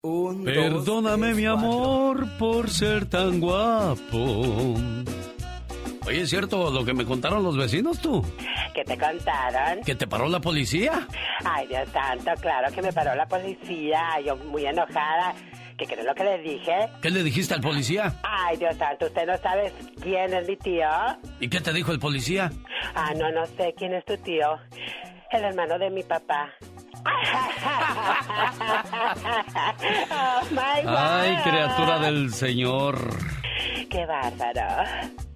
Perdóname, mi amor, por ser tan guapo. Oye, ¿es cierto lo que me contaron los vecinos tú? ¿Qué te contaron? ¿Que te paró la policía? Ay, Dios santo, claro que me paró la policía. Yo muy enojada. ¿Qué crees lo que le dije? ¿Qué le dijiste al policía? Ay, Dios santo, ¿usted no sabe quién es mi tío? ¿Y qué te dijo el policía? Ah, no, no sé quién es tu tío. El hermano de mi papá. Oh. Ay, criatura del Señor. Qué bárbaro.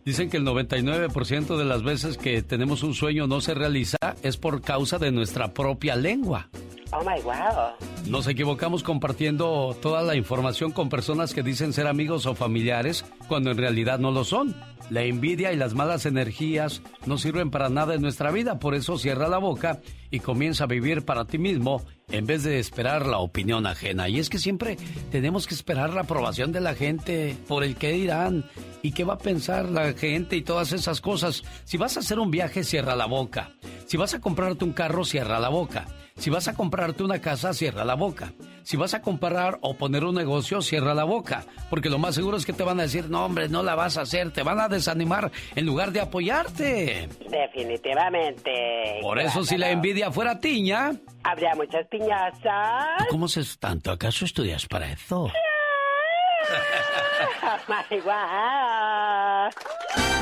Dicen que el 99% de las veces que tenemos un sueño no se realiza es por causa de nuestra propia lengua. Oh my wow. Nos equivocamos compartiendo toda la información con personas que dicen ser amigos o familiares cuando en realidad no lo son. La envidia y las malas energías no sirven para nada en nuestra vida, por eso cierra la boca y comienza a vivir para ti mismo en vez de esperar la opinión ajena. Y es que siempre tenemos que esperar la aprobación de la gente por el qué dirán y qué va a pensar la gente y todas esas cosas. Si vas a hacer un viaje, cierra la boca. Si vas a comprarte un carro, cierra la boca. Si vas a comprarte una casa, cierra la boca. Si vas a comprar o poner un negocio, cierra la boca. Porque lo más seguro es que te van a decir, no hombre, no la vas a hacer. Te van a desanimar en lugar de apoyarte. Definitivamente. Por eso si la envidia fuera tiña... Habría muchas piñazas. ¿Cómo se tanto? ¿Acaso estudias para eso?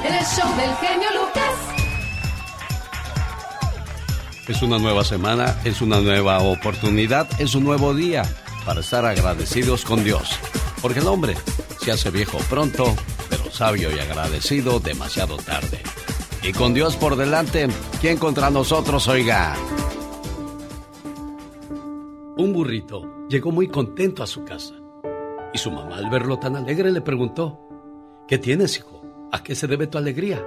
El show del genio Lucas. Es una nueva semana, es una nueva oportunidad, es un nuevo día para estar agradecidos con Dios. Porque el hombre se hace viejo pronto, pero sabio y agradecido demasiado tarde. Y con Dios por delante, ¿quién contra nosotros, oiga? Un burrito llegó muy contento a su casa. Y su mamá, al verlo tan alegre, le preguntó, ¿qué tienes, hijo? ¿A qué se debe tu alegría?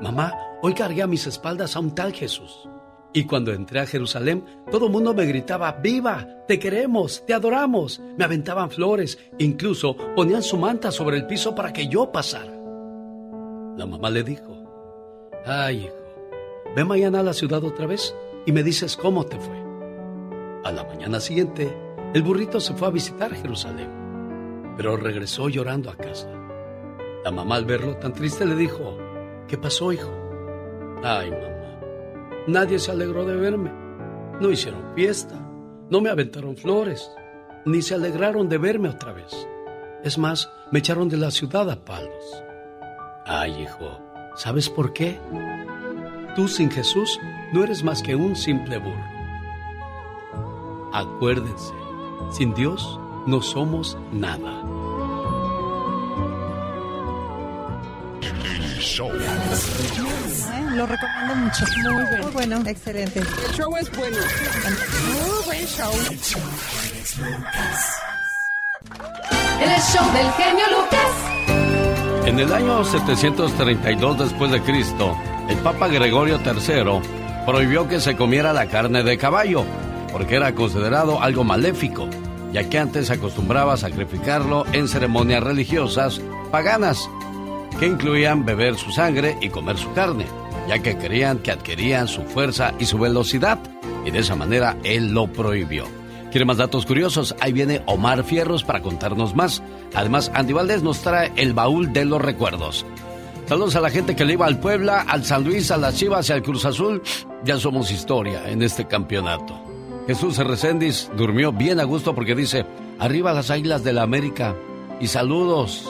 Mamá, hoy cargué a mis espaldas a un tal Jesús. Y cuando entré a Jerusalén, todo el mundo me gritaba, ¡Viva! ¡Te queremos! ¡Te adoramos! Me aventaban flores, incluso ponían su manta sobre el piso para que yo pasara. La mamá le dijo, ¡Ay, hijo! Ve mañana a la ciudad otra vez y me dices cómo te fue. A la mañana siguiente, el burrito se fue a visitar Jerusalén, pero regresó llorando a casa. La mamá al verlo tan triste le dijo, ¿qué pasó, hijo? Ay, mamá. Nadie se alegró de verme. No hicieron fiesta, no me aventaron flores, ni se alegraron de verme otra vez. Es más, me echaron de la ciudad a palos. Ay, hijo, ¿sabes por qué? Tú sin Jesús no eres más que un simple burro. Acuérdense, sin Dios no somos nada. Lo recomiendo mucho. Muy bueno. bueno. Excelente. El show es bueno. Muy buen show. El show del genio Lucas. En el año 732 después de Cristo, el Papa Gregorio III prohibió que se comiera la carne de caballo, porque era considerado algo maléfico, ya que antes se acostumbraba a sacrificarlo en ceremonias religiosas paganas, que incluían beber su sangre y comer su carne ya que creían que adquirían su fuerza y su velocidad, y de esa manera él lo prohibió. ¿Quiere más datos curiosos? Ahí viene Omar Fierros para contarnos más. Además, Andy Valdés nos trae el baúl de los recuerdos. Saludos a la gente que le iba al Puebla, al San Luis, a las Chivas y al Cruz Azul. Ya somos historia en este campeonato. Jesús Reséndiz durmió bien a gusto porque dice, arriba las águilas de la América. Y saludos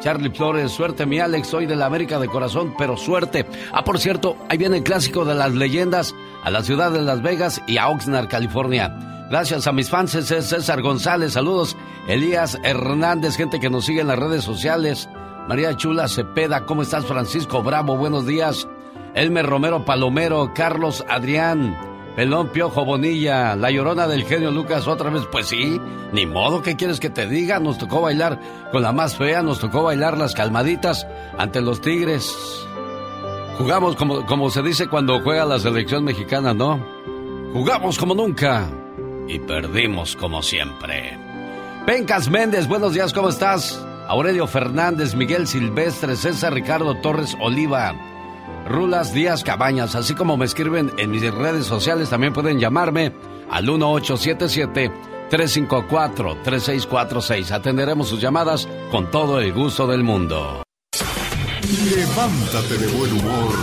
Charlie Flores, suerte mi Alex, soy de la América de corazón, pero suerte. Ah, por cierto, ahí viene el clásico de las leyendas a la ciudad de Las Vegas y a Oxnard, California. Gracias a mis fans, César González, saludos. Elías Hernández, gente que nos sigue en las redes sociales. María Chula Cepeda, ¿cómo estás Francisco Bravo? Buenos días. Elmer Romero Palomero, Carlos Adrián. Pelón Piojo Bonilla, la llorona del genio Lucas otra vez, pues sí, ni modo, ¿qué quieres que te diga? Nos tocó bailar con la más fea, nos tocó bailar las calmaditas ante los Tigres. Jugamos como, como se dice cuando juega la selección mexicana, ¿no? Jugamos como nunca y perdimos como siempre. Pencas Méndez, buenos días, ¿cómo estás? Aurelio Fernández, Miguel Silvestre, César Ricardo Torres Oliva. Rulas Díaz Cabañas, así como me escriben en mis redes sociales, también pueden llamarme al 1877 354-3646. Atenderemos sus llamadas con todo el gusto del mundo. Levántate de buen humor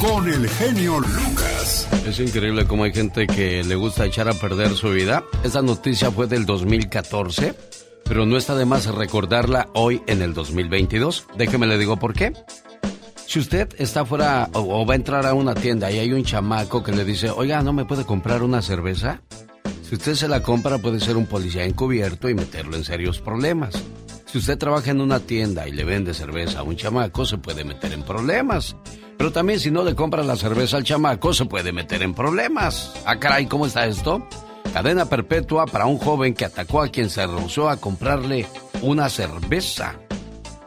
con el genio Lucas. Es increíble cómo hay gente que le gusta echar a perder su vida. Esta noticia fue del 2014, pero no está de más recordarla hoy en el 2022. Déjeme le digo por qué. Si usted está fuera o, va a entrar a una tienda y hay un chamaco que le dice, oiga, ¿no me puede comprar una cerveza? Si usted se la compra puede ser un policía encubierto y meterlo en serios problemas. Si usted trabaja en una tienda y le vende cerveza a un chamaco, se puede meter en problemas. Pero también si no le compra la cerveza al chamaco, se puede meter en problemas. Ah, caray, ¿cómo está esto? Cadena perpetua para un joven que atacó a quien se rehusó a comprarle una cerveza.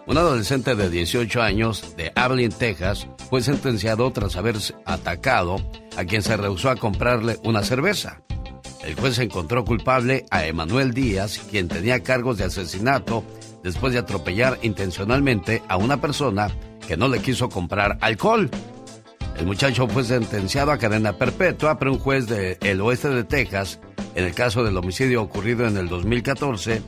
Un adolescente de 18 años de Abilene, Texas, fue sentenciado tras haber atacado a quien se rehusó a comprarle una cerveza. El juez encontró culpable a Emanuel Díaz, quien tenía cargos de asesinato después de atropellar intencionalmente a una persona que no le quiso comprar alcohol. El muchacho fue sentenciado a cadena perpetua, pero un juez del oeste de Texas, en el caso del homicidio ocurrido en el 2014,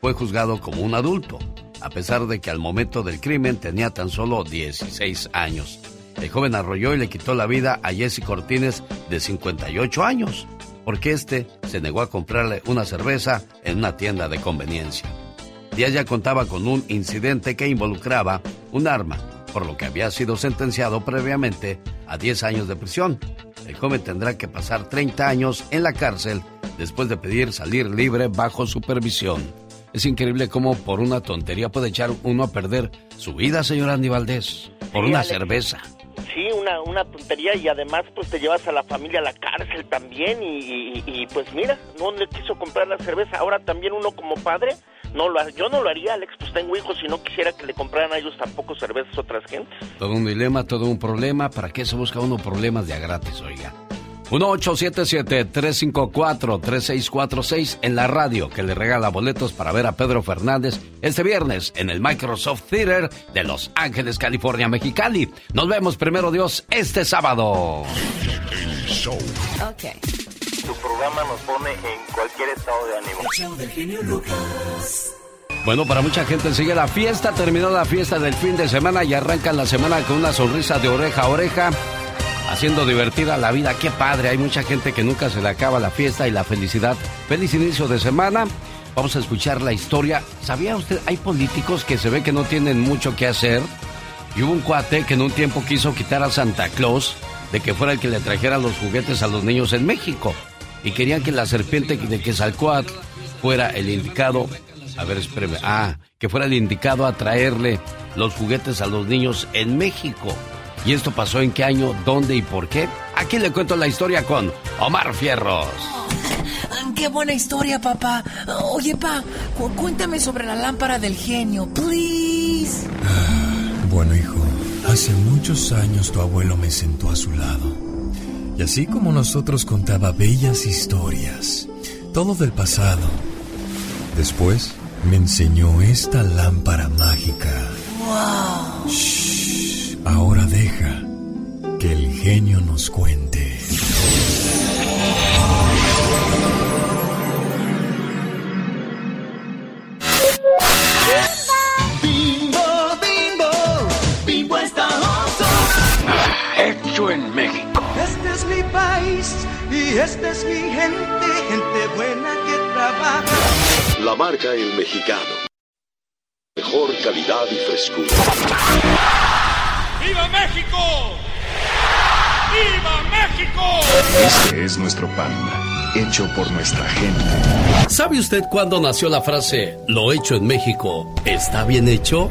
fue juzgado como un adulto a pesar de que al momento del crimen tenía tan solo 16 años. El joven arrolló y le quitó la vida a Jesse Cortines de 58 años, porque este se negó a comprarle una cerveza en una tienda de conveniencia. Díaz ya contaba con un incidente que involucraba un arma, por lo que había sido sentenciado previamente a 10 años de prisión. El joven tendrá que pasar 30 años en la cárcel después de pedir salir libre bajo supervisión. Es increíble cómo por una tontería puede echar uno a perder su vida, señor Andy Valdés, por una cerveza. Sí, una, una tontería y además pues te llevas a la familia a la cárcel también y, pues mira, no le quiso comprar la cerveza. Ahora también uno como padre, no lo, yo no lo haría, Alex, pues tengo hijos y no quisiera que le compraran a ellos tampoco cervezas a otras gentes. Todo un dilema, todo un problema. ¿Para qué se busca uno problemas de a gratis, oiga? 1877-354-3646 en la radio que le regala boletos para ver a Pedro Fernández este viernes en el Microsoft Theater de Los Ángeles, California, Mexicali. Nos vemos primero Dios este sábado. Ok. Tu programa nos pone en cualquier estado de ánimo. Bueno, para mucha gente sigue la fiesta, terminó la fiesta del fin de semana y arrancan la semana con una sonrisa de oreja a oreja haciendo divertida la vida. Qué padre, hay mucha gente que nunca se le acaba la fiesta y la felicidad. Feliz inicio de semana. Vamos a escuchar la historia. ¿Sabía usted? Hay políticos que se ve que no tienen mucho que hacer. Y hubo un cuate que en un tiempo quiso quitar a Santa Claus de que fuera el que le trajera los juguetes a los niños en México. Y querían que la serpiente de Quetzalcoatl fuera el indicado. A ver, espérame. Ah, que fuera el indicado a traerle los juguetes a los niños en México. ¿Y esto pasó en qué año, dónde y por qué? Aquí le cuento la historia con Omar Fierros. ¡Qué buena historia, papá! Oye, pa, cuéntame sobre la lámpara del genio, please. bueno, hijo, hace muchos años tu abuelo me sentó a su lado. Y así como nosotros contaba bellas historias, todo del pasado. Después me enseñó esta lámpara mágica. ¡Wow! Ahora deja que el genio nos cuente. Bimbo, bimbo, bimbo está Hecho en México. Este es mi país y esta es mi gente, gente buena que trabaja. La marca El Mexicano. Mejor calidad y frescura. ¡Viva México! ¡Viva México! Este es nuestro pan, hecho por nuestra gente. ¿Sabe usted cuándo nació la frase, lo hecho en México está bien hecho?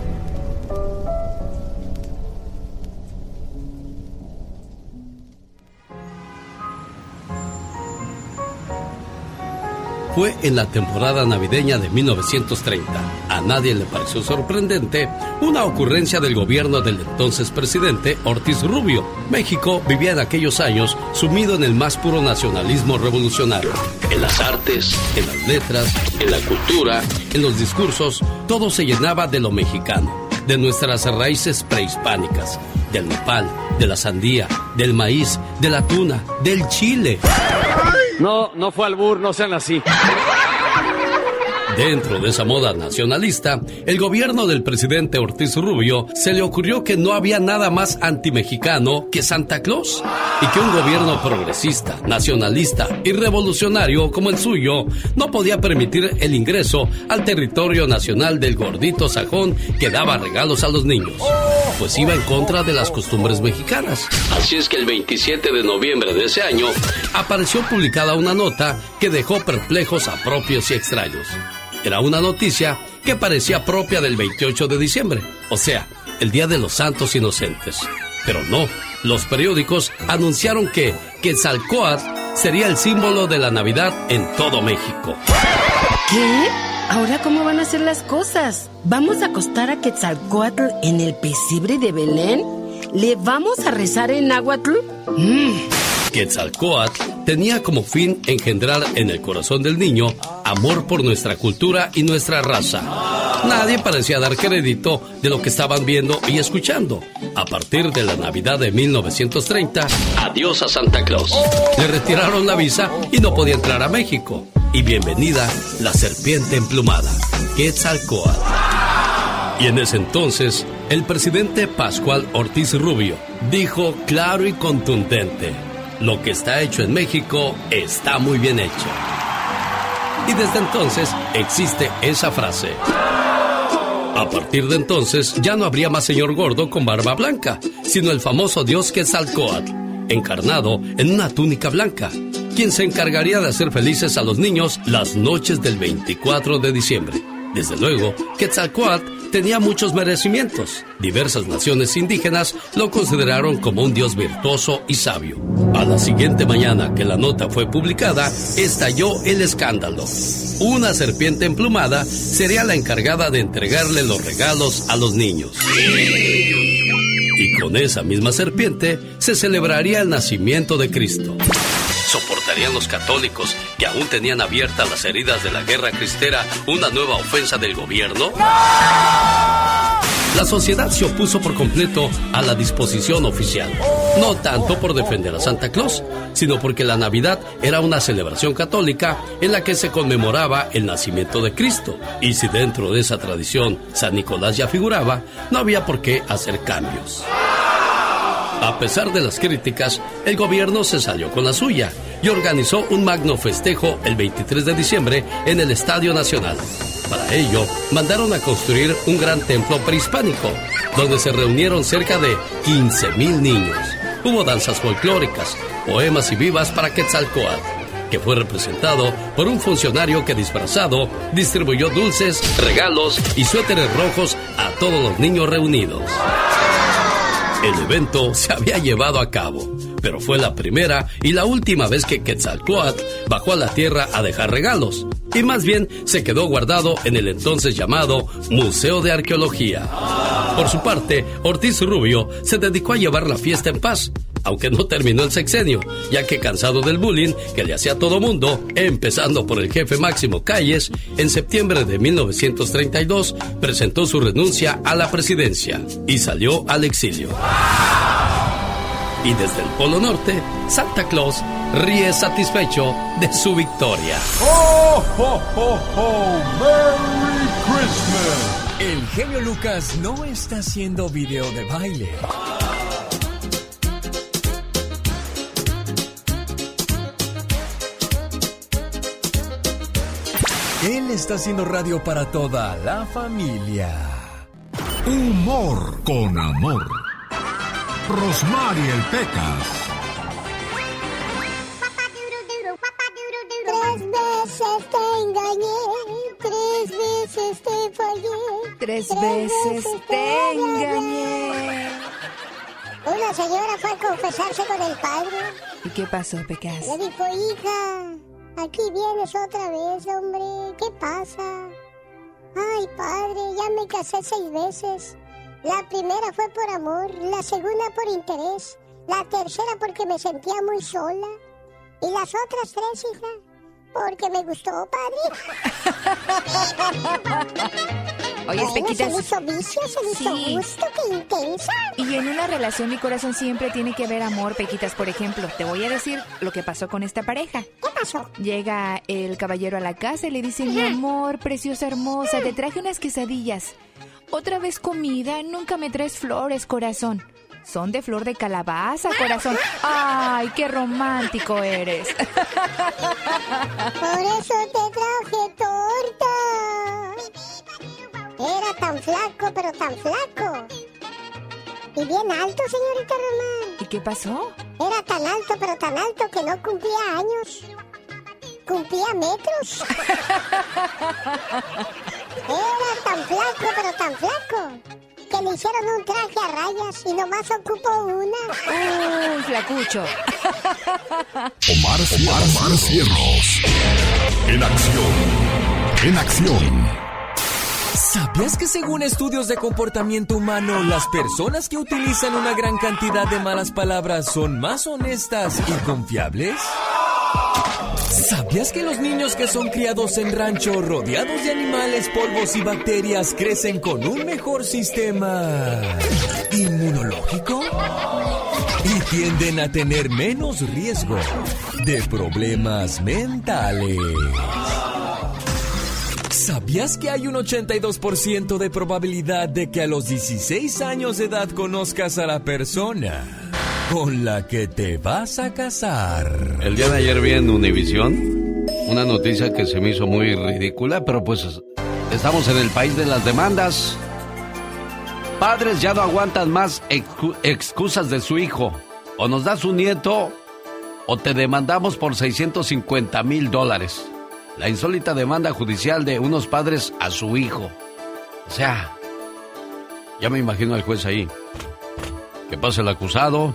Fue en la temporada navideña de 1930. A nadie le pareció sorprendente una ocurrencia del gobierno del entonces presidente Ortiz Rubio. México vivía en aquellos años sumido en el más puro nacionalismo revolucionario. En las artes, en las letras, en la cultura, en los discursos, todo se llenaba de lo mexicano, de nuestras raíces prehispánicas, del nopal, de la sandía, del maíz, de la tuna, del chile. No, no fue albur, no sean así. Dentro de esa moda nacionalista, el gobierno del presidente Ortiz Rubio se le ocurrió que no había nada más antimexicano que Santa Claus y que un gobierno progresista, nacionalista y revolucionario como el suyo no podía permitir el ingreso al territorio nacional del gordito sajón que daba regalos a los niños, pues iba en contra de las costumbres mexicanas. Así es que el 27 de noviembre de ese año apareció publicada una nota que dejó perplejos a propios y extraños. Era una noticia que parecía propia del 28 de diciembre, o sea, el Día de los Santos Inocentes. Pero no, los periódicos anunciaron que Quetzalcoatl sería el símbolo de la Navidad en todo México. ¿Qué? ¿Ahora cómo van a ser las cosas? ¿Vamos a acostar a Quetzalcoatl en el pesebre de Belén? ¿Le vamos a rezar en náhuatl? Mm. Quetzalcoatl tenía como fin engendrar en el corazón del niño amor por nuestra cultura y nuestra raza. Nadie parecía dar crédito de lo que estaban viendo y escuchando. A partir de la Navidad de 1930, adiós a Santa Claus. Le retiraron la visa y no podía entrar a México. Y bienvenida la serpiente emplumada, Quetzalcoatl. Y en ese entonces, el presidente Pascual Ortiz Rubio dijo claro y contundente, lo que está hecho en México está muy bien hecho. Y desde entonces existe esa frase. A partir de entonces ya no habría más señor gordo con barba blanca, sino el famoso dios Quetzalcoatl, encarnado en una túnica blanca, quien se encargaría de hacer felices a los niños las noches del 24 de diciembre. Desde luego, Quetzalcoatl tenía muchos merecimientos. Diversas naciones indígenas lo consideraron como un dios virtuoso y sabio. A la siguiente mañana que la nota fue publicada, estalló el escándalo. Una serpiente emplumada sería la encargada de entregarle los regalos a los niños. Y con esa misma serpiente se celebraría el nacimiento de Cristo. ¿Soportarían los católicos que aún tenían abiertas las heridas de la guerra cristera una nueva ofensa del gobierno? La sociedad se opuso por completo a la disposición oficial. No tanto por defender a Santa Claus, sino porque la Navidad era una celebración católica en la que se conmemoraba el nacimiento de Cristo. Y si dentro de esa tradición San Nicolás ya figuraba, no había por qué hacer cambios. A pesar de las críticas, el gobierno se salió con la suya y organizó un magno festejo el 23 de diciembre en el Estadio Nacional. Para ello, mandaron a construir un gran templo prehispánico, donde se reunieron cerca de 15.000 niños. Hubo danzas folclóricas, poemas y vivas para Quetzalcoatl, que fue representado por un funcionario que disfrazado distribuyó dulces, regalos y suéteres rojos a todos los niños reunidos. El evento se había llevado a cabo, pero fue la primera y la última vez que Quetzalcoatl bajó a la tierra a dejar regalos, y más bien se quedó guardado en el entonces llamado Museo de Arqueología. Por su parte, Ortiz Rubio se dedicó a llevar la fiesta en paz, aunque no terminó el sexenio, ya que cansado del bullying que le hacía todo mundo, empezando por el jefe Máximo Calles, en septiembre de 1932 presentó su renuncia a la presidencia y salió al exilio. Y desde el Polo Norte, Santa Claus ríe satisfecho de su victoria. ¡Oh, oh, oh, oh! ¡Merry Christmas! El genio Lucas no está haciendo video de baile. Él está haciendo radio para toda la familia. Humor con amor. Rosmarie el Pecas. Tres veces te engañé, tres veces te fallé. Tres veces te engañé. Una señora fue a confesarse con el padre. ¿Y qué pasó, Pecas? Le dijo, hija, aquí vienes otra vez, hombre. ¿Qué pasa? Ay, padre, ya me casé seis veces. La primera fue por amor, la segunda por interés, la tercera porque me sentía muy sola. Y las otras tres, hija, porque me gustó, padre. Oye, Bueno, Pequita. se hizo vicio, se le hizo Sí. gusto, qué intensa. Y en una relación mi corazón siempre tiene que ver amor, Pequitas. Por ejemplo, te voy a decir lo que pasó con esta pareja. ¿Qué pasó? Llega el caballero a la casa y le dice, mi amor, preciosa hermosa, te traje unas quesadillas. Otra vez comida, nunca me traes flores, corazón. Son de flor de calabaza, corazón. Ay, qué romántico eres. Por eso te traje torta. Era tan flaco, pero tan flaco. Y bien alto, señorita Román. ¿Y qué pasó? Era tan alto, pero tan alto que no cumplía años. Cumplía metros. Era tan flaco, pero tan flaco. Que le hicieron un traje a rayas y nomás ocupó una. Un flacucho. Omar, Omar, Omar Cierros. En acción. En acción. ¿Sabías que según estudios de comportamiento humano, las personas que utilizan una gran cantidad de malas palabras son más honestas y confiables? ¿Sabías que los niños que son criados en rancho rodeados de animales, polvos y bacterias crecen con un mejor sistema inmunológico? Y tienden a tener menos riesgo de problemas mentales. ¿Sabías que hay un 82% de probabilidad de que a los 16 años de edad conozcas a la persona con la que te vas a casar? El día de ayer vi en Univisión una noticia que se me hizo muy ridícula, pero pues estamos en el país de las demandas. Padres ya no aguantan más excu- excusas de su hijo. O nos das un nieto o te demandamos por 650 mil dólares. La insólita demanda judicial de unos padres a su hijo. O sea, ya me imagino al juez ahí. Que pasa el acusado,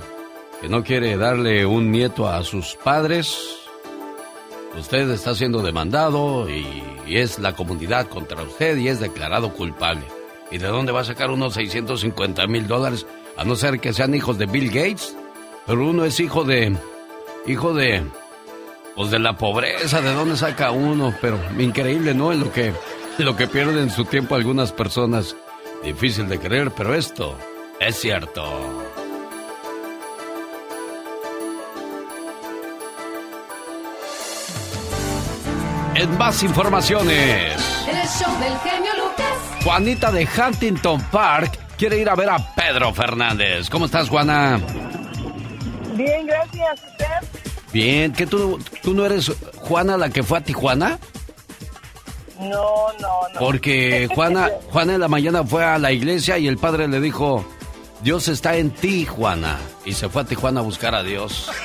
que no quiere darle un nieto a sus padres. Usted está siendo demandado y, y es la comunidad contra usted y es declarado culpable. ¿Y de dónde va a sacar unos 650 mil dólares? A no ser que sean hijos de Bill Gates. Pero uno es hijo de... Hijo de... Pues de la pobreza, ¿de dónde saca uno? Pero increíble, ¿no? En lo que, lo que pierden su tiempo algunas personas. Difícil de creer, pero esto es cierto. En más informaciones, El show del genio Lucas. Juanita de Huntington Park quiere ir a ver a Pedro Fernández. ¿Cómo estás, Juana? Bien, gracias. ¿Usted? Bien, ¿que tú, tú no eres Juana la que fue a Tijuana? No, no, no. Porque Juana, Juana en la mañana fue a la iglesia y el padre le dijo, Dios está en ti, Juana. Y se fue a Tijuana a buscar a Dios.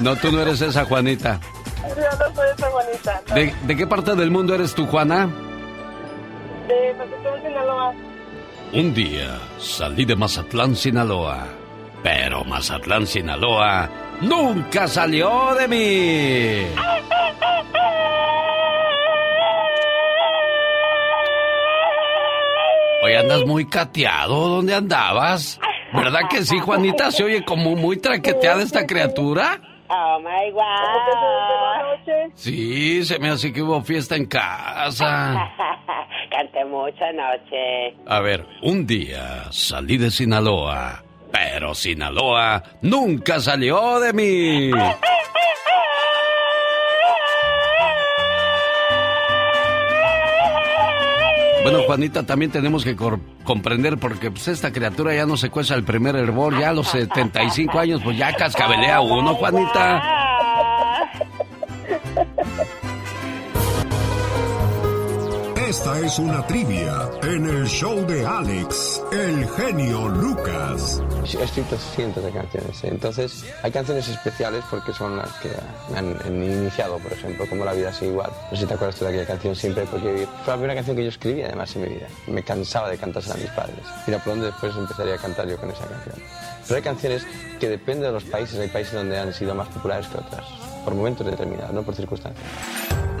No, No, tú no eres esa Juanita. no. Yo no soy esa Juanita. no. ¿De, de qué parte del mundo eres tú, Juana? De Mazatlán, Sinaloa. Un día salí de Mazatlán, Sinaloa. Pero Mazatlán, Sinaloa nunca salió de mí. Hoy andas muy cateado. ¿Dónde andabas? ¿Verdad que sí, Juanita? ¿Se oye como muy traqueteada esta criatura? Oh my god. Sí, se me hace que hubo fiesta en casa. Canté mucho anoche. A ver, un día salí de Sinaloa, pero Sinaloa nunca salió de mí. Bueno, Juanita, también tenemos que comprender porque pues, esta criatura ya no se cuesta el primer hervor, ya a los 75 años, pues ya cascabelea uno, Juanita. Esta es una trivia en el show de Alex, el genio Lucas. Escrito cientos de canciones, entonces hay canciones especiales porque son las que me han, han iniciado, por ejemplo, como La vida sigue igual. No sé si te acuerdas tú de aquella canción siempre, porque fue la primera canción que yo escribí además en mi vida. Me cansaba de cantársela a mis padres. Mira, por dónde después empezaría a cantar yo con esa canción. Pero hay canciones que dependen de los países, hay países donde han sido más populares que otras, por momentos determinados, no por circunstancias.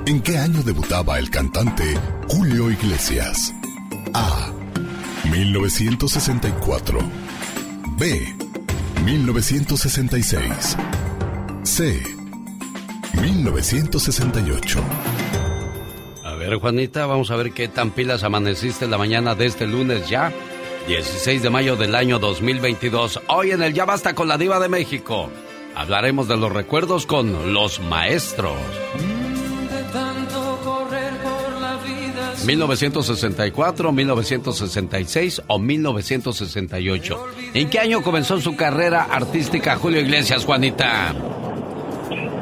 ¿En qué año debutaba el cantante Julio Iglesias? A. 1964. B. 1966. C. 1968. A ver, Juanita, vamos a ver qué tan pilas amaneciste la mañana de este lunes ya, 16 de mayo del año 2022. Hoy en el Ya Basta con la Diva de México. Hablaremos de los recuerdos con los maestros. 1964, 1966 o 1968. ¿En qué año comenzó su carrera artística Julio Iglesias, Juanita? Em,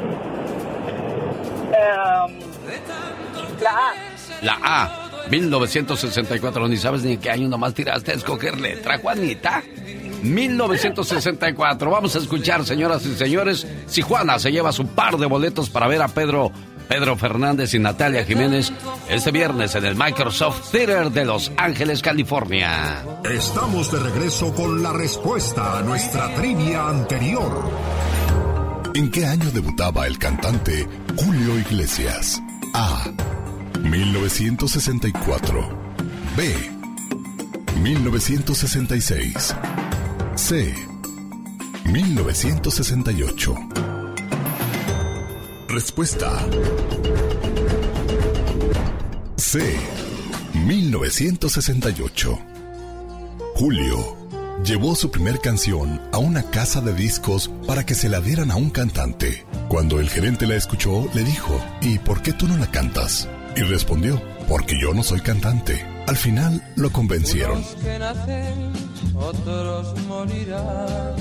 la A. La A. 1964, ni sabes ni en qué año nomás tiraste a escoger letra, Juanita. 1964. Vamos a escuchar, señoras y señores, si Juana se lleva su par de boletos para ver a Pedro Pedro Fernández y Natalia Jiménez este viernes en el Microsoft Theater de Los Ángeles, California. Estamos de regreso con la respuesta a nuestra trivia anterior. ¿En qué año debutaba el cantante Julio Iglesias? A. 1964. B. 1966. C. 1968. Respuesta. C. 1968. Julio llevó su primer canción a una casa de discos para que se la dieran a un cantante. Cuando el gerente la escuchó, le dijo, ¿y por qué tú no la cantas? Y respondió, porque yo no soy cantante. Al final lo convencieron.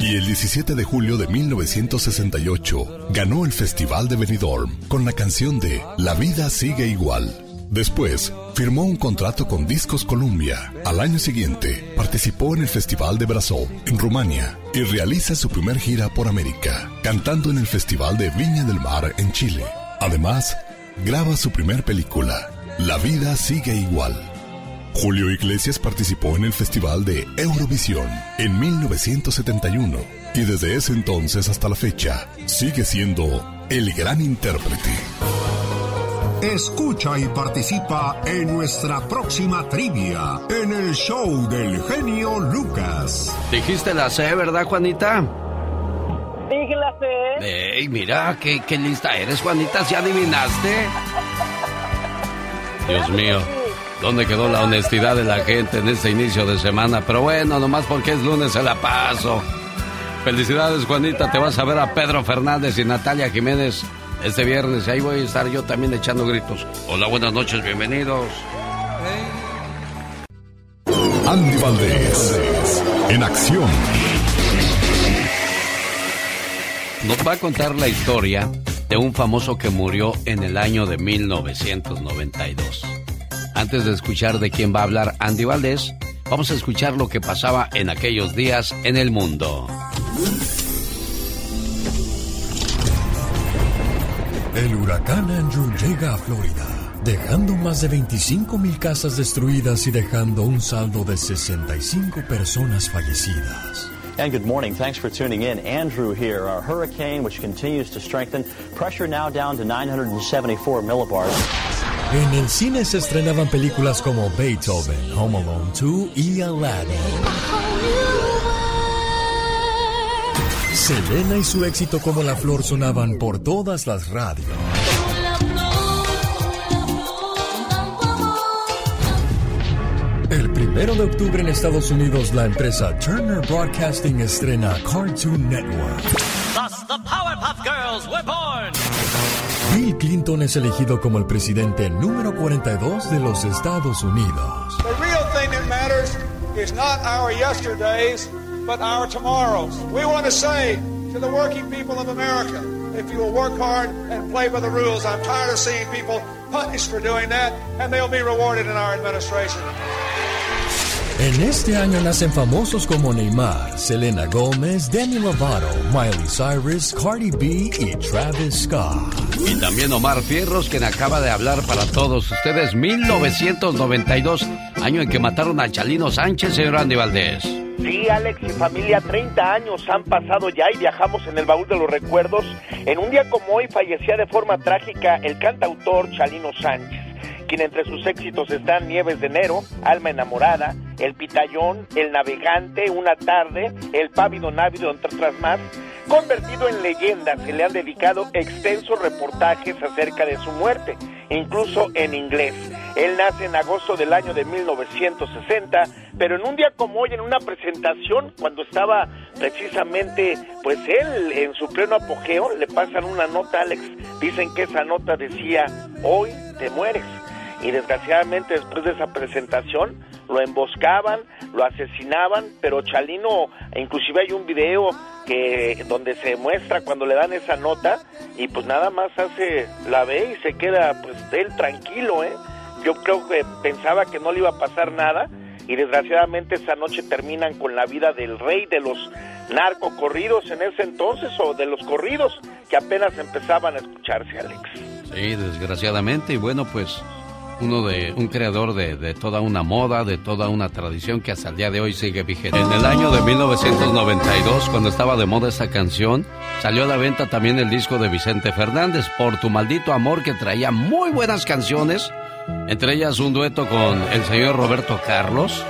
Y el 17 de julio de 1968 ganó el Festival de Benidorm con la canción de La vida sigue igual. Después, firmó un contrato con Discos Columbia. Al año siguiente, participó en el Festival de Brasil, en Rumania, y realiza su primer gira por América, cantando en el Festival de Viña del Mar en Chile. Además, graba su primer película, La vida sigue igual. Julio Iglesias participó en el Festival de Eurovisión en 1971 y desde ese entonces hasta la fecha sigue siendo el gran intérprete. Escucha y participa en nuestra próxima trivia en el show del genio Lucas. Dijiste la C, ¿verdad, Juanita? Dije la C. Ey, mira, qué, qué lista eres, Juanita, ¿si adivinaste? Dios mío. ¿Dónde quedó la honestidad de la gente en este inicio de semana? Pero bueno, nomás porque es lunes se la paso. Felicidades, Juanita. Te vas a ver a Pedro Fernández y Natalia Jiménez este viernes. Ahí voy a estar yo también echando gritos. Hola, buenas noches, bienvenidos. Andy Valdés, en acción. Nos va a contar la historia de un famoso que murió en el año de 1992. Antes de escuchar de quién va a hablar Andy Valdés, vamos a escuchar lo que pasaba en aquellos días en el mundo. El huracán Andrew llega a Florida, dejando más de 25 mil casas destruidas y dejando un saldo de 65 personas fallecidas. And good morning. Thanks for tuning in. Andrew here, a hurricane which continues to strengthen. Pressure now down to 974 millibars. En el cine se estrenaban películas como Beethoven, Home Alone 2 y Aladdin. Selena y su éxito como la flor sonaban por todas las radios. El primero de octubre en Estados Unidos, la empresa Turner Broadcasting estrena Cartoon Network. Thus, the Powerpuff Girls were born. Bill Clinton es elegido como el presidente número 42 de los Estados Unidos. The real thing that matters is not our yesterdays, but our tomorrows. We want to say to the working people of America, if you will work hard and play by the rules, I'm tired of seeing people punished for doing that, and they'll be rewarded in our administration. En este año nacen famosos como Neymar, Selena Gómez, Demi Lovato, Miley Cyrus, Cardi B y Travis Scott. Y también Omar Fierros, quien acaba de hablar para todos ustedes. 1992, año en que mataron a Chalino Sánchez, señor Andy Valdés. Sí, Alex y familia, 30 años han pasado ya y viajamos en el baúl de los recuerdos. En un día como hoy fallecía de forma trágica el cantautor Chalino Sánchez quien entre sus éxitos están Nieves de Enero, Alma Enamorada, El Pitayón, El Navegante, Una Tarde, El Pávido Návido, entre otras más. Convertido en leyenda, se le han dedicado extensos reportajes acerca de su muerte, incluso en inglés. Él nace en agosto del año de 1960, pero en un día como hoy, en una presentación, cuando estaba precisamente, pues él en su pleno apogeo, le pasan una nota a Alex. Dicen que esa nota decía, hoy te mueres y desgraciadamente después de esa presentación lo emboscaban, lo asesinaban, pero Chalino, inclusive hay un video que donde se muestra cuando le dan esa nota y pues nada más hace la ve y se queda pues él tranquilo, ¿eh? Yo creo que pensaba que no le iba a pasar nada y desgraciadamente esa noche terminan con la vida del rey de los narcocorridos en ese entonces o de los corridos que apenas empezaban a escucharse, Alex. Sí, desgraciadamente y bueno, pues uno de un creador de, toda una moda, de toda una tradición que hasta el día de hoy sigue vigente. En el año de 1992, cuando estaba de moda esta canción, salió a la venta también el disco de Vicente Fernández, Por tu maldito amor, que traía muy buenas canciones, entre ellas un dueto con el señor Roberto Carlos.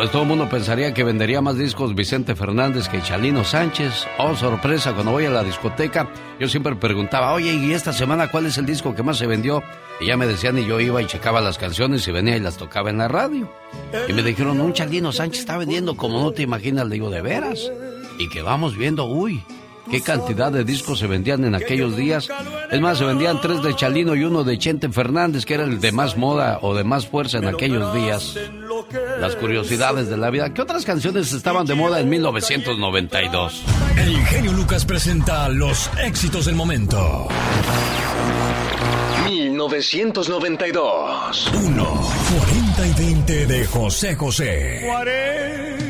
Pues todo el mundo pensaría que vendería más discos Vicente Fernández que Chalino Sánchez. Oh, sorpresa, cuando voy a la discoteca, yo siempre preguntaba, oye, ¿y esta semana cuál es el disco que más se vendió? Y ya me decían y yo iba y checaba las canciones y venía y las tocaba en la radio. Y me dijeron, un Chalino Sánchez está vendiendo como no te imaginas. Le digo, ¿de veras? Y que vamos viendo, uy, qué cantidad de discos se vendían en aquellos días. Es más, se vendían tres de Chalino y uno de Chente Fernández, que era el de más moda o de más fuerza en aquellos días. Las curiosidades de la vida. ¿Qué otras canciones estaban de moda en 1992? El genio Lucas presenta los éxitos del momento. 1992. 1. 40 y 20 de José José. 40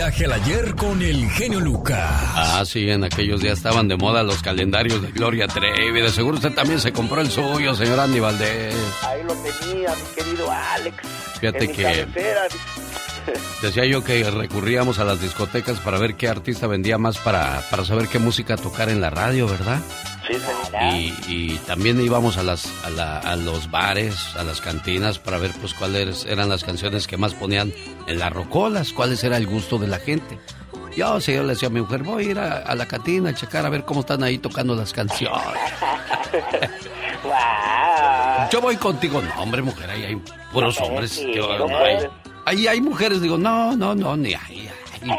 viaje al ayer con el genio Lucas. Ah, sí, en aquellos días estaban de moda los calendarios de Gloria Trevi. De seguro usted también se compró el suyo, señor Andy Valdés. Ahí lo tenía, mi querido Alex. Fíjate en mi que- cabecera. Decía yo que recurríamos a las discotecas para ver qué artista vendía más para, para saber qué música tocar en la radio, ¿verdad? Sí, señor. Y, y también íbamos a, las, a, la- a los bares, a las cantinas para ver pues cuáles eran las canciones que más ponían en las rocolas, cuáles era el gusto de la gente. Yo, yo le decía a mi mujer, voy a ir a, a la cantina a checar a ver cómo están ahí tocando las canciones. Yo voy contigo. No, hombre, mujer, ahí hay puros No, hombres. Yo- ahí hay mujeres. Digo, no, no, no, ni ahí. ahí.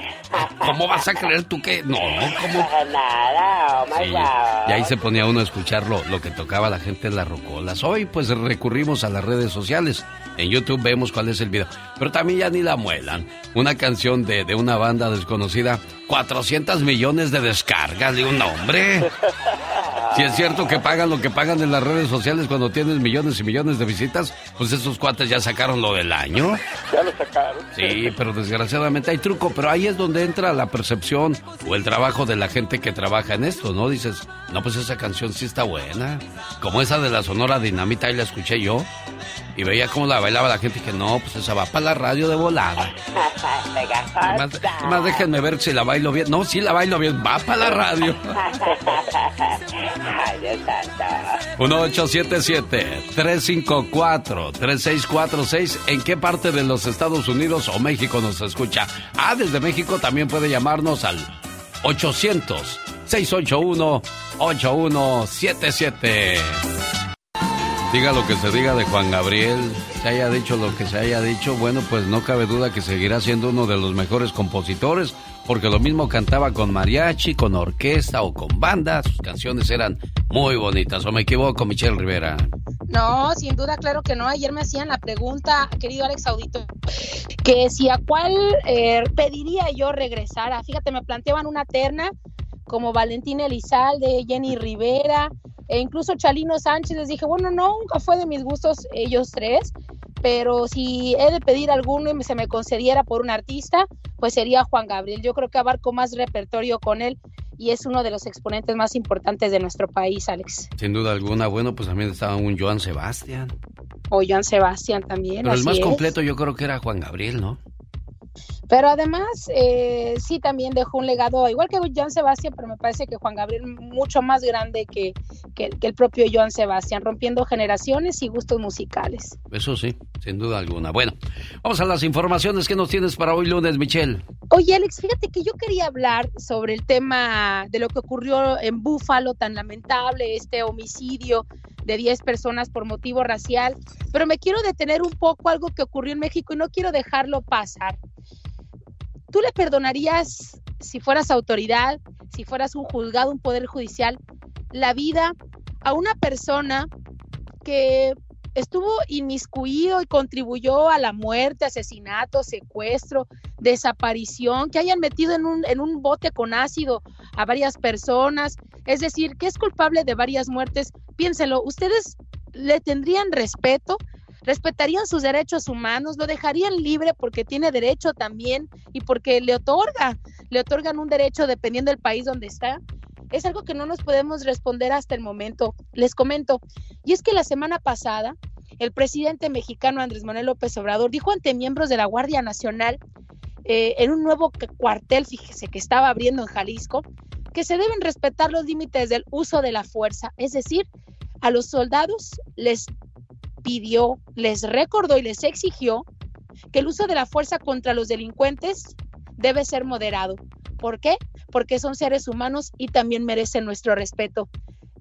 ¿Cómo vas a creer tú que.? No, ¿cómo? Nada, oh my Sí, God. y ahí se ponía uno a escuchar lo, lo que tocaba la gente en las rocolas. Hoy pues recurrimos a las redes sociales. En YouTube vemos cuál es el video. Pero también ya ni la muelan. Una canción de, de una banda desconocida, 400 millones de descargas. Digo, no, hombre. Si es cierto que pagan lo que pagan en las redes sociales cuando tienes millones y millones de visitas, pues esos cuates ya sacaron lo del año. Ya lo sacaron. Sí, pero desgraciadamente hay truco, pero ahí es donde entra la percepción o el trabajo de la gente que trabaja en esto, ¿no? Dices, no, pues esa canción sí está buena. Como esa de la Sonora Dinamita, ahí la escuché yo. Y veía cómo la bailaba la gente y que no, pues esa va para la radio de volada. Además, además déjenme ver si la bailo bien. No, sí la bailo bien, va para la radio. Ay, Dios santo. 1877-354-3646. ¿En qué parte de los Estados Unidos o México nos escucha? Ah, desde México también puede llamarnos al 800-681-8177. Diga lo que se diga de Juan Gabriel, se haya dicho lo que se haya dicho, bueno, pues no cabe duda que seguirá siendo uno de los mejores compositores, porque lo mismo cantaba con mariachi, con orquesta o con banda, sus canciones eran muy bonitas, o me equivoco, Michelle Rivera. No, sin duda, claro que no. Ayer me hacían la pregunta, querido Alex Audito, que si a cuál eh, pediría yo regresar. Fíjate, me planteaban una terna como Valentina Elizalde, Jenny Rivera, e incluso Chalino Sánchez. Les dije, bueno, no, nunca fue de mis gustos ellos tres, pero si he de pedir alguno y se me concediera por un artista, pues sería Juan Gabriel. Yo creo que abarco más repertorio con él y es uno de los exponentes más importantes de nuestro país, Alex. Sin duda alguna, bueno, pues también estaba un Joan Sebastián. O Joan Sebastián también. Pero el más es. completo yo creo que era Juan Gabriel, ¿no? Pero además, eh, sí también dejó un legado, igual que Joan Sebastián, pero me parece que Juan Gabriel mucho más grande que, que- que el propio Joan Sebastián, rompiendo generaciones y gustos musicales. Eso sí, sin duda alguna. Bueno, vamos a las informaciones que nos tienes para hoy lunes, Michelle. Oye, Alex, fíjate que yo quería hablar sobre el tema de lo que ocurrió en Búfalo, tan lamentable, este homicidio de 10 personas por motivo racial, pero me quiero detener un poco algo que ocurrió en México y no quiero dejarlo pasar. ¿Tú le perdonarías, si fueras autoridad, si fueras un juzgado, un poder judicial, la vida a una persona que estuvo inmiscuido y contribuyó a la muerte, asesinato, secuestro, desaparición, que hayan metido en un, en un bote con ácido a varias personas, es decir, que es culpable de varias muertes, piénselo, ¿ustedes le tendrían respeto? ¿Respetarían sus derechos humanos? ¿Lo dejarían libre porque tiene derecho también y porque le otorga, le otorgan un derecho dependiendo del país donde está? Es algo que no nos podemos responder hasta el momento. Les comento, y es que la semana pasada el presidente mexicano Andrés Manuel López Obrador dijo ante miembros de la Guardia Nacional eh, en un nuevo cu- cuartel, fíjese que estaba abriendo en Jalisco, que se deben respetar los límites del uso de la fuerza, es decir, a los soldados les pidió, les recordó y les exigió que el uso de la fuerza contra los delincuentes debe ser moderado. ¿Por qué? Porque son seres humanos y también merecen nuestro respeto.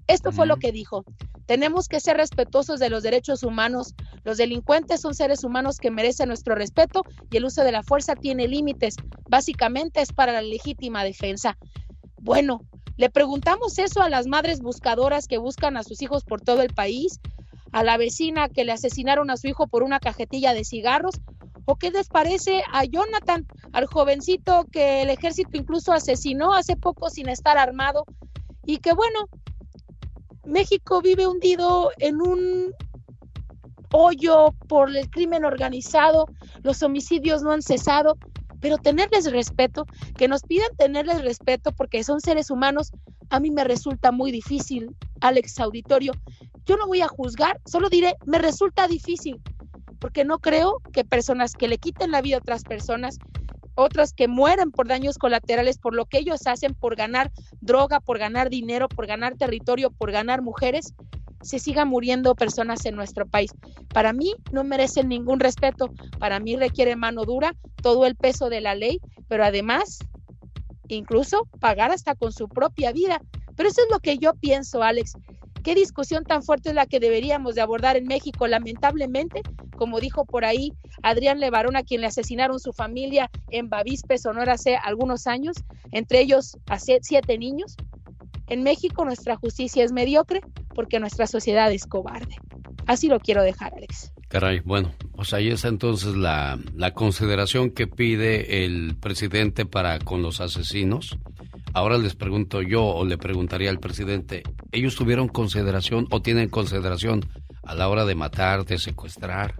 Esto fue lo que dijo. Tenemos que ser respetuosos de los derechos humanos. Los delincuentes son seres humanos que merecen nuestro respeto y el uso de la fuerza tiene límites. Básicamente es para la legítima defensa. Bueno, le preguntamos eso a las madres buscadoras que buscan a sus hijos por todo el país, a la vecina que le asesinaron a su hijo por una cajetilla de cigarros, o qué les parece a Jonathan, al jovencito que el ejército incluso asesinó hace poco sin estar armado, y que bueno, México vive hundido en un hoyo por el crimen organizado, los homicidios no han cesado, pero tenerles respeto, que nos pidan tenerles respeto porque son seres humanos, a mí me resulta muy difícil, Alex Auditorio. Yo no voy a juzgar, solo diré, me resulta difícil, porque no creo que personas que le quiten la vida a otras personas, otras que mueren por daños colaterales, por lo que ellos hacen, por ganar droga, por ganar dinero, por ganar territorio, por ganar mujeres, se sigan muriendo personas en nuestro país. Para mí no merecen ningún respeto, para mí requiere mano dura, todo el peso de la ley, pero además incluso pagar hasta con su propia vida. Pero eso es lo que yo pienso, Alex. ¿Qué discusión tan fuerte es la que deberíamos de abordar en México? Lamentablemente, como dijo por ahí Adrián Levarón, a quien le asesinaron su familia en Bavispe, Sonora, hace algunos años, entre ellos siete niños. En México nuestra justicia es mediocre porque nuestra sociedad es cobarde. Así lo quiero dejar, Alex. Caray, bueno, pues ahí está entonces la, la consideración que pide el presidente para con los asesinos. Ahora les pregunto yo o le preguntaría al presidente, ¿ellos tuvieron consideración o tienen consideración a la hora de matar, de secuestrar?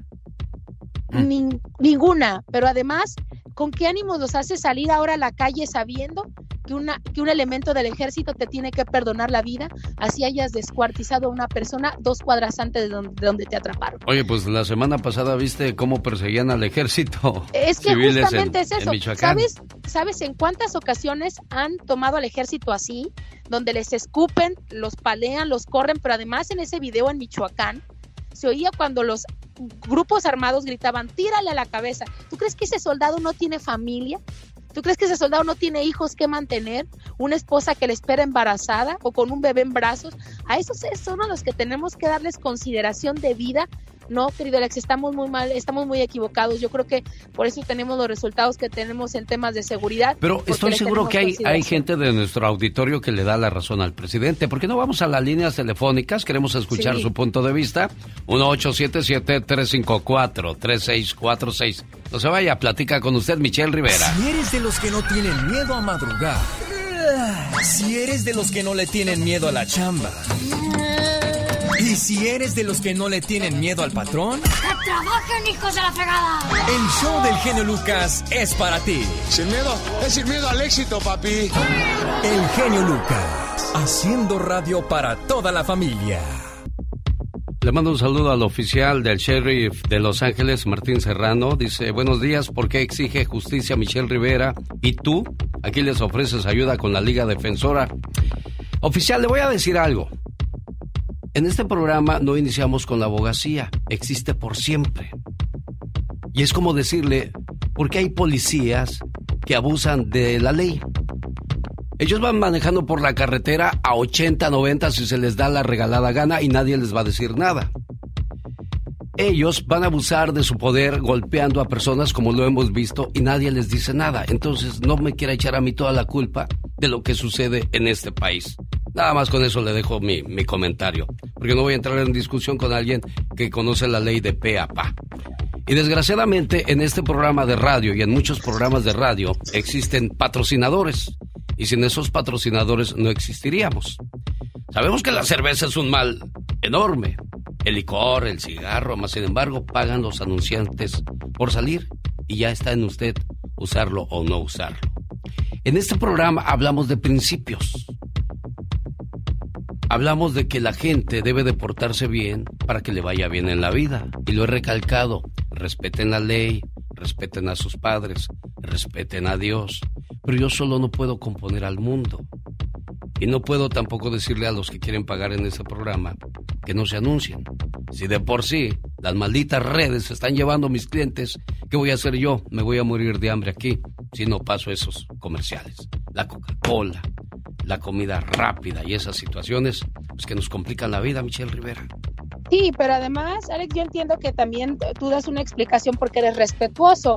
Nin- ninguna, pero además, ¿con qué ánimos los hace salir ahora a la calle sabiendo que, una, que un elemento del ejército te tiene que perdonar la vida así hayas descuartizado a una persona dos cuadras antes de donde, de donde te atraparon? Oye, pues la semana pasada viste cómo perseguían al ejército. Es que en- justamente es eso. ¿Sabes, ¿Sabes en cuántas ocasiones han tomado al ejército así? Donde les escupen, los palean, los corren, pero además en ese video en Michoacán se oía cuando los grupos armados gritaban, tírale a la cabeza. ¿Tú crees que ese soldado no tiene familia? ¿Tú crees que ese soldado no tiene hijos que mantener? ¿Una esposa que le espera embarazada o con un bebé en brazos? A esos son a los que tenemos que darles consideración de vida. No, querido Alex, estamos muy mal, estamos muy equivocados. Yo creo que por eso tenemos los resultados que tenemos en temas de seguridad. Pero estoy seguro que hay, hay gente de nuestro auditorio que le da la razón al presidente. ¿Por qué no vamos a las líneas telefónicas? Queremos escuchar Sí. su punto de vista. 1877-354-3646. No se vaya, platica con usted Michelle Rivera. Si eres de los que no tienen miedo a madrugar, Si eres de los que no le tienen miedo a la chamba. Y si eres de los que no le tienen miedo al patrón, ¡Que trabajen, hijos de la fregada! el show del genio Lucas es para ti. Sin miedo, es sin miedo al éxito, papi. El genio Lucas, haciendo radio para toda la familia. Le mando un saludo al oficial del sheriff de Los Ángeles, Martín Serrano. Dice, buenos días, ¿por qué exige justicia Michelle Rivera? ¿Y tú? Aquí les ofreces ayuda con la Liga Defensora. Oficial, le voy a decir algo. En este programa no iniciamos con la abogacía, existe por siempre. Y es como decirle, ¿por qué hay policías que abusan de la ley? Ellos van manejando por la carretera a 80, 90 si se les da la regalada gana y nadie les va a decir nada. Ellos van a abusar de su poder golpeando a personas como lo hemos visto y nadie les dice nada. Entonces no me quiera echar a mí toda la culpa de lo que sucede en este país. Nada más con eso le dejo mi, mi comentario, porque no voy a entrar en discusión con alguien que conoce la ley de pe pa. Y desgraciadamente en este programa de radio y en muchos programas de radio existen patrocinadores. Y sin esos patrocinadores no existiríamos. Sabemos que la cerveza es un mal enorme. El licor, el cigarro, más sin embargo pagan los anunciantes por salir y ya está en usted usarlo o no usarlo. En este programa hablamos de principios. Hablamos de que la gente debe de portarse bien para que le vaya bien en la vida. Y lo he recalcado. Respeten la ley, respeten a sus padres, respeten a Dios. Pero yo solo no puedo componer al mundo. Y no puedo tampoco decirle a los que quieren pagar en este programa que no se anuncien. Si de por sí las malditas redes están llevando a mis clientes, ¿qué voy a hacer yo? Me voy a morir de hambre aquí si no paso esos comerciales. La Coca-Cola, la comida rápida y esas situaciones pues, que nos complican la vida, Michelle Rivera. Sí, pero además, Alex, yo entiendo que también tú das una explicación porque eres respetuoso,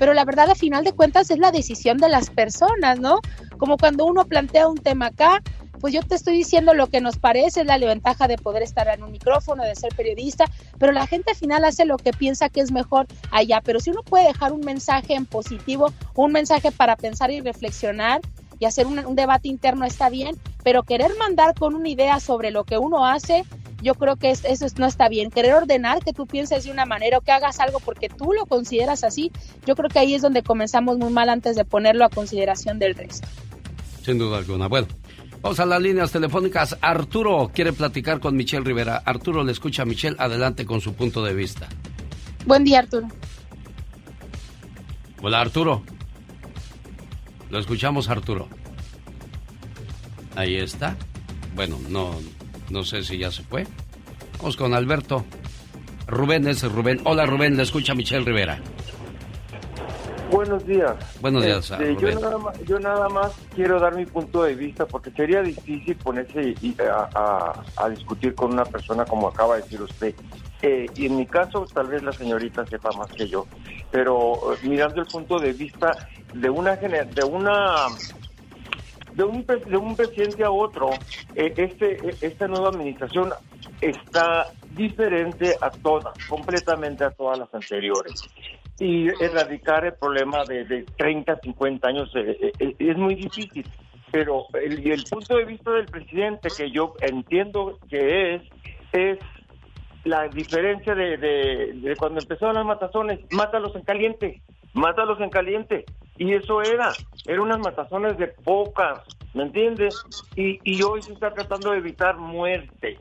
pero la verdad, a final de cuentas, es la decisión de las personas, ¿no? Como cuando uno plantea un tema acá, pues yo te estoy diciendo lo que nos parece, es la ventaja de poder estar en un micrófono, de ser periodista, pero la gente al final hace lo que piensa que es mejor allá, pero si uno puede dejar un mensaje en positivo, un mensaje para pensar y reflexionar, y hacer un, un, debate interno está bien, pero querer mandar con una idea sobre lo que uno hace, yo creo que es, eso no está bien. Querer ordenar que tú pienses de una manera o que hagas algo porque tú lo consideras así, yo creo que ahí es donde comenzamos muy mal antes de ponerlo a consideración del resto. Sin duda alguna. Bueno, vamos a las líneas telefónicas. Arturo quiere platicar con Michelle Rivera. Arturo le escucha a Michelle. Adelante con su punto de vista. Buen día, Arturo. Hola, Arturo. Lo escuchamos, Arturo. Ahí está. Bueno, no, no sé si ya se fue. Vamos con Alberto. Rubén es Rubén. Hola, Rubén. Le escucha Michelle Rivera. Buenos días. Buenos días, Este, yo, nada más, yo nada más quiero dar mi punto de vista porque sería difícil ponerse a, a- a discutir con una persona como acaba de decir usted. Eh, y en mi caso, tal vez la señorita sepa más que yo, pero eh, mirando el punto de vista de una de una de un, de un presidente a otro, eh, este, eh, esta nueva administración está diferente a todas, completamente a todas las anteriores. Y erradicar el problema de, de 30, 50 años eh, eh, es muy difícil. Pero el, punto de vista del presidente, que yo entiendo que es, es la diferencia de, de- de cuando empezaron las matazones, mátalos en caliente, mátalos en caliente. Y eso era, eran unas matazones de pocas, ¿me entiendes? Y, y hoy se está tratando de evitar muerte.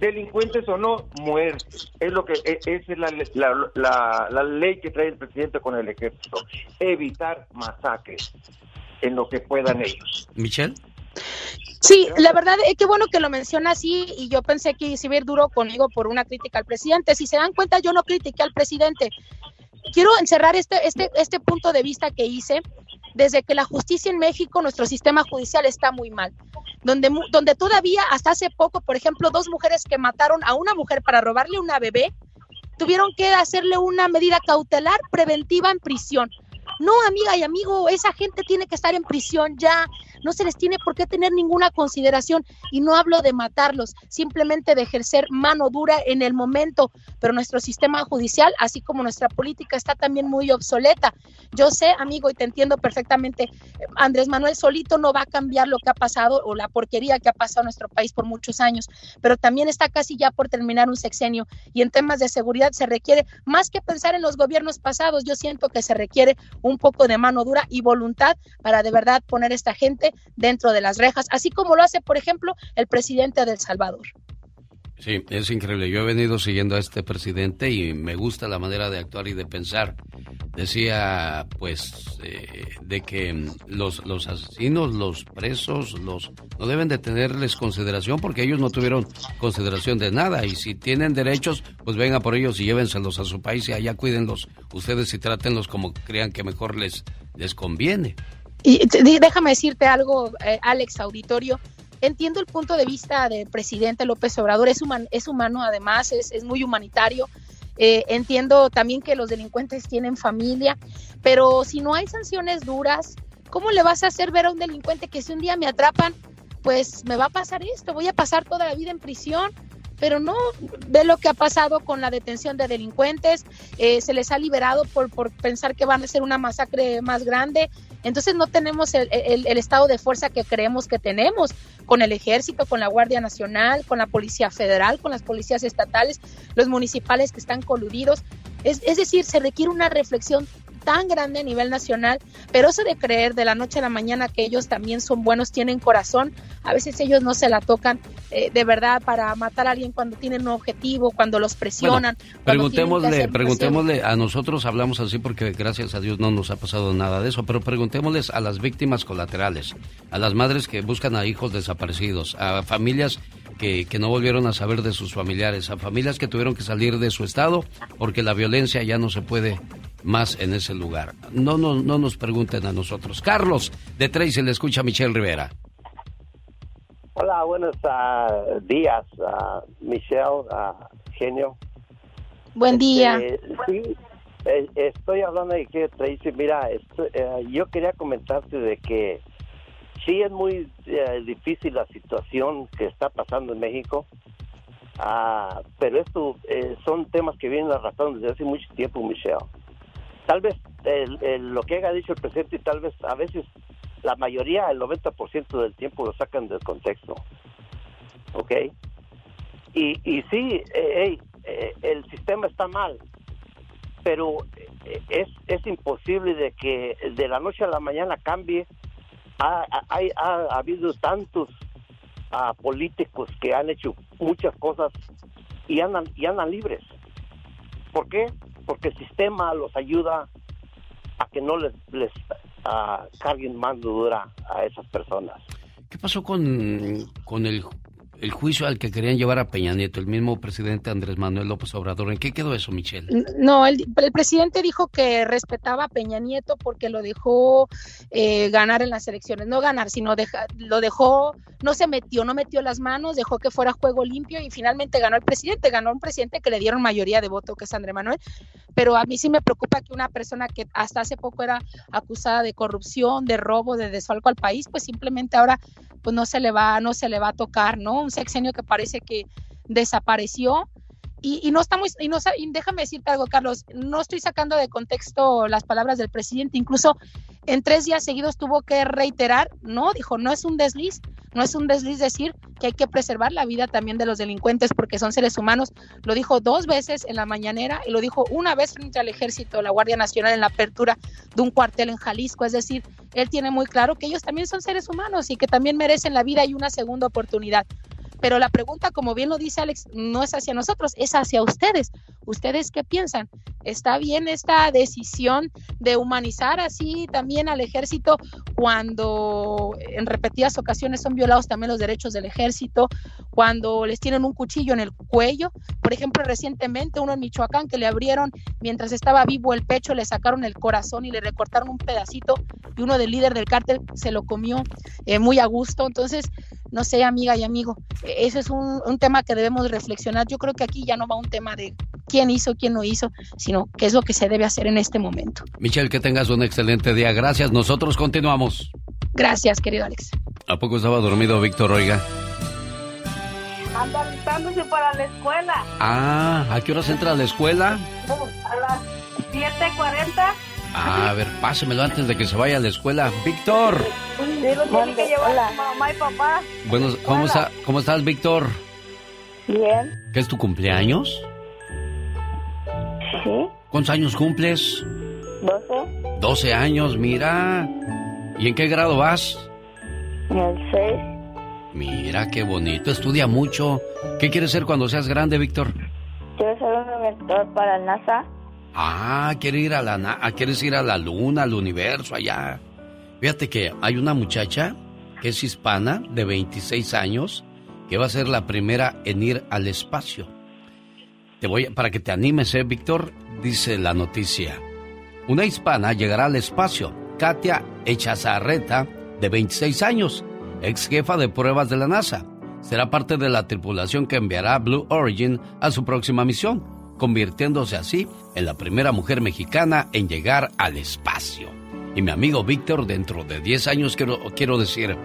Delincuentes o no, muerte. Es lo que e- esa es la, la, la- la ley que trae el presidente con el ejército. Evitar masacres en lo que puedan ellos. Michelle. Sí, la verdad es que bueno que lo menciona así y yo pensé que iba a ir duro conmigo por una crítica al presidente. Si se dan cuenta, yo no critiqué al presidente. Quiero encerrar este, este, este punto de vista que hice desde que la justicia en México, nuestro sistema judicial está muy mal. Donde, donde todavía hasta hace poco, por ejemplo, dos mujeres que mataron a una mujer para robarle una bebé, tuvieron que hacerle una medida cautelar preventiva en prisión. No, amiga y amigo, esa gente tiene que estar en prisión ya. No se les tiene por qué tener ninguna consideración. Y no hablo de matarlos, simplemente de ejercer mano dura en el momento. Pero nuestro sistema judicial, así como nuestra política, está también muy obsoleta. Yo sé, amigo, y te entiendo perfectamente, Andrés Manuel solito no va a cambiar lo que ha pasado o la porquería que ha pasado en nuestro país por muchos años, pero también está casi ya por terminar un sexenio y en temas de seguridad se requiere más que pensar en los gobiernos pasados, yo siento que se requiere un poco de mano dura y voluntad para de verdad poner a esta gente dentro de las rejas, así como lo hace, por ejemplo, el presidente de El Salvador. Sí, es increíble. Yo he venido siguiendo a este presidente y me gusta la manera de actuar y de pensar. Decía, pues, eh, de que los, los asesinos, los presos, los no deben de tenerles consideración porque ellos no tuvieron consideración de nada. Y si tienen derechos, pues vengan por ellos y llévenselos a su país y allá cuídenlos ustedes y trátenlos como crean que mejor les, les conviene. Y déjame decirte algo, eh, Alex Auditorio. Entiendo el punto de vista del presidente López Obrador, es, es humano además, es, es muy humanitario. Eh, entiendo también que los delincuentes tienen familia, pero si no hay sanciones duras, ¿cómo le vas a hacer ver a un delincuente que si un día me atrapan, pues me va a pasar esto, voy a pasar toda la vida en prisión? Pero no, ve lo que ha pasado con la detención de delincuentes, eh, se les ha liberado por, por pensar que van a ser una masacre más grande, entonces no tenemos el, el- el estado de fuerza que creemos que tenemos con el ejército, con la Guardia Nacional, con la Policía Federal, con las policías estatales, los municipales que están coludidos. Es, es decir, se requiere una reflexión tan grande a nivel nacional, pero eso de creer de la noche a la mañana que ellos también son buenos, tienen corazón, a veces ellos no se la tocan eh, de verdad para matar a alguien cuando tienen un objetivo, cuando los presionan. Preguntémosle, preguntémosle, a nosotros hablamos así porque gracias a Dios no nos ha pasado nada de eso, pero preguntémosles a las víctimas colaterales, a las madres que buscan a hijos desaparecidos, a familias que, que no volvieron a saber de sus familiares, a familias que tuvieron que salir de su estado porque la violencia ya no se puede más en ese lugar. No, no, no nos pregunten a nosotros. Carlos, de Tracy le escucha a Michelle Rivera. Hola, buenos ah, días, ah, Michelle, ah, genio. Buen día. Eh, sí, eh, estoy hablando de que Tracy, mira, esto- eh, yo quería comentarte de que sí es muy eh, difícil la situación que está pasando en México, ah, pero esto eh, son temas que vienen arrastrando desde hace mucho tiempo, Michelle. Tal vez el- lo que haya dicho el presidente, tal vez a veces la mayoría, el 90% del tiempo lo sacan del contexto. ¿Ok? Y, y sí, eh, eh, el sistema está mal, pero eh, es, es imposible de que de la noche a la mañana cambie. Ha, ha- ha habido tantos ah, políticos que han hecho muchas cosas y andan, y andan libres. ¿Por qué? Porque el sistema los ayuda a que no les, les carguen mano dura a esas personas. ¿Qué pasó con, con el, el juicio al que querían llevar a Peña Nieto, el mismo presidente Andrés Manuel López Obrador? ¿En qué quedó eso, Michelle? No, el, presidente dijo que respetaba a Peña Nieto porque lo dejó eh, ganar en las elecciones, no ganar, sino deja- lo dejó, no se metió, no metió las manos, dejó que fuera juego limpio y finalmente ganó el presidente, ganó un presidente que le dieron mayoría de voto, que es Andrés Manuel, pero a mí sí me preocupa que una persona que hasta hace poco era acusada de corrupción, de robo, de desfalco al país, pues simplemente ahora pues no se le va, no se le va a tocar, ¿no? Un sexenio que parece que desapareció. Y, y no estamos, y, no, y déjame decirte algo, Carlos, no estoy sacando de contexto las palabras del presidente, incluso en tres días seguidos tuvo que reiterar, no, dijo, no es un desliz, no es un desliz decir que hay que preservar la vida también de los delincuentes porque son seres humanos, lo dijo dos veces en la mañanera y lo dijo una vez frente al ejército, la Guardia Nacional en la apertura de un cuartel en Jalisco, es decir, él tiene muy claro que ellos también son seres humanos y que también merecen la vida y una segunda oportunidad. Pero la pregunta, como bien lo dice Alex, no es hacia nosotros, es hacia ustedes. ¿Ustedes qué piensan? ¿Está bien esta decisión de humanizar así también al ejército cuando en repetidas ocasiones son violados también los derechos del ejército, cuando les tienen un cuchillo en el cuello? Por ejemplo, recientemente uno en Michoacán que le abrieron mientras estaba vivo el pecho, le sacaron el corazón y le recortaron un pedacito y uno del líder del cártel se lo comió eh, muy a gusto. Entonces, no sé, amiga y amigo, ese es un, un tema que debemos reflexionar. Yo creo que aquí ya no va un tema de quién hizo, quién no hizo, sino qué es lo que se debe hacer en este momento. Michelle, que tengas un excelente día. Gracias. Nosotros continuamos. Gracias, querido Alex. ¿A poco estaba dormido Víctor, oiga? Anda alistándose para la escuela. Ah, ¿a qué horas entra a la escuela? A las 7.40. Ah, a ver, pásemelo antes de que se vaya a la escuela. Víctor. Sí, lo tiene que llevar a mamá y papá. Bueno, ¿cómo, está, ¿cómo estás, Víctor? Bien. ¿Qué es tu cumpleaños? Sí. ¿Cuántos años cumples? 12. 12 años, mira. ¿Y en qué grado vas? En el 6. Mira, qué bonito. Estudia mucho. ¿Qué quieres ser cuando seas grande, Víctor? Quiero ser un inventor para el NASA. Ah, quiere ir a la ah, quieres ir a la luna, al universo, allá. Fíjate que hay una muchacha que es hispana de 26 años que va a ser la primera en ir al espacio. Te voy para que te animes, eh, Víctor, dice la noticia. Una hispana llegará al espacio, Katia Echazarreta, de 26 años, ex jefa de pruebas de la NASA. Será parte de la tripulación que enviará Blue Origin a su próxima misión, convirtiéndose así en la primera mujer mexicana en llegar al espacio. Y mi amigo Víctor, dentro de 10 años quiero, quiero decir,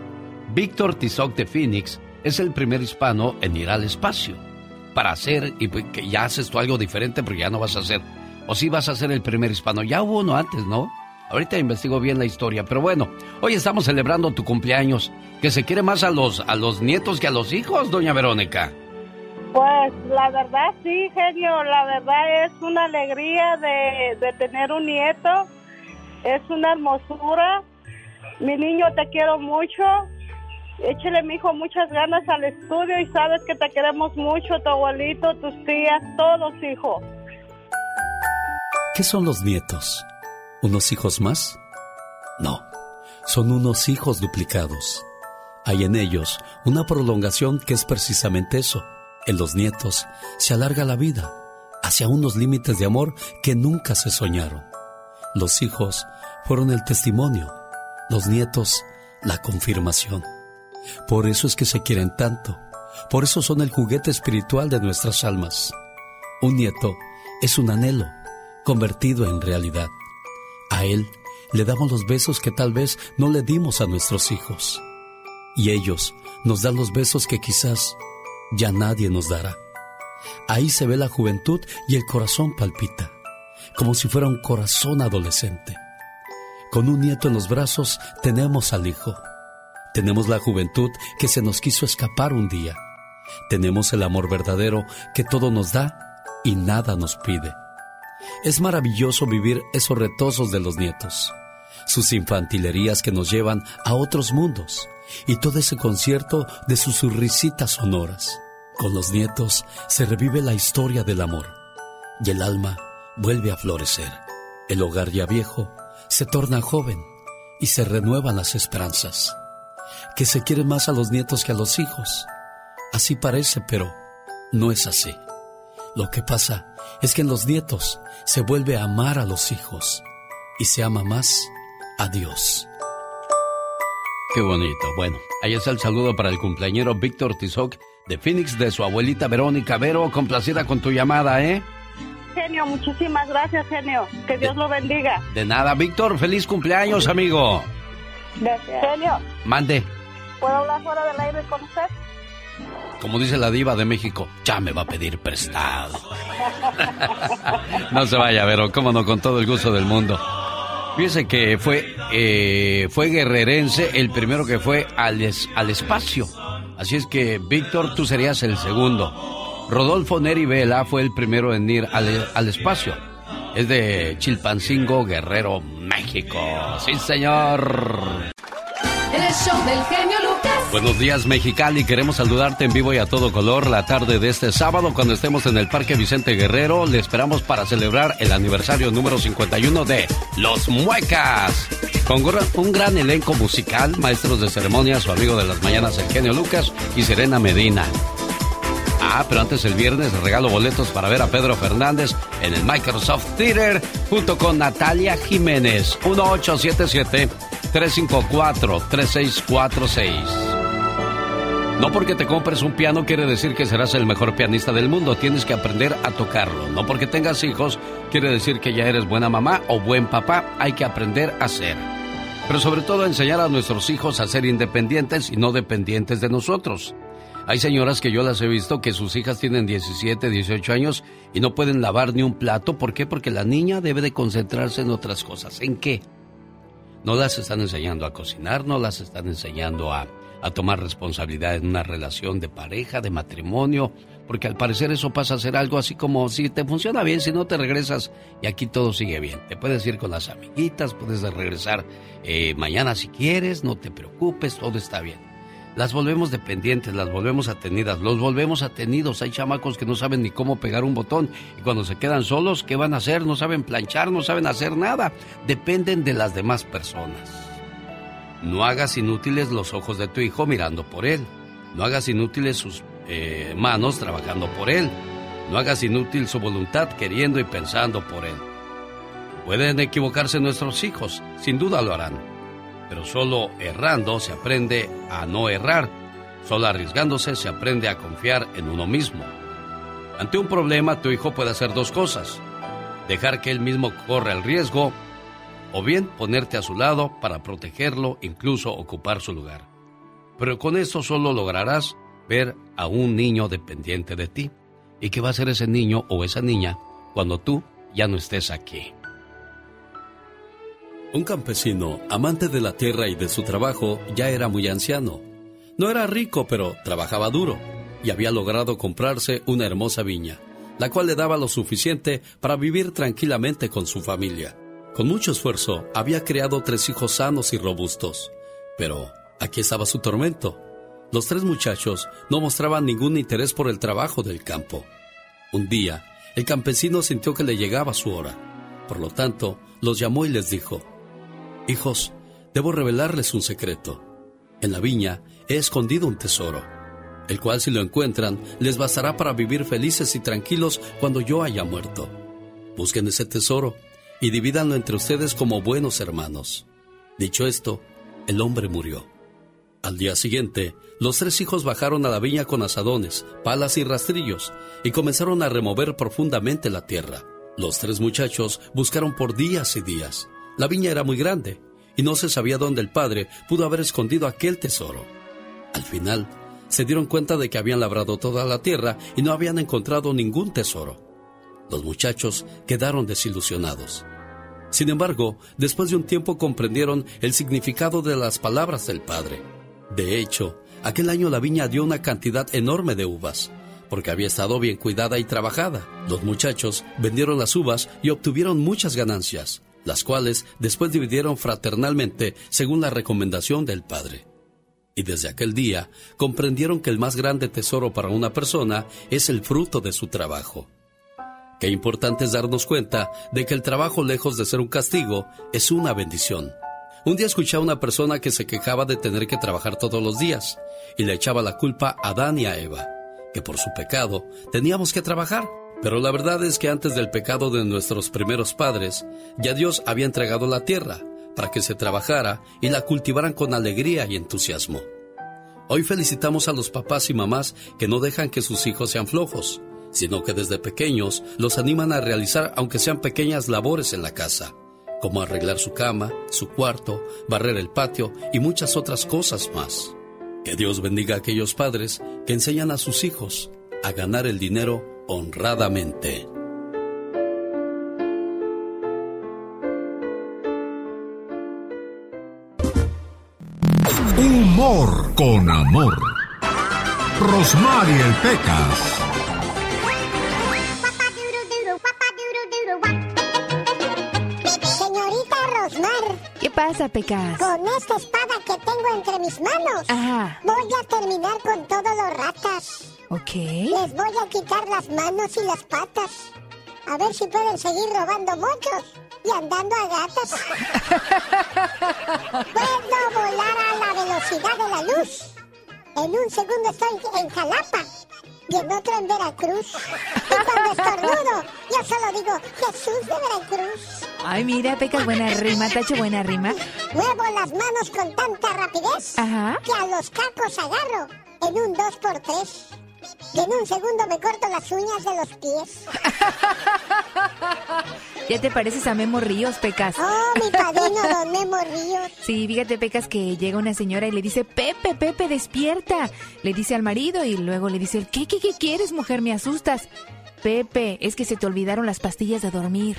Víctor Tizoc de Phoenix es el primer hispano en ir al espacio. Para hacer, y pues que ya haces tú algo diferente, porque ya no vas a hacer, o sí vas a ser el primer hispano. Ya hubo uno antes, ¿no? Ahorita investigo bien la historia, pero bueno, hoy estamos celebrando tu cumpleaños, que se quiere más a los, a los nietos que a los hijos, doña Verónica. Pues la verdad sí, genio, la verdad es una alegría de, de tener un nieto, es una hermosura. Mi niño, te quiero mucho. Échale, mi hijo, muchas ganas al estudio y sabes que te queremos mucho, tu abuelito, tus tías, todos, hijo. ¿Qué son los nietos? ¿Unos hijos más? No, son unos hijos duplicados. Hay en ellos una prolongación que es precisamente eso. En los nietos se alarga la vida hacia unos límites de amor que nunca se soñaron. Los hijos fueron el testimonio, los nietos la confirmación. Por eso es que se quieren tanto, por eso son el juguete espiritual de nuestras almas. Un nieto es un anhelo convertido en realidad. A él le damos los besos que tal vez no le dimos a nuestros hijos. Y ellos nos dan los besos que quizás ya nadie nos dará. Ahí se ve la juventud y el corazón palpita, como si fuera un corazón adolescente. Con un nieto en los brazos tenemos al hijo. Tenemos la juventud que se nos quiso escapar un día. Tenemos el amor verdadero que todo nos da y nada nos pide. Es maravilloso vivir esos retosos de los nietos, sus infantilerías que nos llevan a otros mundos y todo ese concierto de sus risitas sonoras. Con los nietos se revive la historia del amor y el alma vuelve a florecer. El hogar ya viejo se torna joven y se renuevan las esperanzas. Que se quiere más a los nietos que a los hijos. Así parece, pero no es así. Lo que pasa es que en los nietos se vuelve a amar a los hijos y se ama más a Dios. Qué bonito. Bueno, ahí está el saludo para el cumpleañero Víctor Tizoc de Phoenix de su abuelita Verónica Vero, complacida con tu llamada, ¿eh? Genio, muchísimas gracias, genio. Que Dios lo bendiga. De nada, Víctor, feliz cumpleaños, amigo. Gracias. Genio, Mande, ¿puedo hablar fuera del aire con usted? como dice la diva de México, ya me va a pedir prestado. No se vaya, Vero, cómo no, con todo el gusto del mundo. Fíjese que fue, eh, fue guerrerense el primero que fue al, al espacio. Así es que, Víctor, tú serías el segundo. Rodolfo Neri Vela fue el primero en ir al, al espacio. Es de Chilpancingo, Guerrero, México. Sí, señor. El show del genio. Buenos días Mexicali, queremos saludarte en vivo y a todo color la tarde de este sábado cuando estemos en el Parque Vicente Guerrero. Le esperamos para celebrar el aniversario número 51 de Los Muecas. Con un gran elenco musical, maestros de ceremonia, su amigo de las mañanas, el genio Lucas y Serena Medina. Ah, pero antes el viernes regalo boletos para ver a Pedro Fernández en el Microsoft Theater junto con Natalia Jiménez. 1877-354-3646. No porque te compres un piano quiere decir que serás el mejor pianista del mundo. Tienes que aprender a tocarlo. No porque tengas hijos quiere decir que ya eres buena mamá o buen papá. Hay que aprender a ser. Pero sobre todo enseñar a nuestros hijos a ser independientes y no dependientes de nosotros. Hay señoras que yo las he visto que sus hijas tienen 17, 18 años y no pueden lavar ni un plato. ¿Por qué? Porque la niña debe de concentrarse en otras cosas. ¿En qué? No las están enseñando a cocinar, no las están enseñando a, a tomar responsabilidad en una relación de pareja, de matrimonio, porque al parecer eso pasa a ser algo así como si te funciona bien, si no te regresas y aquí todo sigue bien. Te puedes ir con las amiguitas, puedes regresar eh, mañana si quieres, no te preocupes, todo está bien. Las volvemos dependientes, las volvemos atenidas, los volvemos atenidos. Hay chamacos que no saben ni cómo pegar un botón y cuando se quedan solos, ¿qué van a hacer? No saben planchar, no saben hacer nada. Dependen de las demás personas. No hagas inútiles los ojos de tu hijo mirando por él. No hagas inútiles sus eh, manos trabajando por él. No hagas inútil su voluntad queriendo y pensando por él. Pueden equivocarse nuestros hijos, sin duda lo harán. Pero solo errando se aprende a no errar. Solo arriesgándose se aprende a confiar en uno mismo. Ante un problema, tu hijo puede hacer dos cosas. Dejar que él mismo corra el riesgo o bien ponerte a su lado para protegerlo, incluso ocupar su lugar. Pero con esto solo lograrás ver a un niño dependiente de ti. ¿Y qué va a ser ese niño o esa niña cuando tú ya no estés aquí? Un campesino, amante de la tierra y de su trabajo, ya era muy anciano. No era rico, pero trabajaba duro y había logrado comprarse una hermosa viña, la cual le daba lo suficiente para vivir tranquilamente con su familia. Con mucho esfuerzo, había creado tres hijos sanos y robustos. Pero aquí estaba su tormento. Los tres muchachos no mostraban ningún interés por el trabajo del campo. Un día, el campesino sintió que le llegaba su hora. Por lo tanto, los llamó y les dijo, Hijos, debo revelarles un secreto. En la viña he escondido un tesoro, el cual si lo encuentran les bastará para vivir felices y tranquilos cuando yo haya muerto. Busquen ese tesoro y divídanlo entre ustedes como buenos hermanos. Dicho esto, el hombre murió. Al día siguiente, los tres hijos bajaron a la viña con asadones, palas y rastrillos y comenzaron a remover profundamente la tierra. Los tres muchachos buscaron por días y días. La viña era muy grande y no se sabía dónde el padre pudo haber escondido aquel tesoro. Al final, se dieron cuenta de que habían labrado toda la tierra y no habían encontrado ningún tesoro. Los muchachos quedaron desilusionados. Sin embargo, después de un tiempo comprendieron el significado de las palabras del padre. De hecho, aquel año la viña dio una cantidad enorme de uvas, porque había estado bien cuidada y trabajada. Los muchachos vendieron las uvas y obtuvieron muchas ganancias, las cuales después dividieron fraternalmente según la recomendación del padre. Y desde aquel día comprendieron que el más grande tesoro para una persona es el fruto de su trabajo. Qué importante es darnos cuenta de que el trabajo, lejos de ser un castigo, es una bendición. Un día escuché a una persona que se quejaba de tener que trabajar todos los días y le echaba la culpa a Dan y a Eva, que por su pecado teníamos que trabajar. Pero la verdad es que antes del pecado de nuestros primeros padres, ya Dios había entregado la tierra para que se trabajara y la cultivaran con alegría y entusiasmo. Hoy felicitamos a los papás y mamás que no dejan que sus hijos sean flojos, sino que desde pequeños los animan a realizar aunque sean pequeñas labores en la casa, como arreglar su cama, su cuarto, barrer el patio y muchas otras cosas más. Que Dios bendiga a aquellos padres que enseñan a sus hijos a ganar el dinero honradamente. Humor con amor. Rosmarie el Pecas. Pasa, Pecas? con esta espada que tengo entre mis manos, Ajá. voy a terminar con todos los ratas. Ok. Les voy a quitar las manos y las patas. A ver si pueden seguir robando muchos y andando a gatas. Puedo volar a la velocidad de la luz. En un segundo estoy en Jalapa y en otro en Veracruz. Y cuando estornudo, yo solo digo Jesús de Veracruz. Ay, mira, Pecas, buena rima, Tacho, buena rima. Muevo las manos con tanta rapidez Ajá. que a los cacos agarro en un 2x3. Y en un segundo me corto las uñas de los pies. Ya te pareces a Memo Ríos, Pecas. Oh, mi padrino, don Memo Ríos. Sí, fíjate, Pecas, que llega una señora y le dice, Pepe, Pepe, despierta. Le dice al marido y luego le dice, ¿qué, qué, qué quieres, mujer? Me asustas. Pepe, es que se te olvidaron las pastillas de dormir.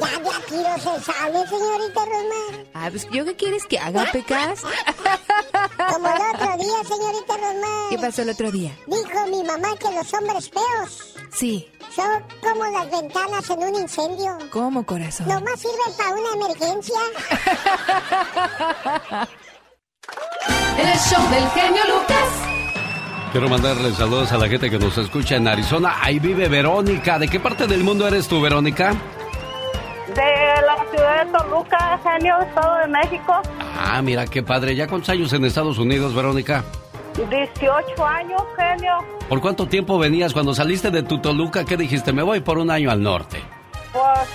Ya de aquí no se sale, señorita Rosmar. Ah, pues, ¿yo qué quieres que haga, Pecas? Como el otro día, señorita Rosmar. ¿Qué pasó el otro día? Dijo mi mamá que los hombres feos Sí. son como las ventanas en un incendio. ¿Cómo, corazón? Nomás sirven para una emergencia. En el show del genio Lucas. Quiero mandarle saludos a la gente que nos escucha en Arizona. Ahí vive Verónica. ¿De qué parte del mundo eres tú, Verónica? Ciudad de Toluca, genio, Estado de México. Ah, mira qué padre. ¿Ya cuántos años en Estados Unidos, Verónica? 18 años, genio. ¿Por cuánto tiempo venías cuando saliste de tu Toluca? ¿Qué dijiste? Me voy por un año al norte. Pues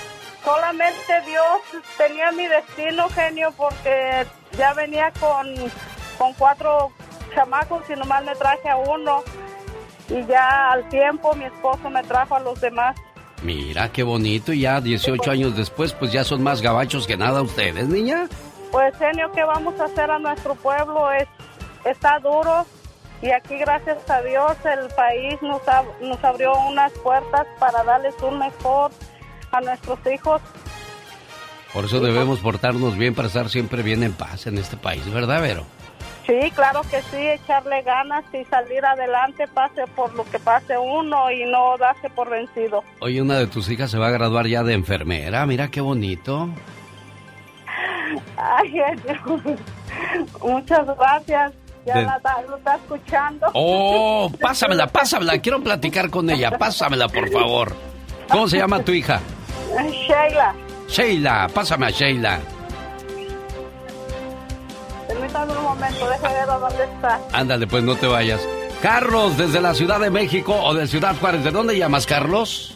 solamente Dios tenía mi destino, genio, porque ya venía con, con cuatro chamacos y nomás me traje a uno. Y ya al tiempo mi esposo me trajo a los demás. Mira qué bonito. Y ya 18 años después, pues ya son más gabachos que nada ustedes, niña. Pues, genio, ¿qué vamos a hacer a nuestro pueblo? Es, está duro y aquí, gracias a Dios, el país nos, ab- nos abrió unas puertas para darles un mejor a nuestros hijos. Por eso debemos portarnos bien para estar siempre bien en paz en este país, ¿verdad, Vero? Sí, claro que sí, echarle ganas y salir adelante, pase por lo que pase uno y no darse por vencido. Oye, una de tus hijas se va a graduar ya de enfermera. Mira qué bonito. Ay, genio. muchas gracias. Ya De- la lo está escuchando. Oh, pásamela, pásamela. Quiero platicar con ella. Pásamela, por favor. ¿Cómo se llama tu hija? Sheila, Sheila. Pásame a Sheila. Permítame un momento, déjame ver a dónde está. Ándale, pues no te vayas. Carlos, desde la Ciudad de México o de Ciudad Juárez. ¿De dónde llamas, Carlos?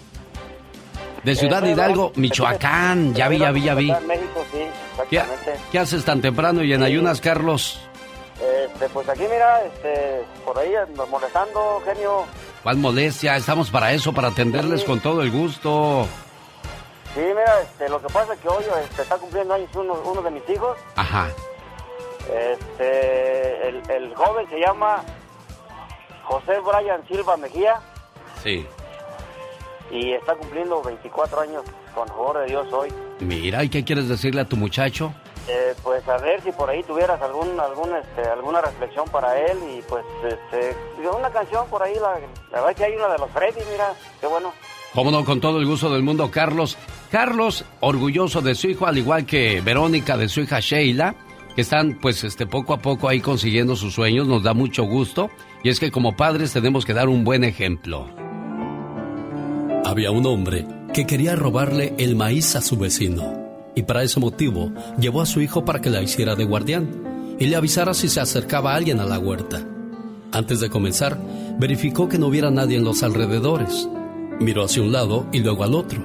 De Ciudad Eh, Hidalgo, Michoacán. Ya vi, ya vi, ya vi. En México, sí, ¿Qué, exactamente. qué haces tan temprano y en ayunas, Carlos? Este, pues aquí, mira, este, por ahí ando molestando, genio. ¿Cuál molestia? Estamos para eso, para atenderles con todo el gusto. Sí, mira, este, lo que pasa es que hoy este, está cumpliendo años uno, uno de mis hijos. Ajá. Este, el, el joven se llama José Brian Silva Mejía Sí. y está cumpliendo 24 años con favor de Dios hoy. Mira, ¿y qué quieres decirle a tu muchacho? Eh, pues a ver si por ahí tuvieras algún, algún, este, alguna reflexión para él y pues, este, una canción por ahí, la, la verdad que hay una de los Freddy, mira, qué bueno. Cómo no, con todo el gusto del mundo, Carlos. Carlos, orgulloso de su hijo, al igual que Verónica de su hija Sheila, que están pues este poco a poco ahí consiguiendo sus sueños, nos da mucho gusto. Y es que como padres tenemos que dar un buen ejemplo. Había un hombre que quería robarle el maíz a su vecino y para ese motivo llevó a su hijo para que la hiciera de guardián y le avisara si se acercaba alguien a la huerta. Antes de comenzar, verificó que no hubiera nadie en los alrededores. Miró hacia un lado y luego al otro.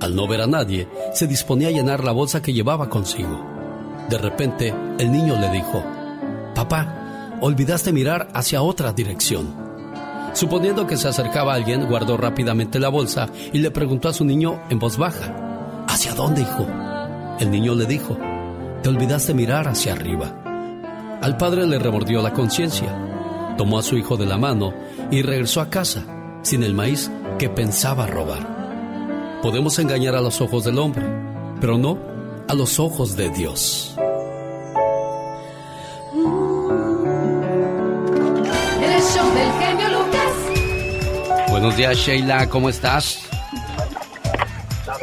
Al no ver a nadie, se disponía a llenar la bolsa que llevaba consigo. De repente, el niño le dijo, Papá, olvidaste mirar hacia otra dirección. Suponiendo que se acercaba alguien, guardó rápidamente la bolsa y le preguntó a su niño en voz baja, ¿Hacia dónde, hijo? El niño le dijo, Te olvidaste mirar hacia arriba. Al padre le remordió la conciencia, tomó a su hijo de la mano y regresó a casa, sin el maíz que pensaba robar. Podemos engañar a los ojos del hombre, pero no a los ojos de Dios. Buenos días, Sheila, ¿cómo estás?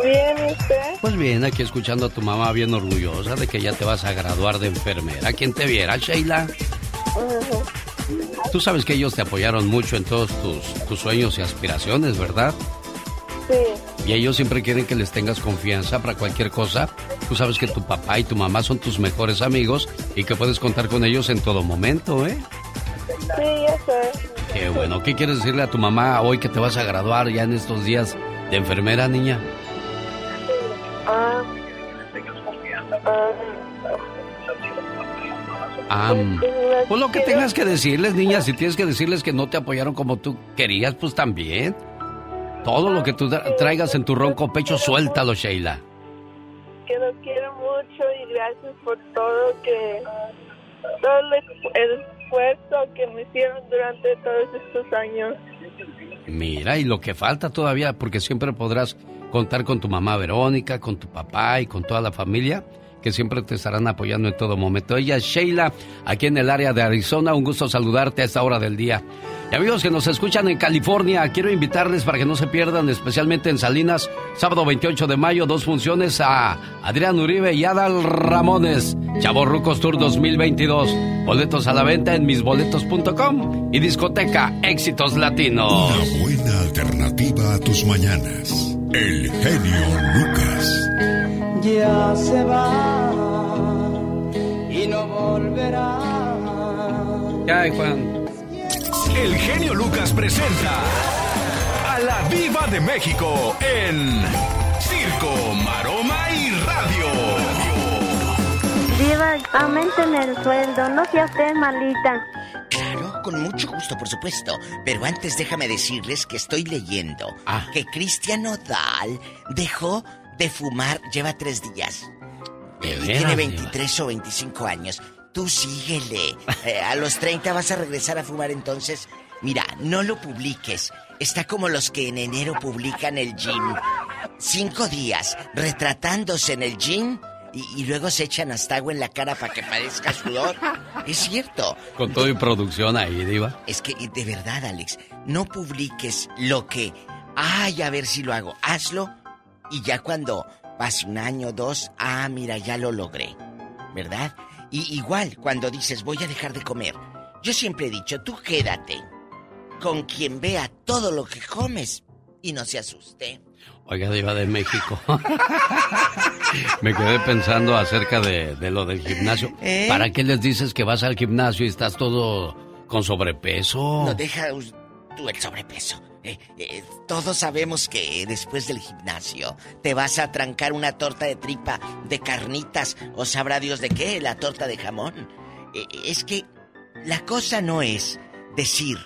Bien, ¿y usted? Pues bien, aquí escuchando a tu mamá bien orgullosa de que ya te vas a graduar de enfermera. ¿Quién te viera, Sheila? Tú sabes que ellos te apoyaron mucho en todos tus, tus sueños y aspiraciones, ¿verdad? Sí. Y ellos siempre quieren que les tengas confianza para cualquier cosa. Tú sabes que tu papá y tu mamá son tus mejores amigos y que puedes contar con ellos en todo momento, ¿eh? Sí, ya sé. Qué bueno. ¿Qué quieres decirle a tu mamá hoy que te vas a graduar ya en estos días de enfermera, niña? Ah, Ah, pues lo que tengas que decirles, niña, si tienes que decirles que no te apoyaron como tú querías, pues también. Todo lo que tú tra- traigas en tu ronco pecho, suéltalo, Sheila. que los quiero mucho y gracias por todo que todo el que me hicieron durante todos estos años. Mira, y lo que falta todavía, porque siempre podrás contar con tu mamá Verónica, con tu papá y con toda la familia, que siempre te estarán apoyando en todo momento. Ella es Sheila, aquí en el área de Arizona. Un gusto saludarte a esta hora del día. Y amigos que nos escuchan en California, quiero invitarles para que no se pierdan, especialmente en Salinas, sábado 28 de mayo, dos funciones a Adrián Uribe y Adal Ramones. Chavos Rucos Tour 2022. Boletos a la venta en misboletos.com y discoteca Éxitos Latinos. Una buena alternativa a tus mañanas. El genio Lucas. Ya se va y no volverá. Ay, Juan. El genio Lucas presenta a la Viva de México en Circo, Maroma y Radio. Diva, aumenten el sueldo, no sea usted malita. Claro, con mucho gusto, por supuesto. Pero antes déjame decirles que estoy leyendo Ah. que Cristian Nodal dejó de fumar, lleva tres días. ¿De Y tiene Diva? 23 o 25 años. Tú síguele. Eh, a los 30 vas a regresar a fumar entonces. Mira, no lo publiques. Está como los que en enero publican el gym. Cinco días retratándose en el gym y, y luego se echan hasta agua en la cara para que parezca sudor. Es cierto. Con todo y producción ahí, Diva. Es que, de verdad, Alex, no publiques lo que. Ay, a ver si lo hago. Hazlo y ya cuando pase un año, dos, ah, mira, ya lo logré. ¿Verdad? Y igual, cuando dices voy a dejar de comer, yo siempre he dicho, tú quédate con quien vea todo lo que comes y no se asuste. Oiga, Diva de México. Me quedé pensando acerca de, de lo del gimnasio. ¿Eh? ¿Para qué les dices que vas al gimnasio y estás todo con sobrepeso? No deja tú el sobrepeso. Eh, eh, todos sabemos que después del gimnasio te vas a trancar una torta de tripa de carnitas o sabrá Dios de qué, la torta de jamón. Eh, es que la cosa no es decir,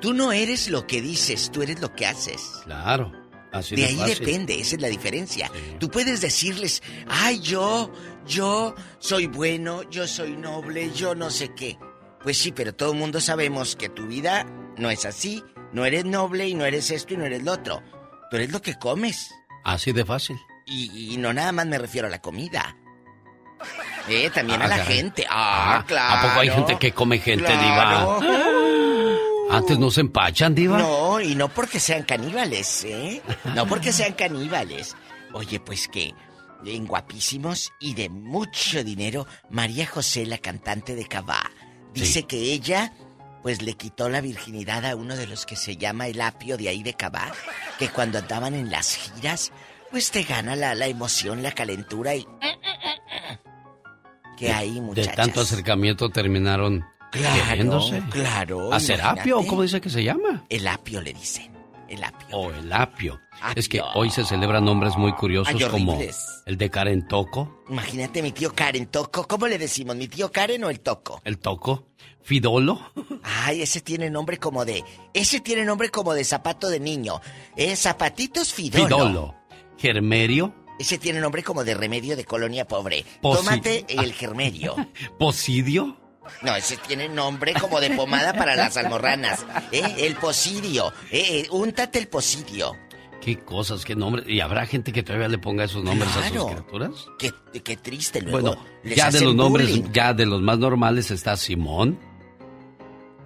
tú no eres lo que dices, tú eres lo que haces. Claro, así de de ahí fácil. depende, esa es la diferencia. Tú puedes decirles, ay, yo, yo soy bueno, yo soy noble, yo no sé qué. Pues sí, pero todo el mundo sabemos que tu vida no es así. No eres noble y no eres esto y no eres lo otro. Tú eres lo que comes. Así de fácil. Y, y no nada más me refiero a la comida. Eh, también Ah, a la caray. gente. Ah, claro. ¿A poco hay gente que come gente, Claro. Diva? Antes no se empachan, Diva. No, y no porque sean caníbales, ¿eh? No porque sean caníbales. Oye, pues que en guapísimos y de mucho dinero, María José, la cantante de Cabá, dice que ella, pues le quitó la virginidad a uno de los que se llama el apio de ahí de Cabá, que cuando andaban en las giras, pues te gana la, la emoción, la calentura y... Que hay, De muchachas. tanto acercamiento terminaron Claro, claro, ¿Hacer imagínate. apio? ¿Cómo dice que se llama? El apio le dicen. El apio. O el apio. Es que hoy se celebran nombres muy curiosos Ay, como el de Karen Toco, Imagínate mi tío Karen Toco. ¿Cómo le decimos? ¿Mi tío Karen o el Toco? el Toco, Fidolo, Ay, ese tiene nombre como de. Ese tiene nombre como de zapato de niño. ¿Eh? Zapatitos Fidolo. Fidolo, Germerio, Ese tiene nombre como de remedio de colonia pobre. Posi- Tómate el germerio. Posidio, No, ese tiene nombre como de pomada para las almorranas. ¿Eh? El posidio. ¿Eh? Úntate el posidio. qué cosas, qué nombres. ¿Y habrá gente que todavía le ponga esos nombres a sus criaturas? Qué, qué triste luego. Bueno, les ya de los nombres, ya de los más normales está Simón,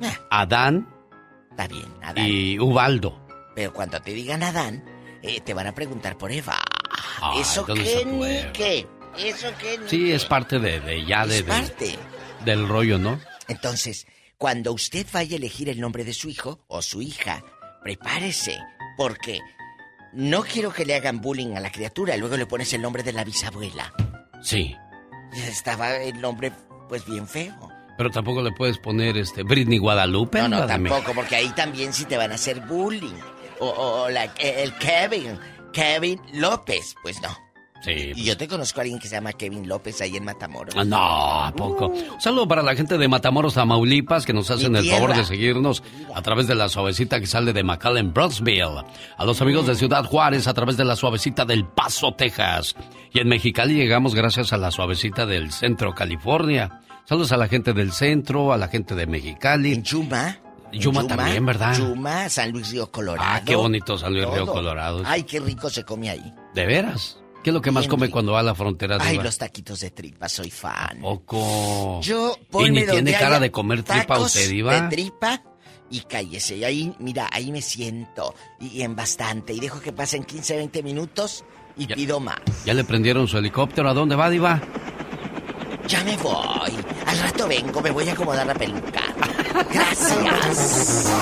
Adán Está bien, Adán. y Ubaldo. Pero cuando te digan Adán, eh, te van a preguntar por Eva. ¿Eso ¿dónde qué ni qué? ¿Eso qué ni Sí, qué? es parte de, de ya de, Es de- parte. del rollo, ¿no? Entonces, cuando usted vaya a elegir el nombre de su hijo o su hija, prepárese, porque no quiero que le hagan bullying a la criatura, luego le pones el nombre de la bisabuela. Sí. Estaba el nombre, pues bien feo. Pero tampoco le puedes poner este Britney Guadalupe. No, no, tampoco, porque ahí también sí te van a hacer bullying. O, o- o la- el Kevin, Kevin López, pues no. Sí. Y yo te conozco a alguien que se llama Kevin López ahí en Matamoros. Ah, No, ¿a poco? Un saludo para la gente de Matamoros, Tamaulipas, que nos hacen el favor de seguirnos a través de la suavecita que sale de McAllen, Brownsville. A los amigos de Ciudad Juárez a través de la suavecita del Paso, Texas. Y en Mexicali llegamos gracias a la suavecita del Centro, California. Saludos a la gente del centro, a la gente de Mexicali. En Yuma. Yuma, también, ¿verdad? Yuma, San Luis Río Colorado. Ah, qué bonito San Luis Río Todo. Colorado. Ay, qué rico se come ahí. ¿De veras? ¿Qué es lo que más come rico. cuando va a la frontera? Ay, los taquitos de tripa, soy fan. Poco. Yo, Y ponme ni donde tiene cara de comer tripa usted, Diva. de tripa y cállese. Y ahí, mira, ahí me siento. Y, y en bastante. Y dejo que pasen 15, 20 minutos y pido más. ¿Ya le prendieron su helicóptero? ¿A dónde va, Diva? Ya me voy. Al rato vengo, me voy a acomodar la peluca. Gracias.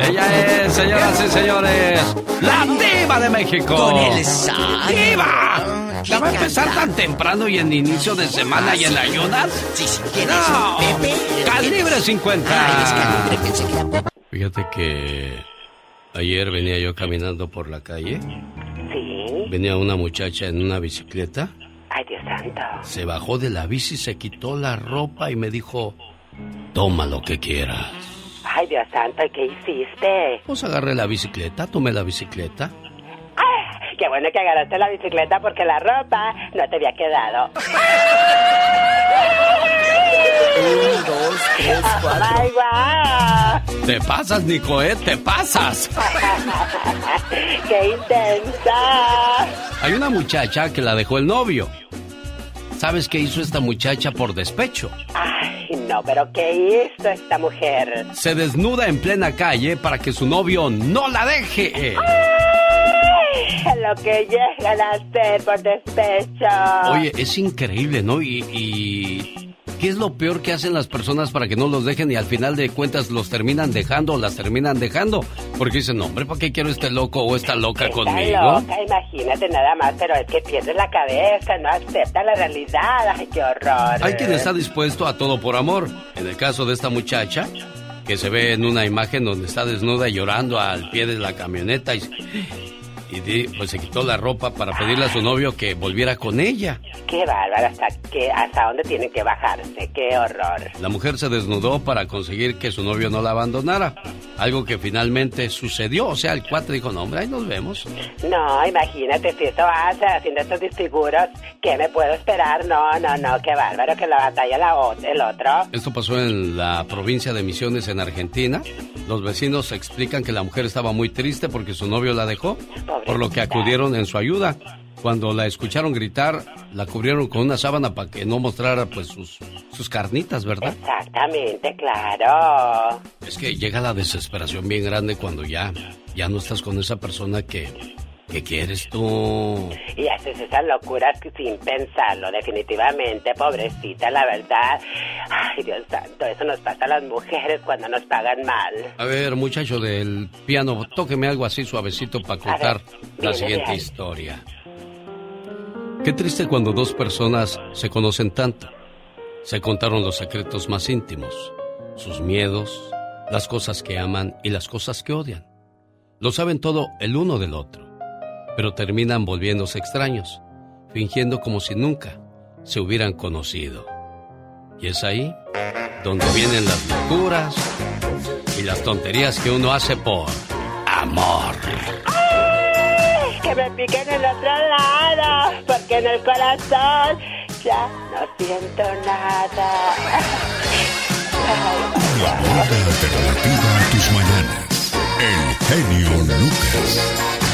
Ella es, señoras y señores, la diva de México. Con el sal. ¡Diva! ¿Ya va a empezar tan temprano y en inicio de semana y en ayunas? Sí, sí, ¿quién No. es? Pepe. Calibre 50. Ay, es calibre, pensé que era Fíjate que ayer venía yo caminando por la calle. Sí. Venía una muchacha en una bicicleta. Ay, Dios santo. Se bajó de la bici, se quitó la ropa y me dijo, toma lo que quieras. Ay, Dios santo, ¿y qué hiciste? Pues agarré la bicicleta, tomé la bicicleta. Ay, qué bueno que agarraste la bicicleta porque la ropa no te había quedado. Uno, dos, tres, cuatro. ¡Ay! Te pasas, Nico, ¿eh? Te pasas. ¡Qué intensa! Hay una muchacha que la dejó el novio. ¿Sabes qué hizo esta muchacha por despecho? Ay, no, pero ¿qué hizo esta mujer? Se desnuda en plena calle para que su novio no la deje. Ay, lo que llegan a hacer por despecho. Oye, es increíble, ¿no? Y, y ¿qué es lo peor que hacen las personas para que no los dejen y al final de cuentas los terminan dejando o las terminan dejando? Porque dicen, no, hombre, ¿para qué quiero este loco o esta loca Está conmigo? loca, imagínate nada más, pero es que pierde la cabeza, no acepta la realidad. Ay, qué horror. Hay quien está dispuesto a todo por amor. En el caso de esta muchacha, que se ve en una imagen donde está desnuda y llorando al pie de la camioneta y, y pues se quitó la ropa para pedirle a su novio que volviera con ella. Qué bárbaro, hasta, que, hasta dónde tienen que bajarse, qué horror. La mujer se desnudó para conseguir que su novio no la abandonara. Algo que finalmente sucedió. O sea, el cuate dijo, no, hombre, ahí nos vemos. No, imagínate si eso hace haciendo estos disfiguros, ¿qué me puedo esperar? No, no, no, qué bárbaro que la batalla la, el otro. Esto pasó en la provincia de Misiones, en Argentina. Los vecinos explican que la mujer estaba muy triste porque su novio la dejó, por lo que acudieron en su ayuda. Cuando la escucharon gritar, la cubrieron con una sábana para que no mostrara pues sus, sus carnitas, ¿verdad? Exactamente, claro. Es que llega la desesperación bien grande cuando ya, ya no estás con esa persona que, que quieres tú. Y haces esas locuras sin pensarlo, definitivamente, pobrecita, la verdad. Ay, Dios santo, eso nos pasa a las mujeres cuando nos pagan mal. A ver, muchacho del piano, tóqueme algo así suavecito para contar la siguiente bien. historia. Qué triste cuando dos personas se conocen tanto. Se contaron los secretos más íntimos, sus miedos, las cosas que aman y las cosas que odian. Lo saben todo el uno del otro, pero terminan volviéndose extraños, fingiendo como si nunca se hubieran conocido. Y es ahí donde vienen las locuras y las tonterías que uno hace por amor. ¡Ay! Que me piquen en el otro lado, porque en el corazón ya no siento nada. La moda alternativa a tus mañanas. El genio Lucas.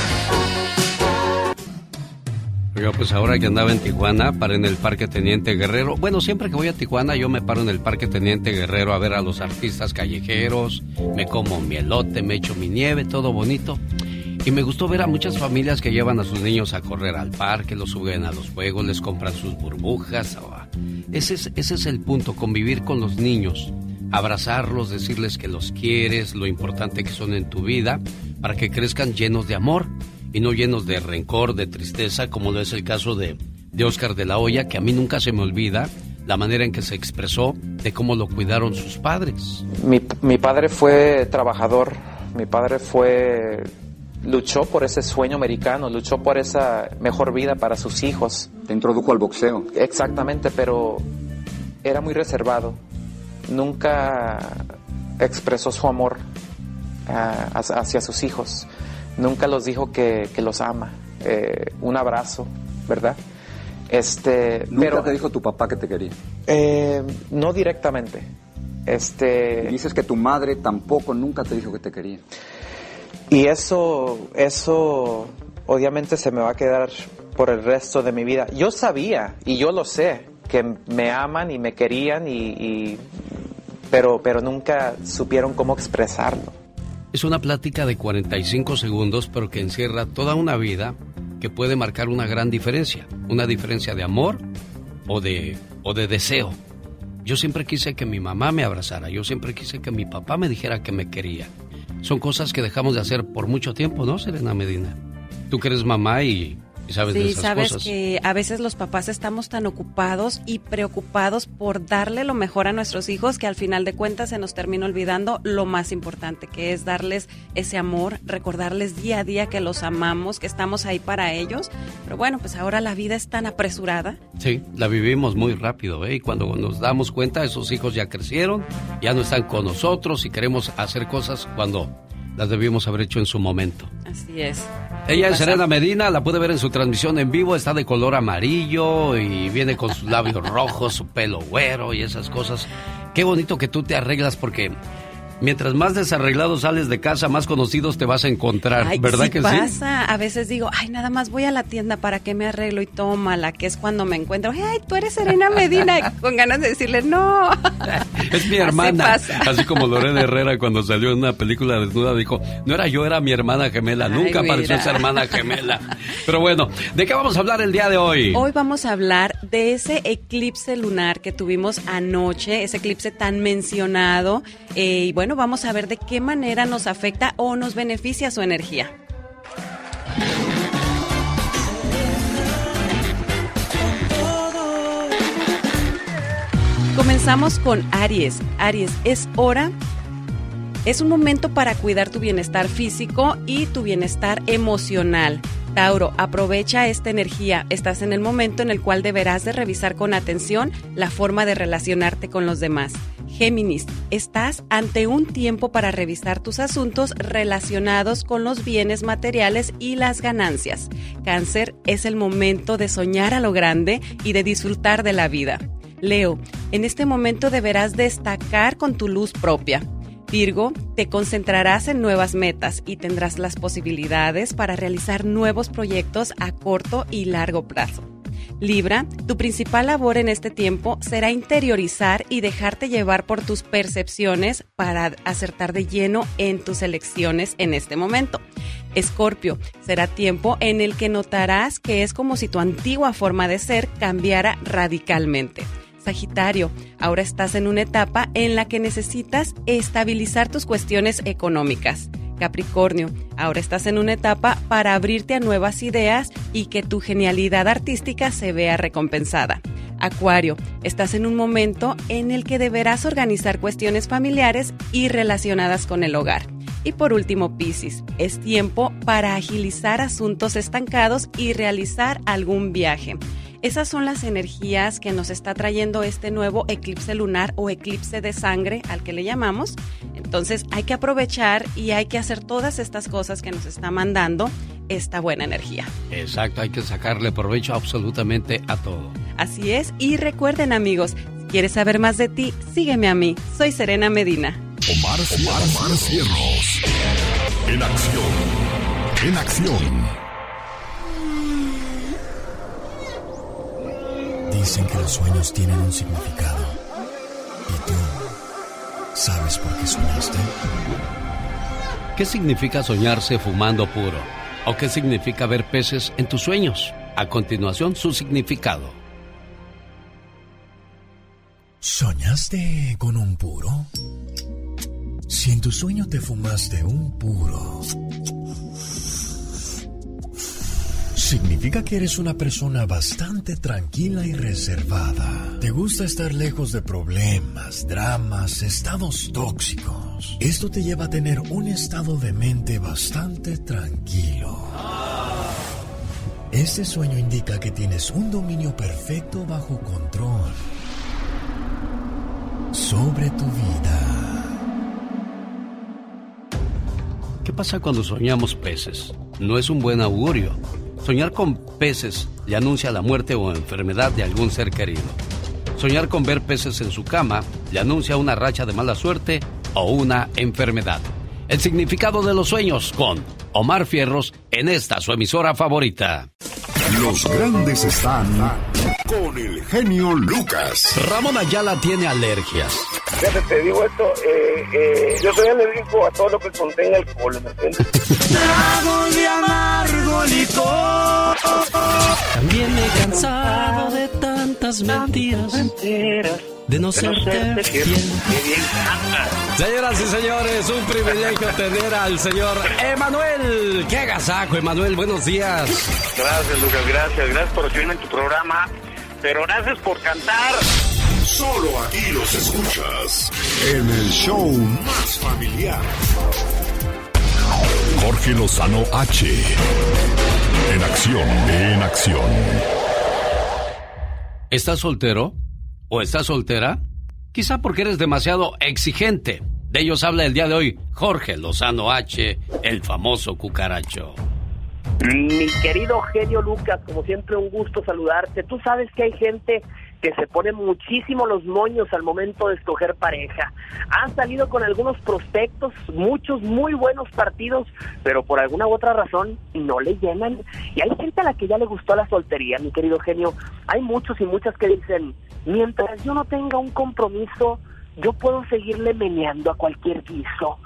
Oiga, pues ahora que andaba en Tijuana, paré en el Parque Teniente Guerrero. Bueno, siempre que voy a Tijuana, yo me paro en el Parque Teniente Guerrero a ver a los artistas callejeros, me como mi elote, me echo mi nieve, todo bonito. Y me gustó ver a muchas familias que llevan a sus niños a correr al parque, los suben a los juegos, les compran sus burbujas. Ese es, ese es el punto, convivir con los niños, abrazarlos, decirles que los quieres, lo importante que son en tu vida, para que crezcan llenos de amor y no llenos de rencor, de tristeza, como lo es el caso de, de Oscar de la Hoya, que a mí nunca se me olvida la manera en que se expresó de cómo lo cuidaron sus padres. Mi, mi padre fue trabajador, mi padre fue luchó por ese sueño americano, luchó por esa mejor vida para sus hijos. Te introdujo al boxeo. Exactamente, pero era muy reservado. Nunca expresó su amor ah, hacia hacia sus hijos. Nunca los dijo que, que los ama. Eh, un abrazo, ¿verdad? Este, Nunca pero te dijo tu papá que te quería. eh, no directamente. Este, Y dices que tu madre tampoco nunca te dijo que te quería. Y eso, eso obviamente se me va a quedar por el resto de mi vida. Yo sabía, y yo lo sé, que me aman y me querían, y, y- pero, pero nunca supieron cómo expresarlo. Es una plática de 45 segundos, pero que encierra toda una vida que puede marcar una gran diferencia. Una diferencia de amor o de, o de deseo. Yo siempre quise que mi mamá me abrazara. Yo siempre quise que mi papá me dijera que me quería. Son cosas que dejamos de hacer por mucho tiempo, ¿no, Serena Medina? Tú que eres mamá y, y sabes de Sí, esas sabes cosas. que a veces los papás estamos tan ocupados y preocupados por darle lo mejor a nuestros hijos que al final de cuentas se nos termina olvidando lo más importante, que es darles ese amor, recordarles día a día que los amamos, que estamos ahí para ellos. Pero bueno, pues ahora la vida es tan apresurada. Sí, la vivimos muy rápido, ¿eh? Y cuando nos damos cuenta, esos hijos ya crecieron, ya no están con nosotros y queremos hacer cosas cuando las debimos haber hecho en su momento. Así es. Ella es. Serena Medina, la puede ver en su transmisión en vivo, está de color amarillo y viene con sus labios rojos, su pelo güero y esas cosas. Qué bonito que tú te arreglas porque mientras más desarreglado sales de casa, más conocidos te vas a encontrar, Ay, ¿verdad sí que sí? pasa. A veces digo, ay, nada más voy a la tienda para que me arreglo y tómala, que es cuando me encuentro. Ay, tú eres Serena Medina. Con ganas de decirle, no. Es mi Así hermana. pasa. Así como Lorena Herrera cuando salió en una película desnuda dijo, no era yo, era mi hermana gemela. Nunca apareció esa hermana gemela. Pero bueno, ¿de qué vamos a hablar el día de hoy? Hoy vamos a hablar de ese eclipse lunar que tuvimos anoche, ese eclipse tan mencionado. eh, y bueno, vamos a ver de qué manera nos afecta o nos beneficia su energía. Comenzamos con Aries. Aries, es hora es un momento para cuidar tu bienestar físico y tu bienestar emocional. Tauro, aprovecha esta energía. Estás en el momento en el cual deberás de revisar con atención la forma de relacionarte con los demás. Géminis, estás ante un tiempo para revisar tus asuntos relacionados con los bienes materiales y las ganancias. Cáncer, es el momento de soñar a lo grande y de disfrutar de la vida. Leo, en este momento deberás destacar con tu luz propia. Virgo, te concentrarás en nuevas metas y tendrás las posibilidades para realizar nuevos proyectos a corto y largo plazo. Libra, tu principal labor en este tiempo será interiorizar y dejarte llevar por tus percepciones para acertar de lleno en tus elecciones en este momento. Escorpio, será tiempo en el que notarás que es como si tu antigua forma de ser cambiara radicalmente. Sagitario, ahora estás en una etapa en la que necesitas estabilizar tus cuestiones económicas. Capricornio, ahora estás en una etapa para abrirte a nuevas ideas y que tu genialidad artística se vea recompensada. Acuario, estás en un momento en el que deberás organizar cuestiones familiares y relacionadas con el hogar. Y por último, Piscis, es tiempo para agilizar asuntos estancados y realizar algún viaje. Esas son las energías que nos está trayendo este nuevo eclipse lunar o eclipse de sangre al que le llamamos. Entonces hay que aprovechar y hay que hacer todas estas cosas que nos está mandando esta buena energía. Exacto, hay que sacarle provecho absolutamente a todo. Así es, y recuerden amigos, si quieres saber más de ti, sígueme a mí. Soy Serena Medina. Omar, Omar, Omar Cierros. En acción. En acción. Dicen que los sueños tienen un significado. ¿Y tú sabes por qué soñaste? ¿Qué significa soñarse fumando puro? ¿O qué significa ver peces en tus sueños? A continuación, su significado. ¿Soñaste con un puro? Si en tu sueño te fumaste un puro, significa que eres una persona bastante tranquila y reservada. Te gusta estar lejos de problemas, dramas, estados tóxicos. Esto te lleva a tener un estado de mente bastante tranquilo. Este sueño indica que tienes un dominio perfecto bajo control sobre tu vida. ¿Qué pasa cuando soñamos peces? No es un buen augurio. Soñar con peces le anuncia la muerte o enfermedad de algún ser querido. Soñar con ver peces en su cama le anuncia una racha de mala suerte o una enfermedad. El significado de los sueños con Omar Fierros en esta su emisora favorita. Los grandes están con el genio Lucas. Ramón Ayala tiene alergias. Fíjate, te digo esto, eh, eh, yo soy alérgico a todo lo que contenga alcohol, ¿me entiendes? De amargo licor. También me he cansado de tantas mentiras. De no serte fiel. Señoras y señores, un privilegio tener al señor Emanuel. ¡Qué agasajo, Emanuel! Buenos días. Gracias, Lucas, gracias. Gracias por recibirme en tu programa. Pero gracias por cantar. Solo aquí los escuchas en el show más familiar. Jorge Lozano H. En acción, en acción. ¿Estás soltero? ¿O estás soltera? Quizá porque eres demasiado exigente. De ellos habla el día de hoy Jorge Lozano H., el famoso cucaracho. Mi querido genio Lucas, como siempre un gusto saludarte. Tú sabes que hay gente que se pone muchísimo los moños al momento de escoger pareja. Han salido con algunos prospectos, muchos muy buenos partidos, pero por alguna u otra razón no le llenan. Y hay gente a la que ya le gustó la soltería, mi querido genio. Hay muchos y muchas que dicen, mientras yo no tenga un compromiso, yo puedo seguirle meneando a cualquier guiso.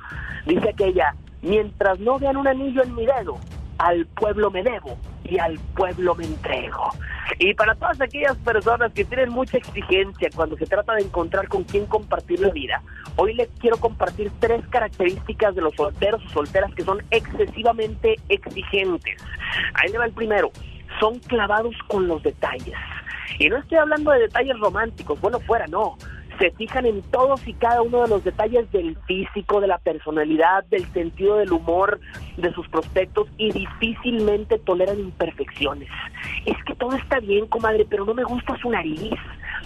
Dice aquella, mientras no vean un anillo en mi dedo, al pueblo me debo y al pueblo me entrego. Y para todas aquellas personas que tienen mucha exigencia cuando se trata de encontrar con quién compartir la vida, hoy les quiero compartir tres características de los solteros o solteras que son excesivamente exigentes. Ahí le va el primero, son clavados con los detalles. Y no estoy hablando de detalles románticos, bueno, fuera, no se fijan en todos y cada uno de los detalles del físico, de la personalidad, del sentido del humor de sus prospectos y difícilmente toleran imperfecciones. Es que todo está bien, comadre, pero no me gusta su nariz.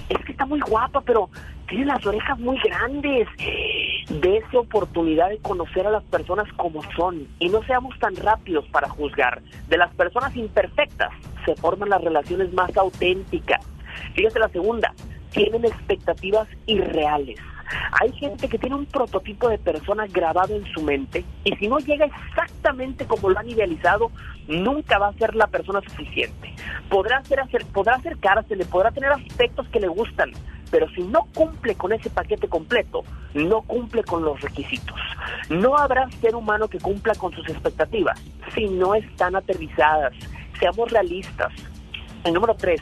Es que está muy guapa, pero tiene las orejas muy grandes. Dese oportunidad de conocer a las personas como son y no seamos tan rápidos para juzgar. De las personas imperfectas se forman las relaciones más auténticas. Fíjate la segunda, tienen expectativas irreales. Hay gente que tiene un prototipo de persona grabado en su mente y si no llega exactamente como lo han idealizado, nunca va a ser la persona suficiente. Podrá, hacer, podrá acercársele, podrá tener aspectos que le gustan, pero si no cumple con ese paquete completo, no cumple con los requisitos. No habrá ser humano que cumpla con sus expectativas si no están aterrizadas. Seamos realistas. El número tres,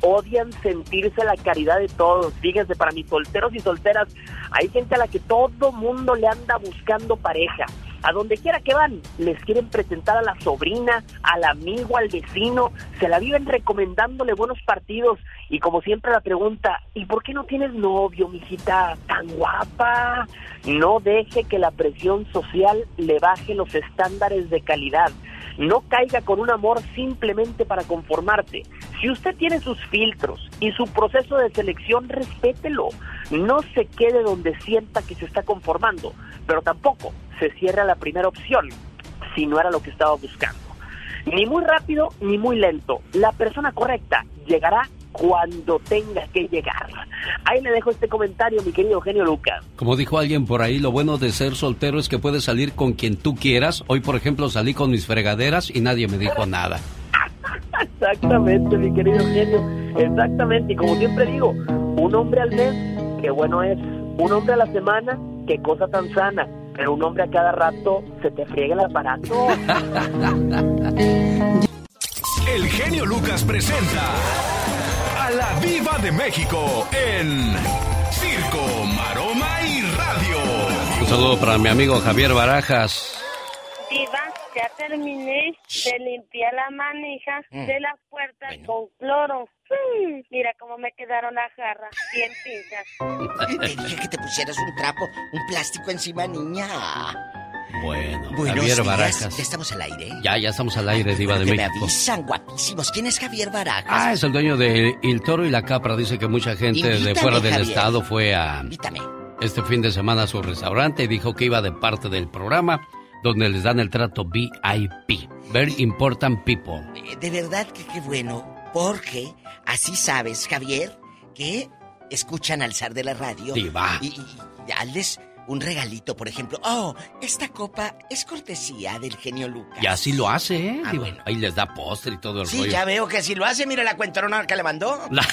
odian sentirse la caridad de todos. Fíjense, para mis solteros y solteras, hay gente a la que todo mundo le anda buscando pareja. A donde quiera que van, les quieren presentar a la sobrina, al amigo, al vecino, se la viven recomendándole buenos partidos. Y como siempre la pregunta, ¿y por qué no tienes novio, mijita, tan guapa? No deje que la presión social le baje los estándares de calidad. No caiga con un amor simplemente para conformarte. Si usted tiene sus filtros y su proceso de selección, respételo. No se quede donde sienta que se está conformando, pero tampoco se cierre a la primera opción si no era lo que estaba buscando. Ni muy rápido ni muy lento. La persona correcta llegará cuando tenga que llegar. Ahí le dejo este comentario, mi querido genio Lucas. Como dijo alguien por ahí, lo bueno de ser soltero es que puedes salir con quien tú quieras. Hoy, por ejemplo, salí con mis fregaderas y nadie me dijo nada. Exactamente, mi querido genio. Exactamente. Y como siempre digo, un hombre al mes, qué bueno es. Un hombre a la semana, qué cosa tan sana. Pero un hombre a cada rato se te friega el aparato. El genio Lucas presenta a la Viva de México en Circo, Maroma y Radio. Un saludo para mi amigo Javier Barajas. Diva, ya te terminé de limpiar la manija Mm. de las puertas con cloro. Mm, mira cómo me quedaron las jarras, bien pinchas. Te dije que te pusieras un trapo, un plástico encima, niña. Bueno, Buenos Javier días. Barajas. Ya estamos al aire. Ya, ya estamos al aire, Diva de Que me México. avisan, guapísimos. ¿Quién es Javier Barajas? Ah, es el dueño de El Toro y la Capra. Dice que mucha gente de fuera del Javier. estado fue a Invítame. este fin de semana a su restaurante y dijo que iba de parte del programa donde les dan el trato VIP. Very Important People. Eh, De verdad que qué bueno, porque así sabes, Javier, que escuchan al zar de la radio. Diva. Y, y- y hazles un regalito, por ejemplo. Oh, esta copa es cortesía del genio Lucas. Y así lo hace, ¿eh? Ah, bueno. Ahí les da postre y todo el Sí, rollo. ya veo que si lo hace, mira la cuentorona que le mandó. La,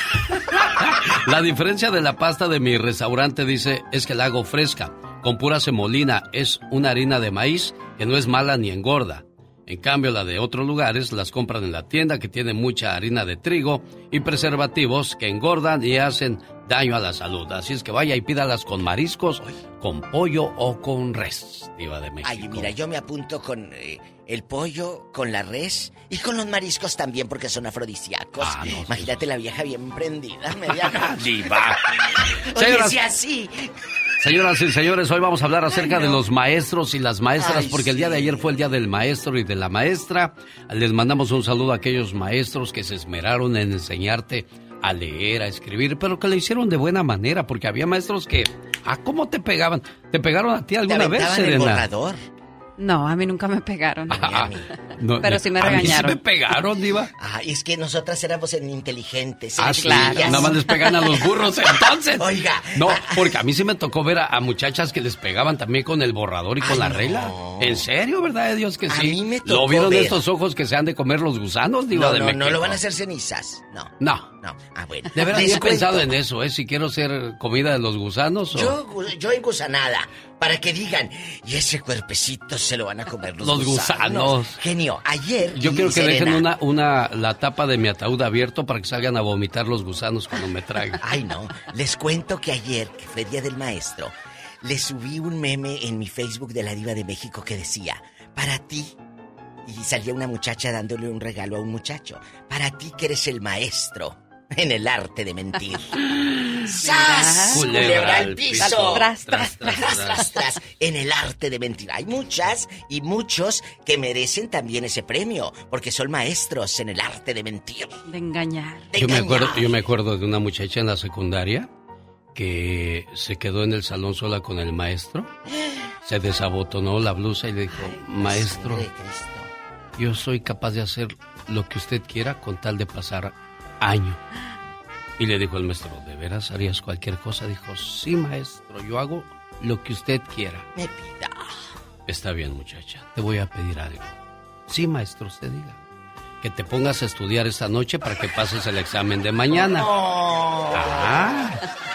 la diferencia de la pasta de mi restaurante, dice, es que la hago fresca, con pura semolina. Es una harina de maíz que no es mala ni engorda. En cambio, la de otros lugares las compran en la tienda que tiene mucha harina de trigo y preservativos que engordan y hacen daño a la salud. Así es que vaya y pídalas con mariscos, con pollo o con res, diva de México. Ay, mira, yo me apunto con eh, el pollo, con la res y con los mariscos también porque son afrodisíacos. Ah, Imagínate la vieja bien prendida, media Diva. Oye, si así. Señoras y señores, hoy vamos a hablar acerca de los maestros y las maestras, Ay, porque el día de ayer fue el día del maestro y de la maestra. Les mandamos un saludo a aquellos maestros que se esmeraron en enseñarte a leer, a escribir, pero que lo hicieron de buena manera, porque había maestros que, ah, ¿cómo te pegaban? ¿Te pegaron a ti alguna vez, aventaban el Serena? borrador? No, a mí nunca me pegaron. Ah, no, Pero sí me a mí regañaron. sí me pegaron, diva. Ah, es que nosotras éramos en inteligentes. Ah, chiquillas. nada más les pegan a los burros entonces. Oiga. No, porque a mí sí me tocó ver a, a muchachas que les pegaban también con el borrador y con Ay, la no. regla. ¿En serio, verdad de Dios que A sí? mí me ¿Lo tocó vieron ver. estos ojos que se han de comer los gusanos, diva No, de no, no lo van a hacer cenizas. No, No. No. Ah, bueno. De verdad, he pensado en eso, ¿eh? Si quiero ser comida de los gusanos o... Yo, yo en gusanada, para que digan, y ese cuerpecito se lo van a comer los, Los gusanos. Genio, ayer. Yo quiero que Serena- dejen una, una, la tapa de mi ataúd abierto para que salgan a vomitar los gusanos cuando me traigan. Ay, no. Les cuento que ayer, que fue Día del Maestro, le subí un meme en mi Facebook de la Diva de México que decía, para ti. Y salía una muchacha dándole un regalo a un muchacho. Para ti que eres el maestro en el arte de mentir. ¡Sas! Culebra al piso. Tras, Tras, tras, tras. En el arte de mentir. Hay muchas y muchos que merecen también ese premio, porque son maestros en el arte de mentir. De engañar. Yo me, acuerdo, yo me acuerdo de una muchacha en la secundaria que se quedó en el salón sola con el maestro. Se desabotonó la blusa y le dijo, maestro, yo soy capaz de hacer lo que usted quiera con tal de pasar año. Y le dijo el maestro, ¿de veras harías cualquier cosa? Dijo, sí, maestro, yo hago lo que usted quiera. Me pida. Está bien, muchacha, te voy a pedir algo. Sí, maestro, usted diga. Que te pongas a estudiar esta noche para que pases el examen de mañana. Ah,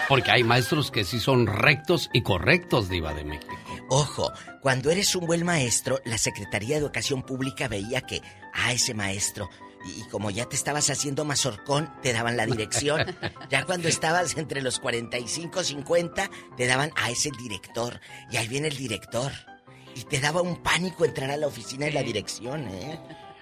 porque hay maestros que sí son rectos y correctos, Diva de México. Ojo, cuando eres un buen maestro, la Secretaría de Educación Pública veía que, ah, ese maestro, y, y como ya te estabas haciendo mazorcón, te daban la dirección. Ya cuando estabas entre los 45, 50, te daban, ah, es el director. Y ahí viene el director. Y te daba un pánico entrar a la oficina de la dirección, ¿eh?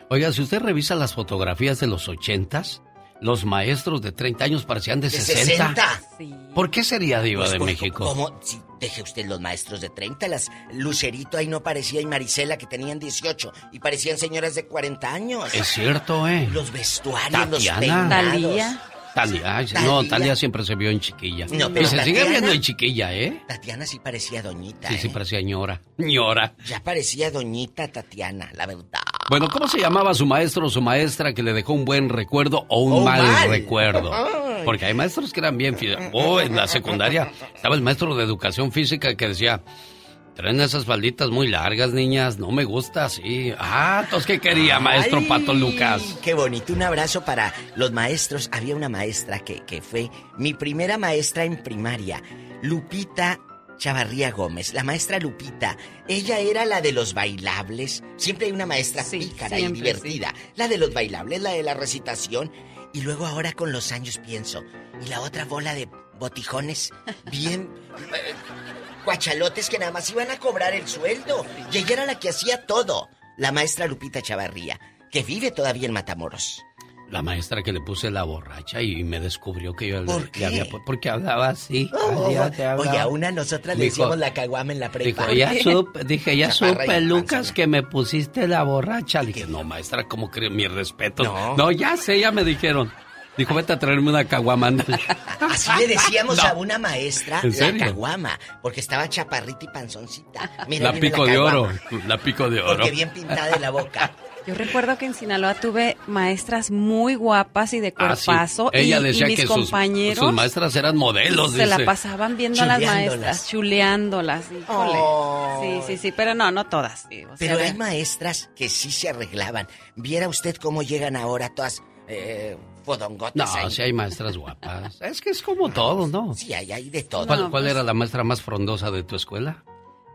Oiga, si usted revisa las fotografías de los ochentas, los maestros de 30 años parecían de, De 60. 60. ¿Por qué sería Diva Pues, de ¿cómo- México? ¿Cómo? Si deje usted los maestros de 30, las Lucerito ahí no parecía y Marisela que tenían 18 y parecían señoras de 40 años. Es cierto, ¿eh? Los vestuarios, los Tatiana. peinados. Talía. Talia, ay, no. Talia siempre se vio en chiquilla. No, y pero se sigue viendo en chiquilla, ¿eh? Tatiana sí parecía doñita. Sí, sí, ¿eh? parecía ñora. ñora. Ya parecía doñita Tatiana, la verdad. Bueno, ¿cómo se llamaba su maestro o su maestra que le dejó un buen recuerdo o un O mal, mal. recuerdo? Porque hay maestros que eran bien. Oh, en la secundaria estaba el maestro de educación física que decía, traen esas falditas muy largas, niñas, no me gusta así. Ah, entonces, ¿qué quería, maestro Ay, Pato Lucas? Qué bonito, un abrazo para los maestros. Había una maestra que, que fue mi primera maestra en primaria, Lupita Chavarría Gómez. La maestra Lupita, ella era la de los bailables. Siempre hay una maestra pícara y divertida. La de los bailables, la de la recitación. Y luego ahora con los años pienso, y la otra bola de botijones, bien... eh, Guachalotes que nada más iban a cobrar el sueldo. Y ella era la que hacía todo. la maestra Lupita Chavarría, que vive todavía en Matamoros. La maestra que le puse la borracha y me descubrió que yo ¿Por le qué? había... Porque hablaba así. Oh, hablaba. oye, a una nosotras le decíamos la caguama en la prepa. Dijo, ya supe, dije, ya supe, Lucas, que me pusiste la borracha. Le dije, no, maestra, ¿cómo cree mi respeto? No. ya sé, ya me dijeron. Dijo, vete a traerme una caguama. Así le decíamos No. a una maestra ¿En la caguama, porque estaba chaparrita y panzoncita. Mira, la pico de oro, la pico de oro. Porque bien pintada de la boca. Yo recuerdo que en Sinaloa tuve maestras muy guapas y de Ah, sí. cuerpazo. y- Ella y, decía mis que sus, compañeros sus maestras eran modelos. se la pasaban viendo a las maestras, chuleándolas. híjole. Oh. Sí, sí, sí, pero no, no todas. sí, o sea, Pero hay maestras que sí se arreglaban. Viera usted cómo llegan ahora todas eh, fodongotas No, ahí. sí hay maestras guapas. Es que es como todo, ¿no? Sí, hay, hay de todo. ¿Cuál, No, cuál pues- era la maestra más frondosa de tu escuela?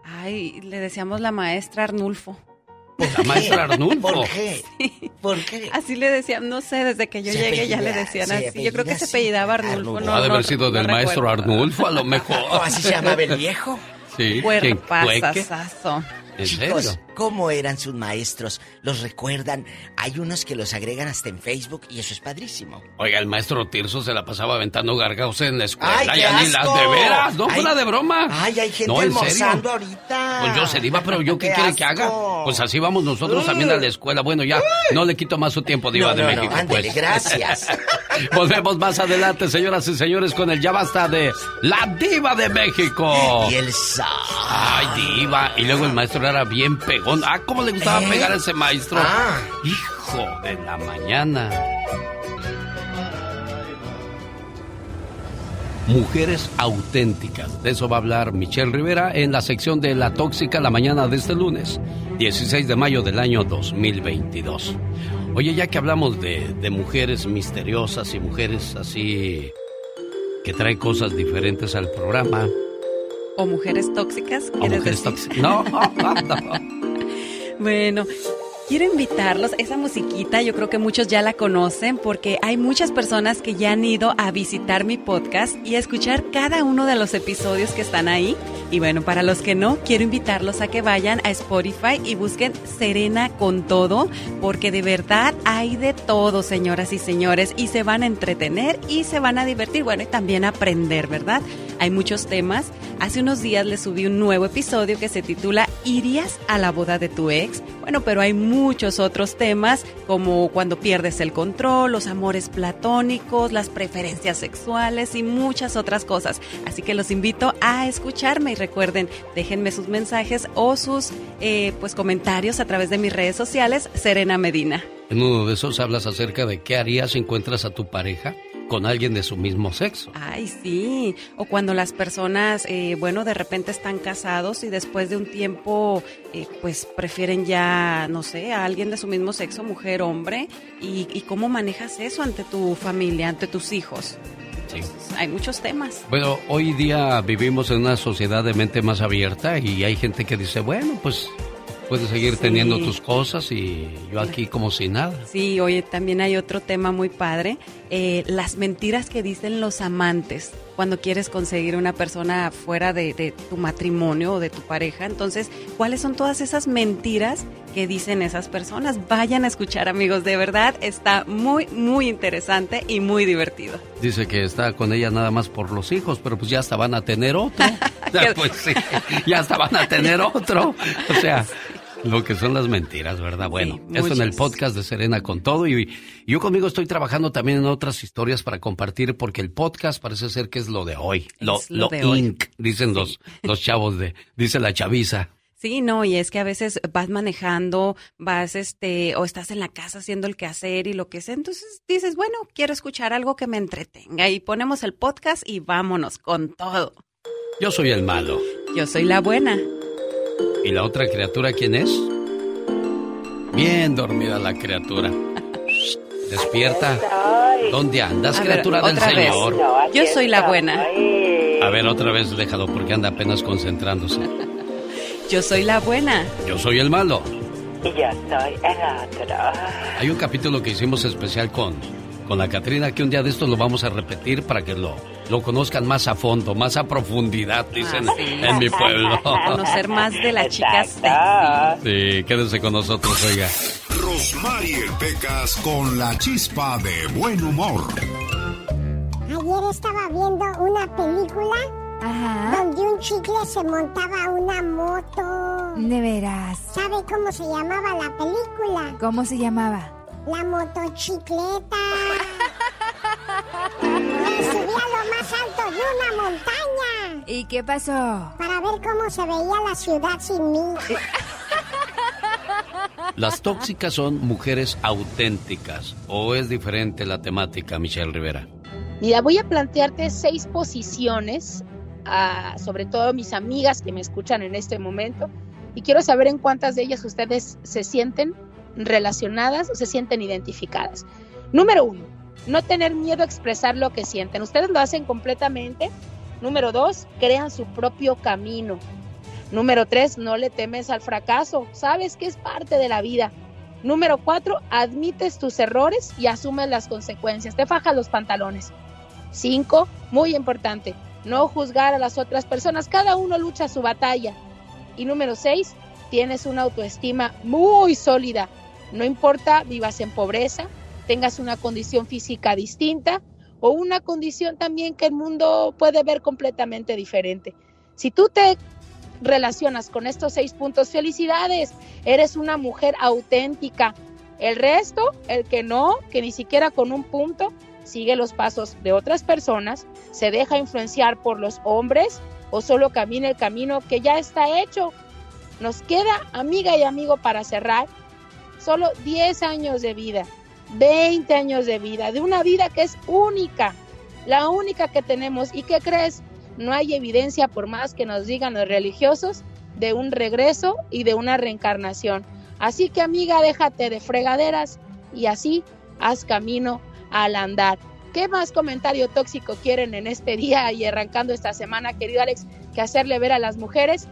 Ay, le decíamos la maestra Arnulfo. La maestra Arnulfo. ¿Por qué? ¿Por qué? Así le decían, no sé, desde que yo Se llegué ya le decían así. Yo creo que se apellidaba Arnulfo. Arnulfo. No, ha de haber sido no del maestro recuerdo. Arnulfo, a lo mejor. ¿O así se llamaba el viejo? Sí. Cuerpazazazo. ¿En Chicos, serio? ¿cómo eran sus maestros? ¿Los recuerdan? Hay unos que los agregan hasta en Facebook y eso es padrísimo. Oiga, el maestro Tirso se la pasaba aventando gargaos en la escuela. ¡Ay, qué las de veras, no fuera de broma. Ay, hay gente No, almorzando ahorita. Pues yo se iba, pero yo qué, ¡Qué quiere que haga? Pues así vamos nosotros también a la escuela. Bueno, ya no le quito más su tiempo, Diva No, de no, México. ándele, pues. gracias. Volvemos más adelante, señoras y señores, con el ya basta de la Diva de México. Y el. Ay, Diva. Y luego el maestro era bien pegón. Ah, ¿cómo le gustaba ¿Eh? pegar a ese maestro? Ah. Hijo de la mañana. Mujeres auténticas. De eso va a hablar Michelle Rivera en la sección de La Tóxica la mañana de este lunes, 16 de mayo del año 2022. Oye, ya que hablamos de, de mujeres misteriosas y mujeres así que traen cosas diferentes al programa. O mujeres tóxicas, O ¿quieres mujeres decir? tóxicas. No, no. Bueno, quiero invitarlos. Esa musiquita yo creo que muchos ya la conocen porque hay muchas personas que ya han ido a visitar mi podcast y a escuchar cada uno de los episodios que están ahí. Y bueno, para los que no, quiero invitarlos a que vayan a Spotify y busquen Serena con todo, porque de verdad hay de todo, señoras y señores, y se van a entretener y se van a divertir, bueno, y también aprender, ¿verdad? Hay muchos temas. Hace unos días les subí un nuevo episodio que se titula ¿Irías a la boda de tu ex? Bueno, pero hay muchos otros temas como cuando pierdes el control, los amores platónicos, las preferencias sexuales y muchas otras cosas. Así que los invito a escucharme y recuerden, déjenme sus mensajes o sus eh, pues comentarios a través de mis redes sociales, Serena Medina. En uno de esos hablas acerca de qué harías si encuentras a tu pareja con alguien de su mismo sexo. Ay, sí. O cuando las personas, eh, bueno, de repente están casados y después de un tiempo, eh, pues prefieren ya, no sé, a alguien de su mismo sexo, mujer, hombre. ¿Y, y cómo manejas eso ante tu familia, ante tus hijos? Sí. Hay muchos temas. Bueno, hoy día vivimos en una sociedad de mente más abierta y hay gente que dice, bueno, pues puedes seguir Sí. teniendo tus cosas y yo aquí como si nada. Sí, oye, también hay otro tema muy padre, eh, las mentiras que dicen los amantes cuando quieres conseguir una persona fuera de, de tu matrimonio o de tu pareja. Entonces, ¿cuáles son todas esas mentiras que dicen esas personas? Vayan a escuchar, amigos, de verdad está muy, muy interesante y muy divertido. Dice que está con ella nada más por los hijos, pero pues ya hasta van a tener otro. Ya, pues sí, ya hasta van a tener otro. O sea, lo que son las mentiras, ¿verdad? Bueno, esto en el podcast de Serena con todo y, y yo conmigo estoy trabajando también en otras historias para compartir porque el podcast parece ser que es lo de hoy, lo, lo lo de hoy. inc, dicen los, los chavos de, dice la chaviza. Sí, no, y es que a veces vas manejando, vas este, o estás en la casa haciendo el quehacer y lo que sea. Entonces dices, bueno, quiero escuchar algo que me entretenga. Y ponemos el podcast y vámonos con todo. Yo soy el malo. Yo soy la buena. ¿Y la otra criatura quién es? Bien dormida la criatura. Despierta. ¿Dónde andas, A ver, criatura del otra vez. Señor? Yo soy la buena. A ver, otra vez déjalo porque anda apenas concentrándose. Yo soy la buena. Yo soy el malo. Y yo soy el otro. Hay un capítulo que hicimos especial con, con la Catrina que un día de estos lo vamos a repetir para que lo, lo conozcan más a fondo, más a profundidad, dicen Ah, sí. en mi pueblo. Conocer más de las chicas. Sí, quédense con nosotros, oiga. Rosmarie Pecas con la chispa de buen humor. Ayer estaba viendo una película donde un chicle se montaba una moto. De veras. ¿Sabe cómo se llamaba la película? ¿Cómo se llamaba? La motocicleta. Me subí a lo más alto de una montaña ¿Y qué pasó? para ver cómo se veía la ciudad sin mí. Las tóxicas son mujeres auténticas. ¿O es diferente la temática, Michelle Rivera? Mira, voy a plantearte seis posiciones, a, sobre todo mis amigas que me escuchan en este momento, y quiero saber en cuántas de ellas ustedes se sienten relacionadas o se sienten identificadas. Número uno, no tener miedo a expresar lo que sienten. Ustedes lo hacen completamente. Número dos, crean su propio camino. Número tres, no le temes al fracaso. Sabes que es parte de la vida. Número cuatro, admites tus errores y asumes las consecuencias. Te fajas los pantalones. Cinco, muy importante, no juzgar a las otras personas. Cada uno lucha su batalla. Y número seis, tienes una autoestima muy sólida. No importa, vivas en pobreza, tengas una condición física distinta o una condición también que el mundo puede ver completamente diferente. Si tú te relacionas con estos seis puntos, felicidades, eres una mujer auténtica. El resto, el que no, que ni siquiera con un punto sigue los pasos de otras personas, se deja influenciar por los hombres o solo camina el camino que ya está hecho. Nos queda, amiga y amigo, para cerrar, solo 10 años de vida, 20 años de vida, de una vida que es única, la única que tenemos. ¿Y qué crees? No hay evidencia, por más que nos digan los religiosos, de un regreso y de una reencarnación. Así que amiga, déjate de fregaderas y así haz camino al andar. ¿Qué más comentario tóxico quieren en este día y arrancando esta semana, querido Alex, que hacerle ver a las mujeres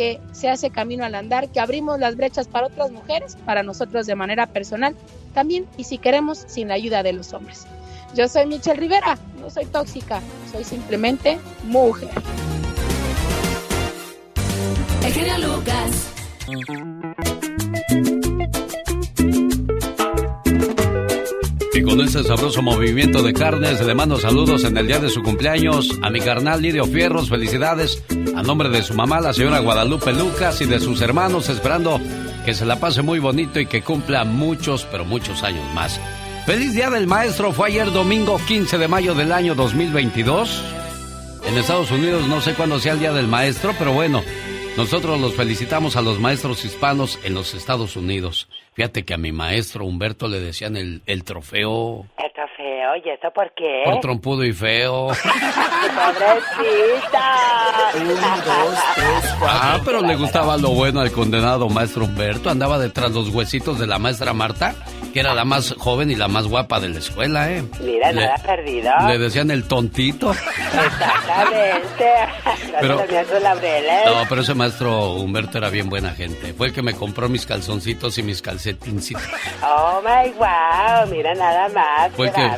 que se hace camino al andar, que abrimos las brechas para otras mujeres, para nosotros de manera personal también, y si queremos, sin la ayuda de los hombres? Yo soy Michelle Rivera, no soy tóxica, soy simplemente mujer. Y con ese sabroso movimiento de carnes, le mando saludos en el día de su cumpleaños a mi carnal Lidio Fierros. Felicidades a nombre de su mamá, la señora Guadalupe Lucas, y de sus hermanos, esperando que se la pase muy bonito y que cumpla muchos, pero muchos años más. Feliz Día del Maestro. Fue ayer domingo 15 de mayo del año 2022. En Estados Unidos no sé cuándo sea el Día del Maestro, pero bueno, nosotros los felicitamos a los maestros hispanos en los Estados Unidos. Fíjate que a mi maestro Humberto le decían el, el trofeo Está feo, ¿y eso por qué? por trompudo y feo. Pobrecita. Ah, pero le gustaba lo bueno al condenado maestro Humberto. Andaba detrás los huesitos de la maestra Marta, que era la más joven y la más guapa de la escuela, ¿eh? Mira, Le- nada perdido. Le decían el tontito. Exactamente. Pero- Gracias, maestro Laureles. No, pero ese maestro Humberto era bien buena gente. Fue el que me compró mis calzoncitos y mis calcetincitos. Oh my wow, mira nada más. Fue que,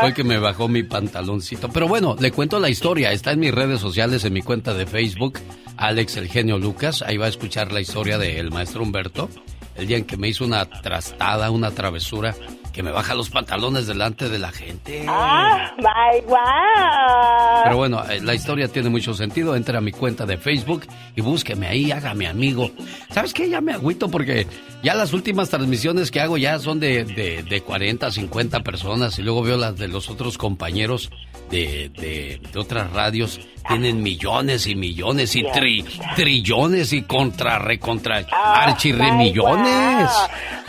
fue el que me bajó mi pantaloncito. Pero bueno, le cuento la historia. Está en mis redes sociales, en mi cuenta de Facebook, Alex el genio Lucas. Ahí va a escuchar la historia del maestro Humberto. El día en que me hizo una trastada, una travesura, que me baja los pantalones delante de la gente. Ah, my wow. Pero bueno, eh, la historia tiene mucho sentido. Entre a mi cuenta de Facebook y búsqueme ahí, hágame amigo. ¿Sabes qué? Ya me agüito porque ya las últimas transmisiones que hago ya son de, de, de 40, 50 personas y luego veo las de los otros compañeros de, de, de otras radios. Tienen millones y millones y tri- trillones y contra, recontra, Ah, archirremillones.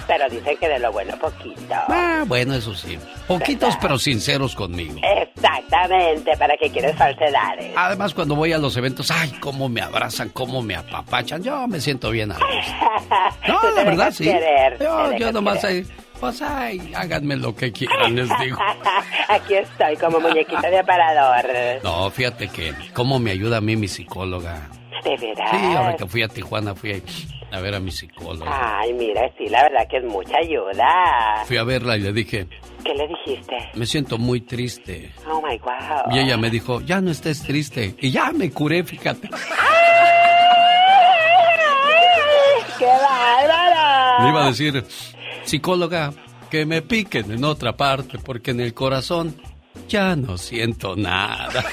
Pero dicen que de lo bueno poquito. Ah, bueno, eso sí. Poquitos pero sinceros conmigo. Exactamente, ¿para qué quieres falsedades? Además, cuando voy a los eventos, ay, cómo me abrazan, cómo me apapachan. Yo me siento bien a gusto. No, la verdad, sí. querer, Yo, yo nomás querer. ahí, pues, ay, háganme lo que quieran, les digo. Aquí estoy como muñequita de aparador. No, fíjate que cómo me ayuda a mí mi psicóloga. De veras. Sí, ahora que fui a Tijuana, fui a ver a mi psicóloga. Ay, mira, sí, la verdad que es mucha ayuda. Fui a verla y le dije, ¿Qué le dijiste? me siento muy triste. Oh my wow. Y ella me dijo, ya no estés triste. Y ya me curé, fíjate. ¡Qué bárbaro! Le iba a decir, psicóloga, que me piquen en otra parte, porque en el corazón ya no siento nada.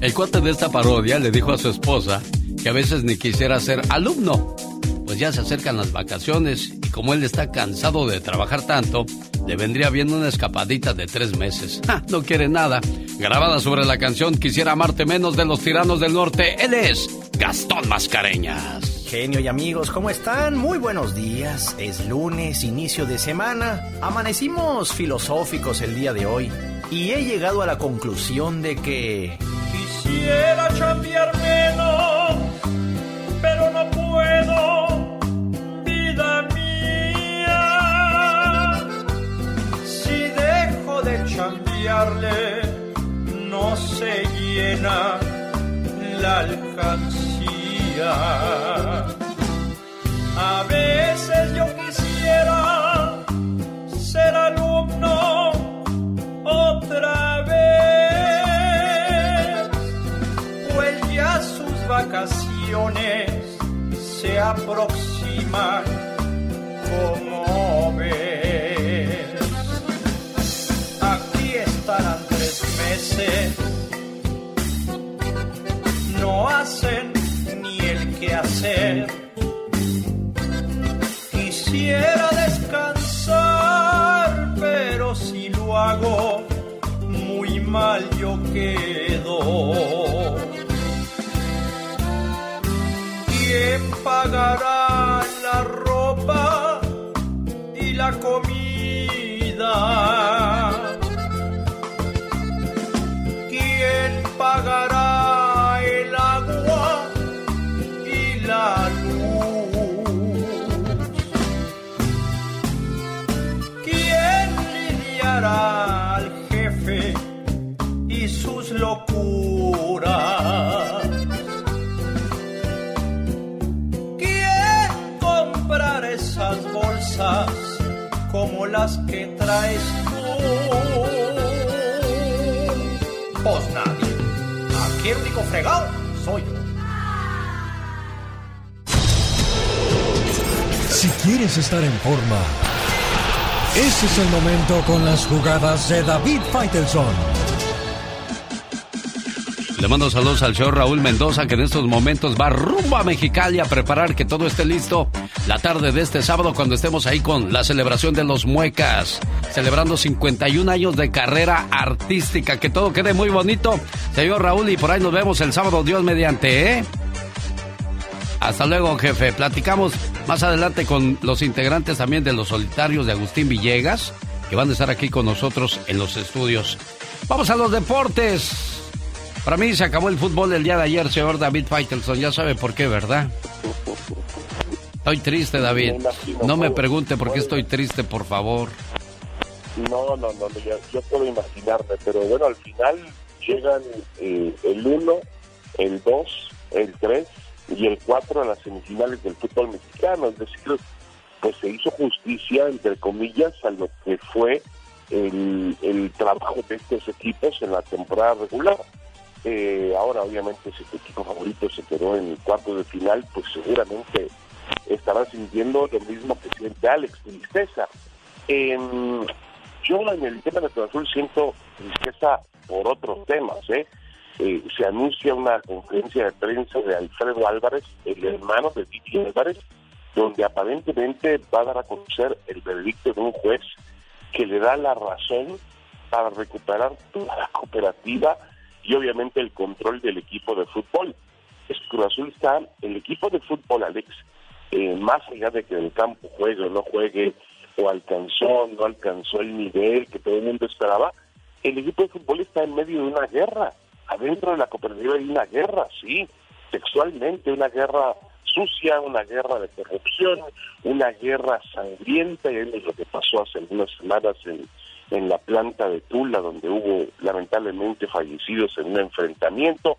El cuate de esta parodia le dijo a su esposa que a veces ni quisiera ser alumno, pues ya se acercan las vacaciones y como él está cansado de trabajar tanto, le vendría bien una escapadita de tres meses. ¡Ja! No quiere nada. Grabada sobre la canción Quisiera amarte menos de los tiranos del norte, él es Gastón Mascareñas. Genio y amigos, ¿cómo están? Muy buenos días. Es lunes, inicio de semana. Amanecimos filosóficos el día de hoy. Y he llegado a la conclusión de que... Quisiera chambear menos, Si dejo de chambearle, no se llena la alcancía. A veces yo quisiera ser alumno otra vez, pues ya sus vacaciones se aproximan como ves. Aquí estarán tres meses, no hacen ni el que hacer. Quisiera descansar, pero si lo hago, muy mal yo quedo. ¿Quién pagará comida? Las que traes tú? Pues nadie. Aquí el único fregado soy yo. Si quieres estar en forma, ese es el momento con las jugadas de David Faitelson. Le mando saludos al show Raúl Mendoza, que en estos momentos va rumbo a Mexicali a preparar que todo esté listo la tarde de este sábado cuando estemos ahí con la celebración de los Muecas, celebrando 51 años de carrera artística. Que todo quede muy bonito, señor Raúl, y por ahí nos vemos el sábado, Dios mediante, ¿eh? Hasta luego, jefe. Platicamos más adelante con los integrantes también de los solitarios de Agustín Villegas, que van a estar aquí con nosotros en los estudios. Vamos a los deportes. Para mí se acabó el fútbol el día de ayer, señor David Faitelson. Ya sabe por qué, ¿verdad? Estoy triste, David. No me pregunte por qué estoy triste, por favor. No, no, no, yo, yo puedo imaginarme, pero bueno, al final llegan eh, el 1, el 2, el 3 y el 4 a las semifinales del fútbol mexicano. Es decir, pues se hizo justicia, entre comillas, a lo que fue el, el trabajo de estos equipos en la temporada regular. Eh, ahora, obviamente, si tu equipo favorito se quedó en el cuarto de final, pues seguramente estará sintiendo lo mismo que siente Alex, tristeza. Yo en el tema de Cruz Azul siento tristeza por otros temas. ¿eh? Eh, se anuncia una conferencia de prensa de Alfredo Álvarez, el hermano de Titi Álvarez, donde aparentemente va a dar a conocer el veredicto de un juez que le da la razón para recuperar toda la cooperativa y obviamente el control del equipo de fútbol. Es Cruz Azul está, el equipo de fútbol, Alex, eh, más allá de que el campo juegue o no juegue, o alcanzó no alcanzó el nivel que todo el mundo esperaba, el equipo de fútbol está en medio de una guerra. Adentro de la cooperativa hay una guerra, sí, sexualmente, una guerra sucia, una guerra de corrupción, una guerra sangrienta, y es lo que pasó hace algunas semanas en, en la planta de Tula, donde hubo lamentablemente fallecidos en un enfrentamiento,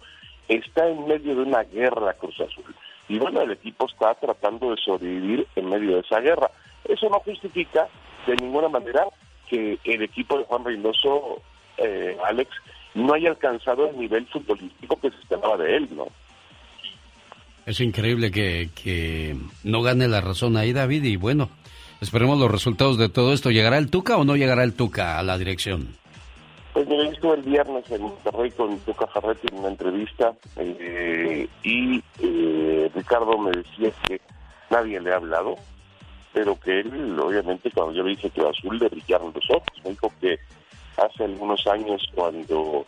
está en medio de una guerra Cruz Azul. Y bueno, el equipo está tratando de sobrevivir en medio de esa guerra. Eso no justifica de ninguna manera que el equipo de Juan Reynoso, eh, Alex, no haya alcanzado el nivel futbolístico que se esperaba de él, ¿no? Es increíble que, que no gane la razón ahí, David, y bueno, esperemos los resultados de todo esto. ¿Llegará el Tuca o no llegará el Tuca a la dirección? Pues me estuve el viernes en Monterrey con Tuca Ferretti en una entrevista eh, y eh, Ricardo me decía que nadie le ha hablado, pero que él, obviamente, cuando yo le dije que azul le brillaron los ojos, me dijo que hace algunos años cuando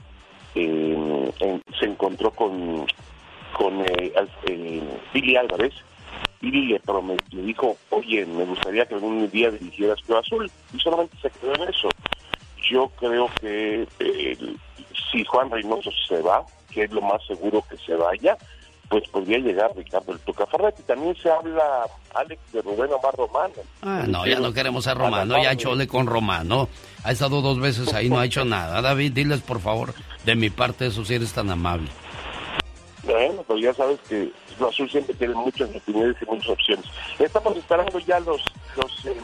eh, se encontró con, con eh, Billy Álvarez, Billy le, prometió, le dijo, oye, me gustaría que algún día dirigieras Cruz Azul, y solamente se quedó en eso. Yo creo que eh, si Juan Reynoso se va, que es lo más seguro que se vaya, pues podría llegar Ricardo el Tuca Ferretti. También se habla, Alex, de Rubén Omar Romano. Ah, no, ya no queremos a Romano, ya chole con Romano. Ha estado dos veces ahí, no ha hecho nada. David, diles por favor, de mi parte, eso si eres tan amable. Bueno, pues ya sabes que lo azul siempre tiene muchas opiniones y muchas opciones. Estamos esperando ya los, los eh,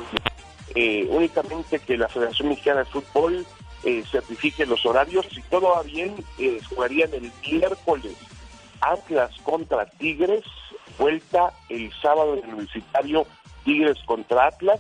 eh, únicamente que la Federación Mexicana de Fútbol eh, certifique los horarios. Si todo va bien, eh, jugarían el miércoles Atlas contra Tigres, vuelta el sábado en el Universitario Tigres contra Atlas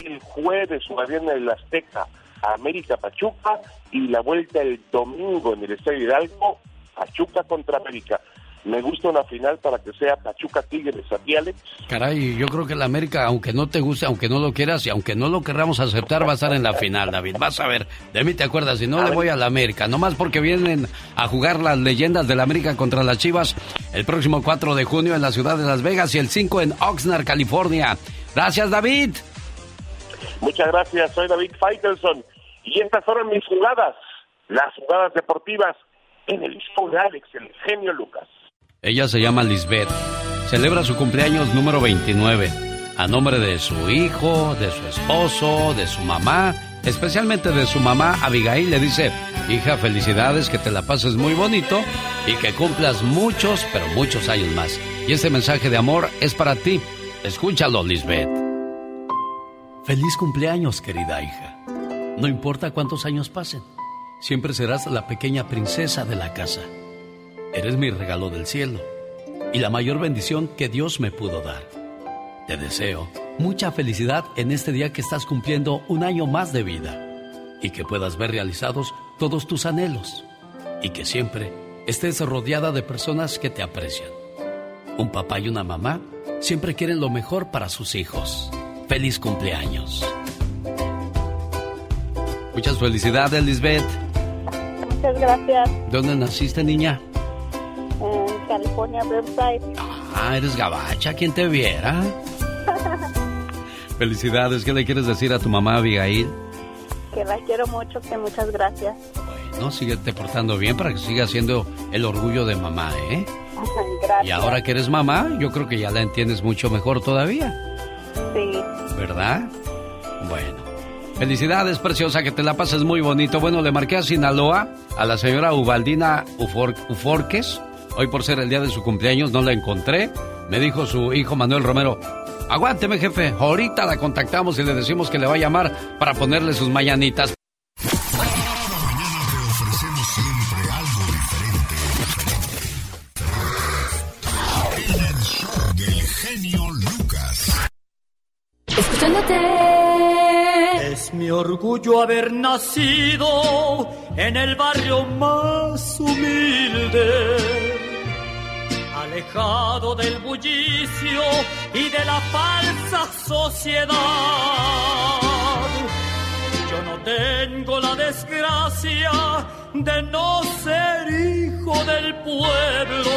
y el jueves jugarían el Azteca América Pachuca y la vuelta el domingo en el Estadio Hidalgo Pachuca contra América. Me gusta una final para que sea Pachuca Tigres, ¿a Alex? Caray, yo creo que la América, aunque no te guste, aunque no lo quieras y aunque no lo querramos aceptar, va a estar en la final, David. Vas a ver, de mí te acuerdas, si no le voy a la América, nomás porque vienen a jugar las leyendas de la América contra las Chivas el próximo 4 de junio en la ciudad de Las Vegas y el 5 en Oxnard, California. Gracias, David. Muchas gracias, soy David Faitelson y estas fueron mis jugadas, las jugadas deportivas en el show de Alex, el genio Lucas. Ella se llama Lisbeth. Celebra su cumpleaños número 29. A nombre de su hijo, de su esposo, de su mamá, especialmente de su mamá Abigail, le dice, hija, felicidades, que te la pases muy bonito y que cumplas muchos, pero muchos años más. Y este mensaje de amor es para ti. Escúchalo, Lisbeth. Feliz cumpleaños, querida hija. No importa cuántos años pasen, siempre serás la pequeña princesa de la casa. Eres mi regalo del cielo y la mayor bendición que Dios me pudo dar. Te deseo mucha felicidad en este día que estás cumpliendo un año más de vida y que puedas ver realizados todos tus anhelos y que siempre estés rodeada de personas que te aprecian. Un papá y una mamá siempre quieren lo mejor para sus hijos. Feliz cumpleaños. Muchas felicidades, Lisbeth. Muchas gracias. ¿Dónde naciste, niña? En California, Riverside. Ah, eres gabacha, quien te viera. Felicidades, ¿qué le quieres decir a tu mamá Abigail? Que la quiero mucho, que muchas gracias. No, síguete portando bien para que siga siendo el orgullo de mamá, ¿eh? Gracias. Y ahora que eres mamá, yo creo que ya la entiendes mucho mejor todavía, Sí. ¿verdad? Bueno. Felicidades, preciosa, que te la pases muy bonito. Bueno, le marqué a Sinaloa a la señora Ubaldina Ufor- Uforques. Hoy por ser el día de su cumpleaños no la encontré. Me dijo su hijo Manuel Romero, aguánteme jefe, ahorita la contactamos y le decimos que le va a llamar para ponerle sus mañanitas. Ofrecemos siempre algo diferente. En el show del genio Lucas. Escuchándote. Es mi orgullo haber nacido en el barrio más humilde, alejado del bullicio y de la falsa sociedad. Yo no tengo la desgracia de no ser hijo del pueblo.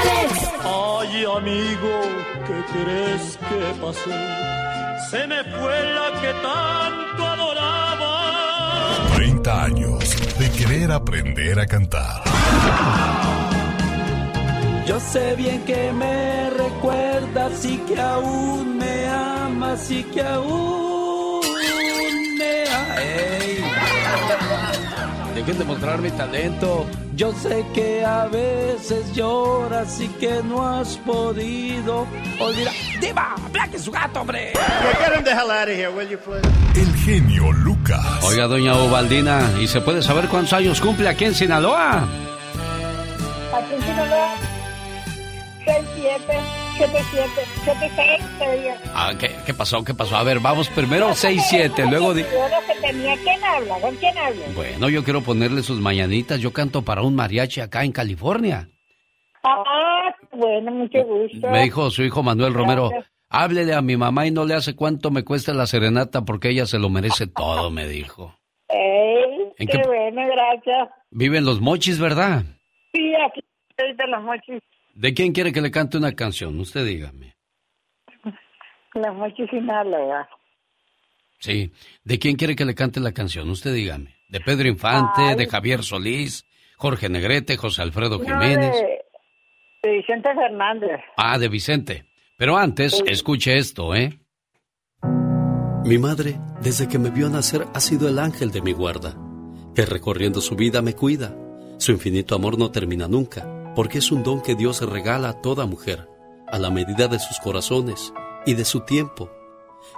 ¡Alex! Ay, amigo, ¿qué crees que pasó? Se me fue la que tanto adoraba. 30 años de querer aprender a cantar. Yo sé bien que me recuerdas y que aún me amas y que aún me amas. Dejen de mostrar mi talento. Yo sé que a veces lloras y que no has podido olvidar. ¡Diva! ¡Plaque su gato, hombre! Get him the hell out of here, will you, please? El genio Lucas. Oiga, doña Ubaldina, ¿y se puede saber cuántos años cumple aquí en Sinaloa? Aquí en Sinaloa, 6, 7, 7, 7, 7, 6, sería. Ah, ¿qué, qué pasó? ¿Qué pasó? A ver, vamos primero 6-7, luego... tenía, ¿quién habla? ¿Con quién habla? Bueno, yo quiero ponerle sus mañanitas. Yo canto para un mariachi acá en California. Ah, bueno, mucho gusto. Me dijo su hijo Manuel Romero, Gracias. háblele a mi mamá y no le hace cuánto me cuesta la serenata porque ella se lo merece todo, me dijo. Ey, ¿En qué, qué- bueno, gracias. Vive en Los Mochis, ¿verdad? Sí, aquí estoy de los mochis, ¿De quién quiere que le cante una canción? Usted dígame. los mochis Sinaloa. Sí. ¿De quién quiere que le cante la canción? Usted dígame. ¿De Pedro Infante, Ay. de Javier Solís, Jorge Negrete, José Alfredo No, Jiménez? de, de Vicente Fernández. Ah, de Vicente. Pero antes, escuche esto, ¿eh? Mi madre, desde que me vio nacer, ha sido el ángel de mi guarda, que recorriendo su vida me cuida. Su infinito amor no termina nunca, porque es un don que Dios regala a toda mujer, a la medida de sus corazones y de su tiempo.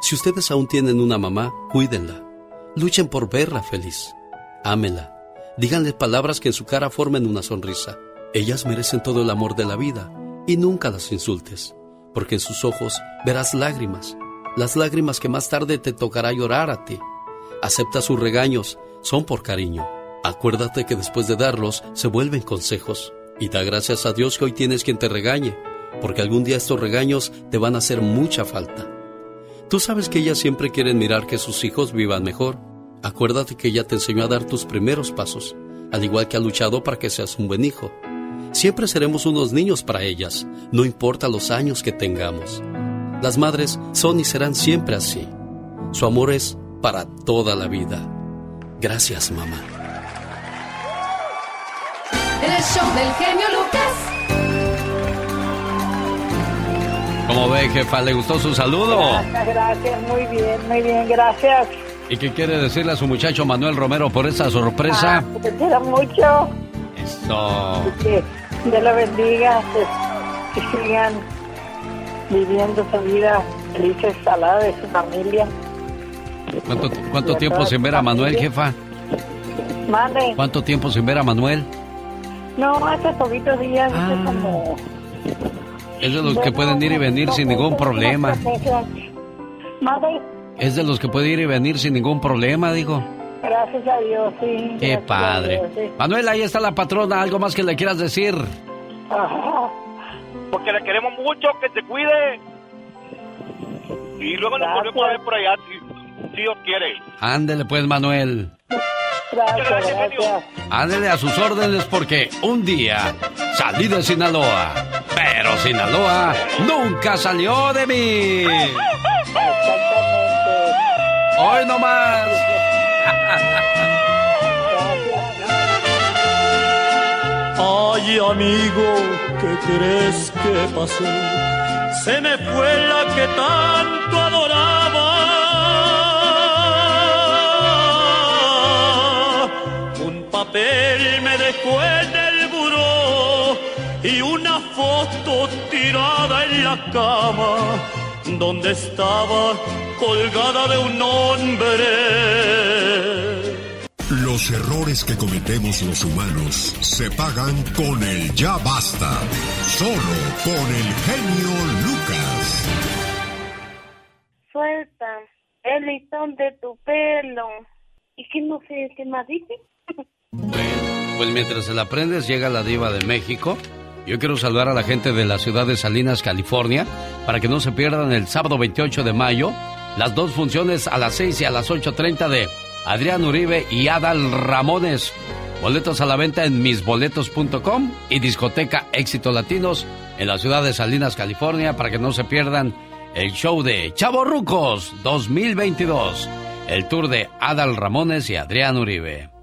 Si ustedes aún tienen una mamá, cuídenla. Luchen por verla feliz. Ámenla. Díganle palabras que en su cara formen una sonrisa. Ellas merecen todo el amor de la vida y nunca las insultes, porque en sus ojos verás lágrimas, las lágrimas que más tarde te tocará llorar a ti. Acepta sus regaños, son por cariño. Acuérdate que después de darlos se vuelven consejos y da gracias a Dios que hoy tienes quien te regañe, porque algún día estos regaños te van a hacer mucha falta. Tú sabes que ellas siempre quieren mirar que sus hijos vivan mejor. Acuérdate que ella te enseñó a dar tus primeros pasos, al igual que ha luchado para que seas un buen hijo. Siempre seremos unos niños para ellas, no importa los años que tengamos. Las madres son y serán siempre así. Su amor es para toda la vida. Gracias, mamá. El show del genio Lucas. ¿Cómo ve, jefa? ¿Le gustó su saludo? Gracias, gracias, muy bien, muy bien, gracias. ¿Y qué quiere decirle a su muchacho Manuel Romero por esa sorpresa? Ah, te quiero mucho, Eso. que Dios lo bendiga, que, que sigan viviendo su vida felices al lado de su familia. ¿Cuánto, cuánto tiempo sin ver a Manuel, jefa? Mande. ¿Cuánto tiempo sin ver a Manuel? No, hace poquitos días, hace como... Es de los que pueden ir y venir sin ningún problema. Mande. Es de los que puede ir y venir sin ningún problema, digo. Gracias a Dios, sí. Qué padre. Dios, sí. Manuel, ahí está la patrona. ¿Algo más que le quieras decir? Ajá. Porque le queremos mucho, que se cuide. Y luego nos volvemos a ver por allá, si, si Dios quiere. Ándele pues, Manuel. Gracias, gracias. Ándele a sus órdenes porque un día salí de Sinaloa. Pero Sinaloa nunca salió de mí. Hoy no más. Ay, amigo, ¿qué crees que pasó? Se me fue la que tanto adoraba. Papel me dejó en el buró y una foto tirada en la cama donde estaba colgada de un hombre. Los errores que cometemos los humanos se pagan con el ya basta. Solo con el genio Lucas. Suelta el listón de tu pelo. ¿Y qué no sé qué más dice? Pues mientras se la aprendes, llega la diva de México. Yo quiero saludar a la gente de la ciudad de Salinas, California, para que no se pierdan el sábado 28 de mayo las dos funciones a las 6 y a las 8.30 de Adrián Uribe y Adal Ramones. Boletos a la venta en misboletos.com y discoteca Éxito Latinos en la ciudad de Salinas, California, para que no se pierdan el show de Chavo Rucos 2022, el tour de Adal Ramones y Adrián Uribe.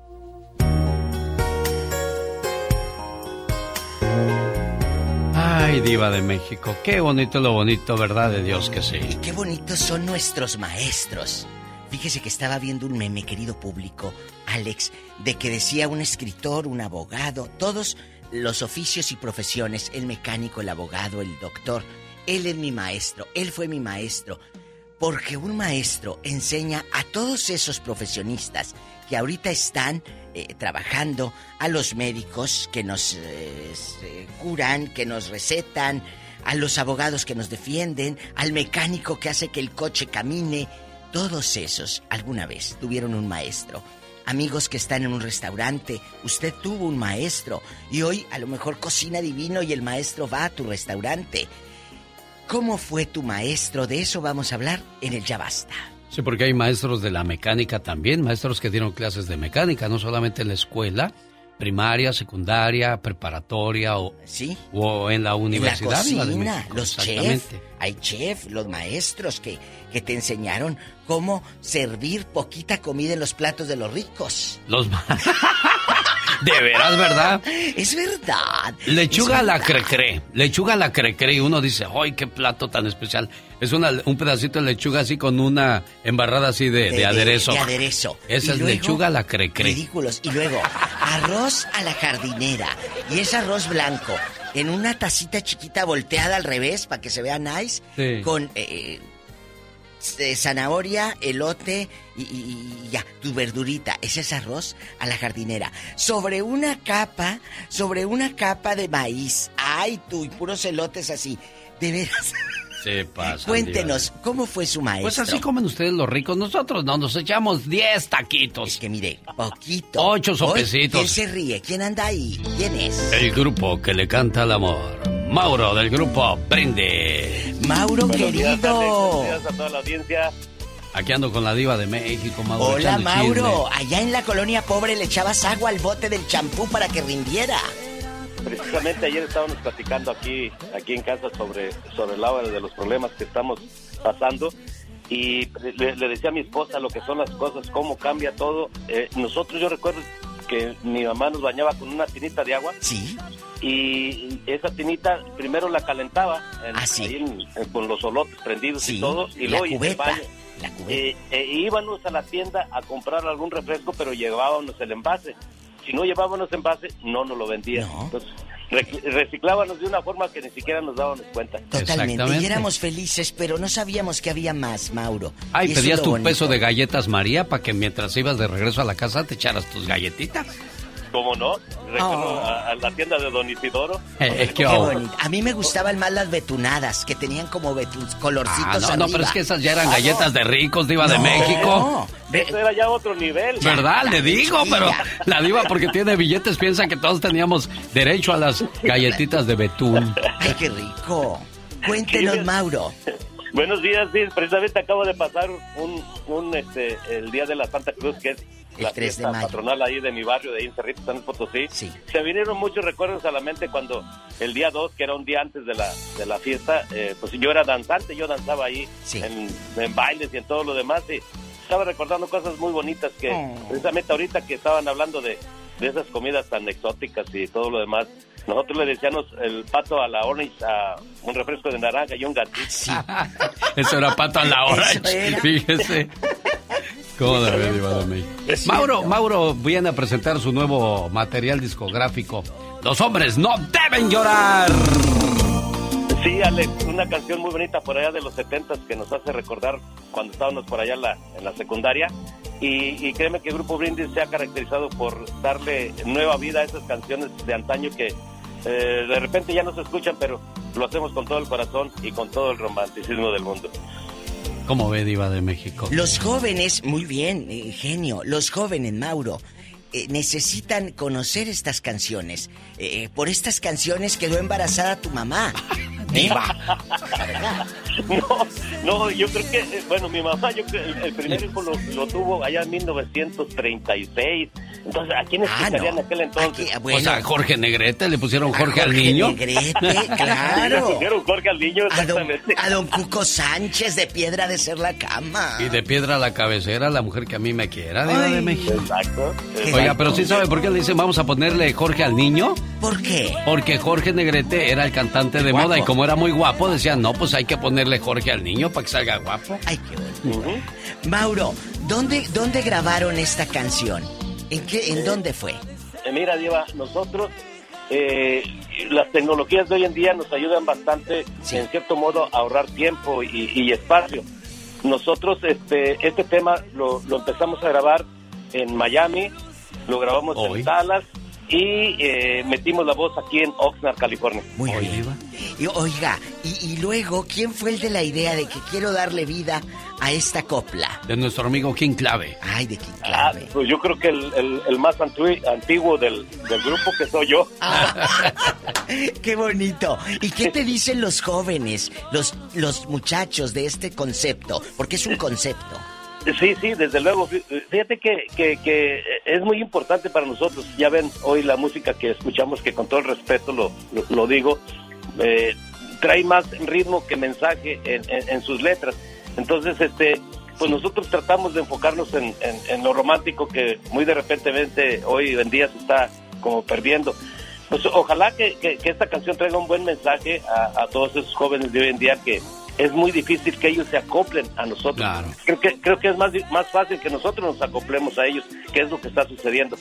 Ay, diva de México, qué bonito lo bonito, ¿verdad? De Dios que sí. Qué bonitos son nuestros maestros. Fíjese que estaba viendo un meme, querido público, Alex, de que decía un escritor, un abogado, todos los oficios y profesiones, el mecánico, el abogado, el doctor. Él es mi maestro, él fue mi maestro. Porque un maestro enseña a todos esos profesionistas que ahorita están eh, trabajando, a los médicos que nos eh, curan, que nos recetan, a los abogados que nos defienden, al mecánico que hace que el coche camine. Todos esos alguna vez tuvieron un maestro. Amigos que están en un restaurante, usted tuvo un maestro y hoy a lo mejor cocina divino y el maestro va a tu restaurante. ¿Cómo fue tu maestro? De eso vamos a hablar en el Ya Basta. Sí, porque hay maestros de la mecánica también, maestros que dieron clases de mecánica, no solamente en la escuela, primaria, secundaria, preparatoria o, ¿Sí? o en la universidad. En la de cocina, México, los chefs. Hay chefs, los maestros que, que te enseñaron cómo servir poquita comida en los platos de los ricos. Los ma- De veras, ¿verdad? Es verdad. Lechuga a Es la crecré. Lechuga la crecré. Y uno dice, ¡ay, qué plato tan especial! Es una, un pedacito de lechuga así con una embarrada así de, de aderezo. De aderezo. Esa es luego, lechuga a la crecré. Ridículos. Y luego, arroz a la jardinera. Y es arroz blanco. En una tacita chiquita volteada al revés para que se vea nice. Sí. Con eh, eh, zanahoria, elote y, y- y ya, tu verdurita. Ese es arroz a la jardinera. Sobre una capa, sobre una capa de maíz. Ay, tú, y puros elotes así. De veras. Se pasan, Cuéntenos, ¿cómo fue su maestro? Pues así comen ustedes los ricos. Nosotros no, nos echamos 10 taquitos. Es que mire, poquito. Ocho Hoy, sopecitos. ¿Quién se ríe? ¿Quién anda ahí? ¿Quién es? El grupo que le canta al amor. Mauro del grupo Prende. Mauro Buenos días, querido. Buenos días a toda la audiencia. Aquí ando con la diva de México, Mauro. Hola Mauro, chisme. allá en la colonia pobre le echabas agua al bote del champú para que rindiera. Precisamente ayer estábamos platicando aquí, aquí en casa sobre, sobre el lado de los problemas que estamos pasando y le, le decía a mi esposa lo que son las cosas, cómo cambia todo. Eh, nosotros, yo recuerdo que mi mamá nos bañaba con una tinita de agua. Sí. Y esa tinita primero la calentaba en- Ah, sí. ahí en- en- con los solotes prendidos Sí, y todo. Y la luego el cubeta, baño. la. Eh, eh, íbamos a la tienda a comprar algún refresco, pero llevábamos el envase. Si no llevábamos envase, no nos lo vendían. Entonces, rec- reciclábamos de una forma que ni siquiera nos dábamos cuenta. Totalmente. Y éramos felices, pero no sabíamos que había más, Mauro. Ay, pedías tu bonito. peso de galletas María para que mientras ibas de regreso a la casa te echaras tus galletitas. ¿Cómo no? Recuerdo Oh. a, a la tienda de Don Isidoro. Eh, es que oh. bonito. A mí me gustaban más las betunadas, que tenían como betu- colorcitos Ah, no, no, pero es que esas ya eran Ah, galletas de ricos, diva de No. México. Eso era ya otro nivel. ¿Verdad? Le digo, pero la diva porque tiene billetes piensa que todos teníamos derecho a las galletitas de betún. Ay, qué rico. Cuéntenos, Mauro. Buenos días, sí, precisamente acabo de pasar un, un este, el día de la Santa Cruz, que es la 3 de fiesta mayo. patronal ahí de mi barrio, de ahí en Cerrito, San Potosí. Se vinieron muchos recuerdos a la mente cuando el día 2, que era un día antes de la, de la fiesta, eh, pues yo era danzante, yo danzaba ahí en, en bailes y en todo lo demás, y estaba recordando cosas muy bonitas que Oh. precisamente ahorita que estaban hablando de, de esas comidas tan exóticas y todo lo demás, nosotros le decíamos el pato a la orange, a un refresco de naranja y un gatito. Eso era pato a la era. Fíjese. ¿Cómo de de México? Mauro, Mauro viene a presentar su nuevo material discográfico. Los hombres no deben llorar. Sí, Alex, una canción muy bonita por allá de los 70 que nos hace recordar cuando estábamos por allá en la, en la secundaria. Y, y créeme que el Grupo Brindis se ha caracterizado por darle nueva vida a esas canciones de antaño que eh, de repente ya no se escuchan, pero lo hacemos con todo el corazón y con todo el romanticismo del mundo. ¿Cómo ve, diva de México? Los jóvenes, muy bien, eh, genio, los jóvenes, Mauro, eh, necesitan conocer estas canciones. Eh, por estas canciones quedó embarazada tu mamá. No, no, yo creo que, eh, bueno, mi mamá, yo creo, el, el primer hijo lo, lo tuvo allá en 1936. Entonces, ¿a quién escucharían en aquel entonces? O sea, Jorge Negrete, le pusieron Jorge, al niño. Negrete, Le claro. pusieron Jorge al niño, A don, exactamente. a don Cuco Sánchez de Piedra de Ser la Cama. Y de piedra a la cabecera, la mujer que a mí me quiera, Diva de México. Exacto. Oiga, pero sí sabe por qué le dicen vamos a ponerle Jorge al niño. ¿Por qué? Porque Jorge Negrete era el cantante de Guapo. moda y como era muy guapo, decían, no, pues hay que ponerle Jorge al niño para que salga guapo. Ay, qué bonito. Mauro, ¿dónde, ¿dónde grabaron esta canción? ¿En qué, en dónde fue? Eh, Mira, Diva, nosotros, eh, las tecnologías de hoy en día nos ayudan bastante, en cierto modo, a ahorrar tiempo y, y espacio. Nosotros, este, este tema lo, lo empezamos a grabar en Miami, lo grabamos en Dallas y eh, metimos la voz aquí en Oxnard, California. Muy bien. Y, oiga, y, y luego, ¿quién fue el de la idea de que quiero darle vida a esta copla? De nuestro amigo King Clave. Ay, de King Ah, pues yo creo que el, el- el más antui- antiguo del, del grupo que soy yo. ¡Qué bonito! ¿Y qué te dicen los jóvenes, los, los muchachos de este concepto? Porque es un concepto. Sí, sí, desde luego. Fí- Fíjate que, que, que es muy importante para nosotros. Ya ven hoy la música que escuchamos, que con todo el respeto lo, lo, lo digo, eh, trae más ritmo que mensaje en, en- en sus letras. Entonces, este, pues nosotros tratamos de enfocarnos en, lo romántico que muy de repente hoy en día se está como perdiendo. Pues ojalá que, que- que esta canción traiga un buen mensaje a, a todos esos jóvenes de hoy en día que es muy difícil que ellos se acoplen a nosotros. Creo que creo que es más más fácil que nosotros nos acoplemos a ellos, que es lo que está sucediendo.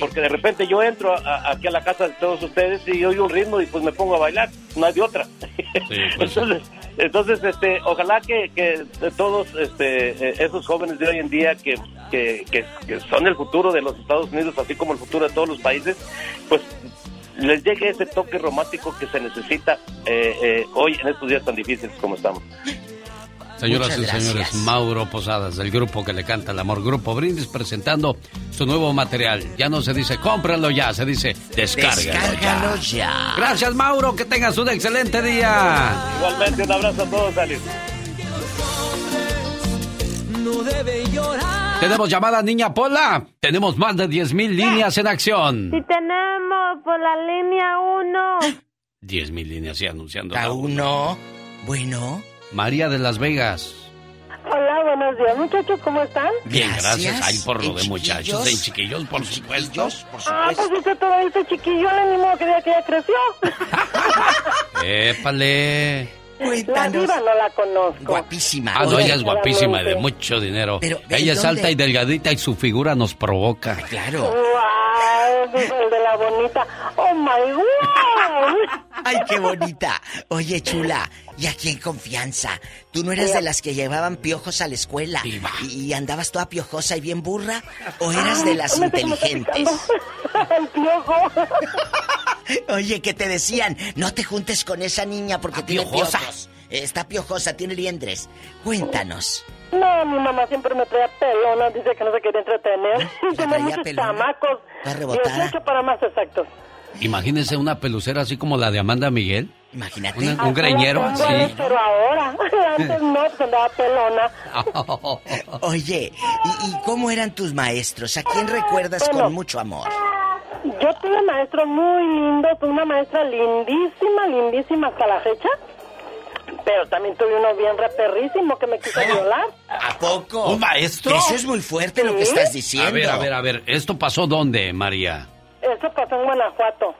Porque de repente yo entro a- a- aquí a la casa de todos ustedes y oigo un ritmo y pues me pongo a bailar, no hay de otra. entonces, entonces este, ojalá que, que todos este, eh, esos jóvenes de hoy en día que, que, que- que son el futuro de los Estados Unidos, así como el futuro de todos los países, pues les llegue ese toque romántico que se necesita eh, eh, hoy en estos días tan difíciles como estamos. Señoras y señores, Mauro Posadas, del grupo que le canta el amor, Grupo Brindis, presentando su nuevo material. Ya no se dice cómpralo ya, se dice descárgalo, Descárgalo ya. ya. Gracias, Mauro, que tengas un excelente día. Igualmente, un abrazo a todos, Alex. No debe llorar. Tenemos llamada Niña Pola. Tenemos más de 10.000 líneas en acción. Si tenemos por la línea 1. 10.000 líneas y anunciando. A uno. Bueno. María de Las Vegas. Hola, buenos días, muchachos, ¿cómo están? Bien, gracias. Ay, por lo ¿En de muchachos, en chiquillos, por supuesto. Ah, pues usted todavía está chiquillo, le ya que ya creció. Épale. La diva no la conozco. Guapísima. Ah, no, ella es guapísima y de mucho dinero. ¿de ella es alta y delgadita y su figura nos provoca. Claro. Wow, el de la bonita. Oh my god. Ay, qué bonita. Oye, chula, y aquí en confianza. ¿Tú no eras de las que llevaban piojos a la escuela y, y andabas toda piojosa y bien burra? ¿O eras de las inteligentes? El piojo. Oye, que te decían, no te juntes con esa niña porque tiene piojosa. piojos. Está piojosa, tiene liendres. Cuéntanos. No, mi mamá siempre me traía pelona, dice que no se quería entretener. Tiene traía muchos pelona? chamacos. Está rebotada. 18 para más exactos. Imagínense una pelucera así como la de Amanda Miguel. Imagínate. Un greñero Así. Pero ahora, antes no, pues andaba pelona. Oye, ¿y, y cómo eran tus maestros? ¿A quién recuerdas Bueno. con mucho amor? Yo tuve maestros muy lindos, tuve una maestra lindísima, lindísima hasta la fecha. Pero también tuve uno bien reperrísimo que me quiso violar. ¿A poco? ¿Un maestro? Eso es muy fuerte lo que estás diciendo. A ver, a ver, a ver. ¿Esto pasó dónde, María? Eso pasó en Guanajuato.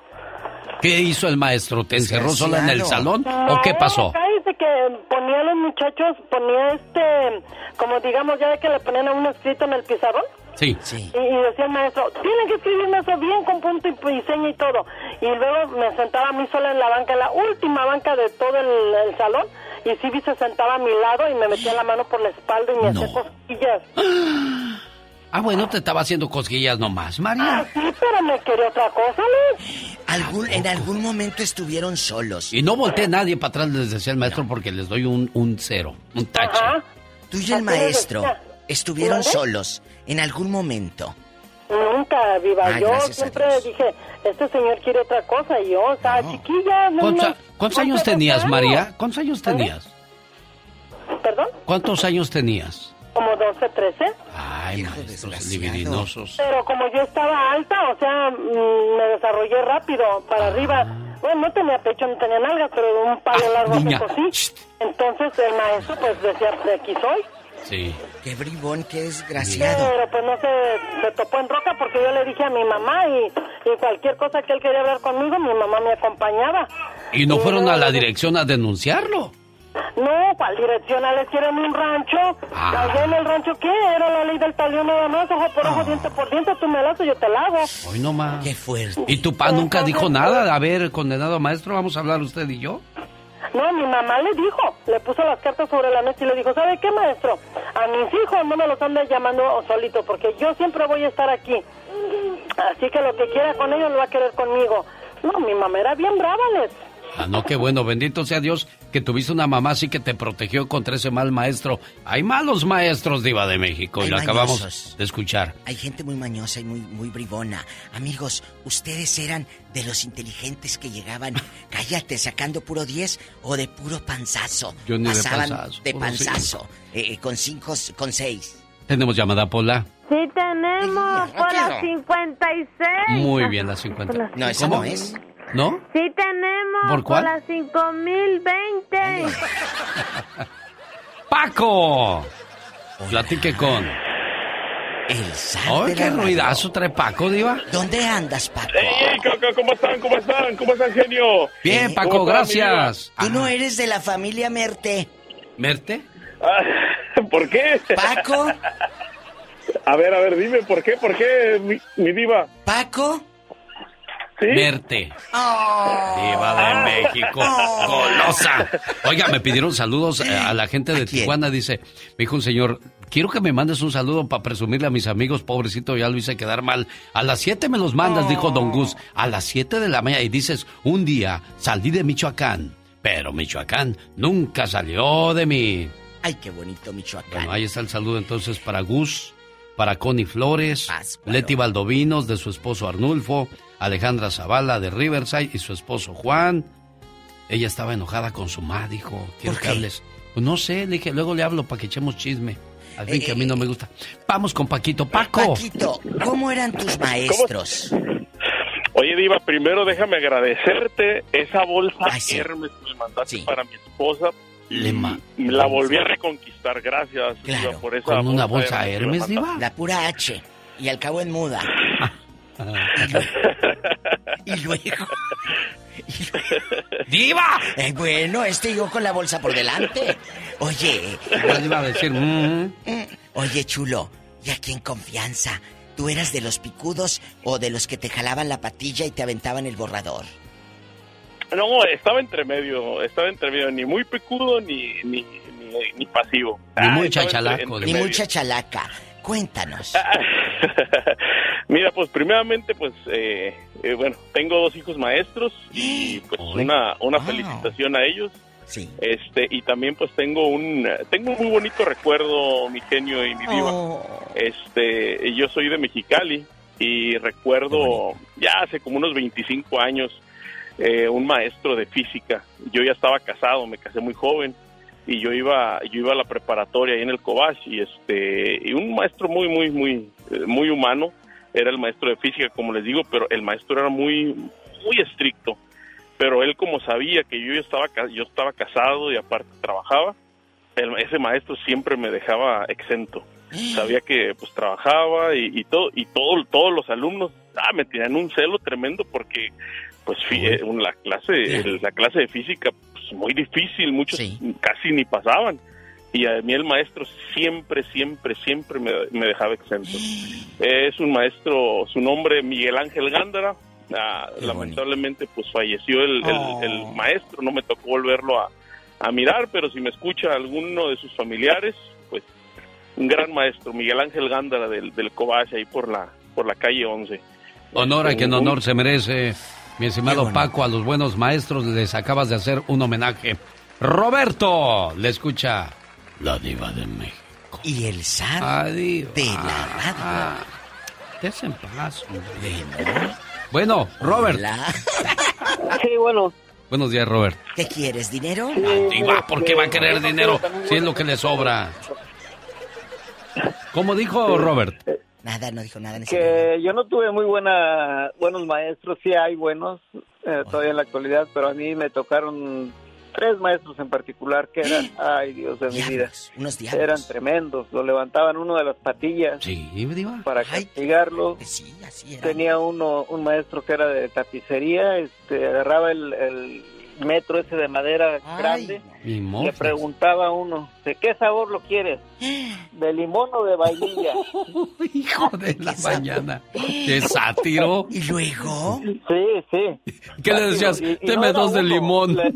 ¿Qué hizo el maestro? ¿Te encerró sola en el salón? ¿O qué pasó? Acá dice que ponía a los muchachos, ponía este, como digamos, ya de que le ponían a uno escrito en el pizarrón. Sí. Y, y decía el maestro, tienen que escribirme eso bien con punto y, seña y todo. Y luego me sentaba a mí sola en la banca, en la última banca de todo el, el salón. Y Sibi se sentaba a mi lado y me metía la mano por la espalda y me hacía cosquillas. Ah, bueno, te estaba haciendo cosquillas nomás, María. Sí, pero me quería otra cosa, ¿no? Algún, en algún momento estuvieron solos. Y no volteé nadie para atrás, les decía el maestro, porque les doy un, un cero, un tache. Tú y el maestro estuvieron solos en algún momento. Nunca, viva. Ay, yo a siempre dije, este señor quiere otra cosa. Y yo, o sea, chiquilla. no, ¿Cuántos, no, cuántos no años tenías. María? ¿Cuántos años tenías? ¿Perdón? ¿Cuántos años tenías? Como 12, 13. Ay, maestros libidinosos. Pero como yo estaba alta, o sea, mm, me desarrollé rápido para arriba. Bueno, no tenía pecho, no tenía nalgas, pero un palo largo niña. sí. Entonces el maestro pues decía, de aquí soy. Sí. Qué bribón, qué desgraciado. Pero pues no se, se topó en roca porque yo le dije a mi mamá y, y cualquier cosa que él quería hablar conmigo, mi mamá me acompañaba. ¿Y no fueron a la dirección a denunciarlo? No, ¿cuál dirección? ¿A les quieren un rancho? Ah. Allá en el rancho, ¿qué? Era la ley del talión nada más, ojo por ojo, diente por diente, tú me la haces, yo te la hago. Hoy no más. Qué fuerte. ¿Y tu pa nunca dijo nada? A ver, condenado maestro, vamos a hablar usted y yo. No, mi mamá le dijo, le puso las cartas sobre la mesa y le dijo, ¿sabe qué, maestro? A mis hijos no me los ande llamando solito, porque yo siempre voy a estar aquí. Así que lo que quiera con ellos lo va a querer conmigo. No, mi mamá era bien brava, Les. Ah, no, qué bueno, bendito sea Dios que tuviste una mamá así que te protegió contra ese mal maestro. Hay malos maestros, Diva de México, y lo acabamos de escuchar. Hay gente muy mañosa y muy, muy bribona. Amigos, ¿ustedes eran de los inteligentes que llegaban, cállate, sacando puro 10 o de puro panzazo? Yo ni de Pasaban panzazo, de panzazo, eh, con 5, con 6. Tenemos llamada, Pola. Sí tenemos, por las 56. Muy bien, la 50. No, esa ¿Cómo? no es. ¿No? Sí tenemos, ¿Por cuál? las 5020. ¡Paco! Platique con. El ¡Ay, qué la ruidazo trae Paco, Diva! ¿Dónde andas, Paco? Ey, ¿cómo- ¿Cómo están? ¿Cómo están? ¿Cómo están, genio? Bien, Paco, ¿Cómo están, gracias. Tú no eres de la familia Merte. ¿Merte? Ah, ¿Por qué? Paco. A ver, a ver, dime, ¿por qué? ¿Por qué, mi, mi diva? ¿Paco? ¿Sí? Merte. Diva de México. Golosa. Oiga, me pidieron saludos eh, a la gente de Tijuana. Dice, me dijo un señor, quiero que me mandes un saludo para presumirle a mis amigos. Pobrecito, ya lo hice quedar mal. A las 7 me los mandas, dijo Don Gus. A las 7 de la mañana. Y dices, un día salí de Michoacán. Pero Michoacán nunca salió de mí. Ay, qué bonito Michoacán. Bueno, ahí está el saludo entonces para Gus, para Connie Flores, Leti Valdovinos de su esposo Arnulfo, Alejandra Zavala de Riverside y su esposo Juan. Ella estaba enojada con su ma, dijo, quiero que hables. Pues no sé, le dije, luego le hablo para que echemos chisme. Al fin que a mí no me gusta. Vamos con Paquito. Paco. Paquito, ¿cómo eran tus maestros? Oye, Diva, primero déjame agradecerte esa bolsa Hermes que me mandaste para mi esposa. Le ma- La volví a reconquistar, gracias, Diva, por esa ¿Con una bolsa Hermes, mandaste. Diva? La pura H. Y al cabo en muda. Y luego. ¡Diva! Eh, bueno, este yo con la bolsa por delante. Oye. Iba a decir, mm. Oye, chulo, y aquí en confianza, ¿tú eras de los picudos o de los que te jalaban la patilla y te aventaban el borrador? No, estaba entre medio, estaba entre medio, ni muy picudo ni, ni, ni, ni pasivo. Ni muy Ah, entre- chachalaco, entre Ni medio. mucha chalaca. Cuéntanos. Mira, pues primeramente, pues, eh, eh, bueno, tengo dos hijos maestros y pues una, una felicitación a ellos. Sí. Este, y también pues tengo un, tengo un muy bonito recuerdo, mi genio y mi diva. Este, yo soy de Mexicali y recuerdo ya hace como unos 25 años eh, un maestro de física. Yo ya estaba casado, me casé muy joven y yo iba yo iba a la preparatoria ahí en el Cobach y este y un maestro muy muy muy eh, muy humano era el maestro de física como les digo pero el maestro era muy muy estricto. Pero él como sabía que yo estaba yo estaba casado y aparte trabajaba el- ese maestro siempre me dejaba exento. Sabía que pues trabajaba y, y todo y todo todos los alumnos ah, me tenían un celo tremendo porque pues eh, la clase la clase de física pues, muy difícil muchos casi ni pasaban y a mí el maestro siempre siempre siempre me, me dejaba exento. Es un maestro su nombre Miguel Ángel Gándara. Ah, lamentablemente pues falleció el, el- Oh. el maestro. No me tocó volverlo a, a mirar pero si me escucha alguno de sus familiares pues un gran maestro Miguel Ángel Gándara del, del Cobach ahí por la por la calle 11 Honor a quien honor se merece. Mi estimado Paco, a los buenos maestros les acabas de hacer un homenaje. Roberto, le escucha la diva de México. Y el zar Adiós. de la radio. Dése en paz, hombre. Bueno, Robert. Sí, bueno. Buenos días, Robert. ¿Qué quieres, dinero? Diva, ¿por qué va a querer dinero si es lo que le sobra? ¿Cómo dijo Robert? Nada, no dijo nada. Que yo no tuve muy buena, buenos maestros, sí hay buenos eh, todavía en la actualidad, pero a mí me tocaron tres maestros en particular que eran, ay Dios de mi vida, unos eran tremendos, lo levantaban uno de las patillas para castigarlo. Tenía uno, un maestro que era de tapicería, este, agarraba el, el metro ese de madera grande, le preguntaba a uno, ¿de qué sabor lo quieres? ¿De limón o de vainilla? Hijo de la mañana. ¡Qué sátiro! ¿Y luego? Sí, sí. ¿Qué le decías? Y- y Deme no era dos de uno, limón. le-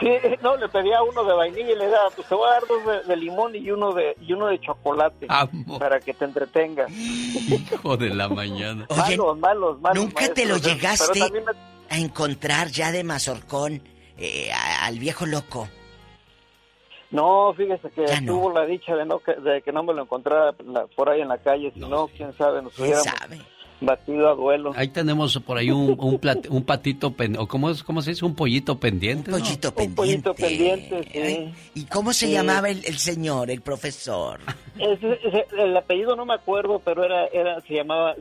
Sí, no, le pedía uno de vainilla y le daba, pues te voy a dar dos de, de limón y uno de y uno de chocolate para que te entretenga. Hijo de la mañana. malos, malos, malos. ¿Nunca te lo ¿eh? llegaste me- a encontrar ya de Mazorcón eh, a- al viejo loco? No, fíjese que Ya no. tuvo la dicha de, no, que, de que no me lo encontrara la- por ahí en la calle, si no, quién sabe, nos ¿Quién hubiéramos sabe? Batido a duelo. Ahí tenemos por ahí un, un, plat- un patito, pen- o cómo, es, ¿cómo se dice? Un pollito pendiente. ¿no? Pollito Un pollito pendiente, sí. ¿Y cómo se Sí. llamaba el, el señor, el profesor? El apellido no me acuerdo, pero era, era se llamaba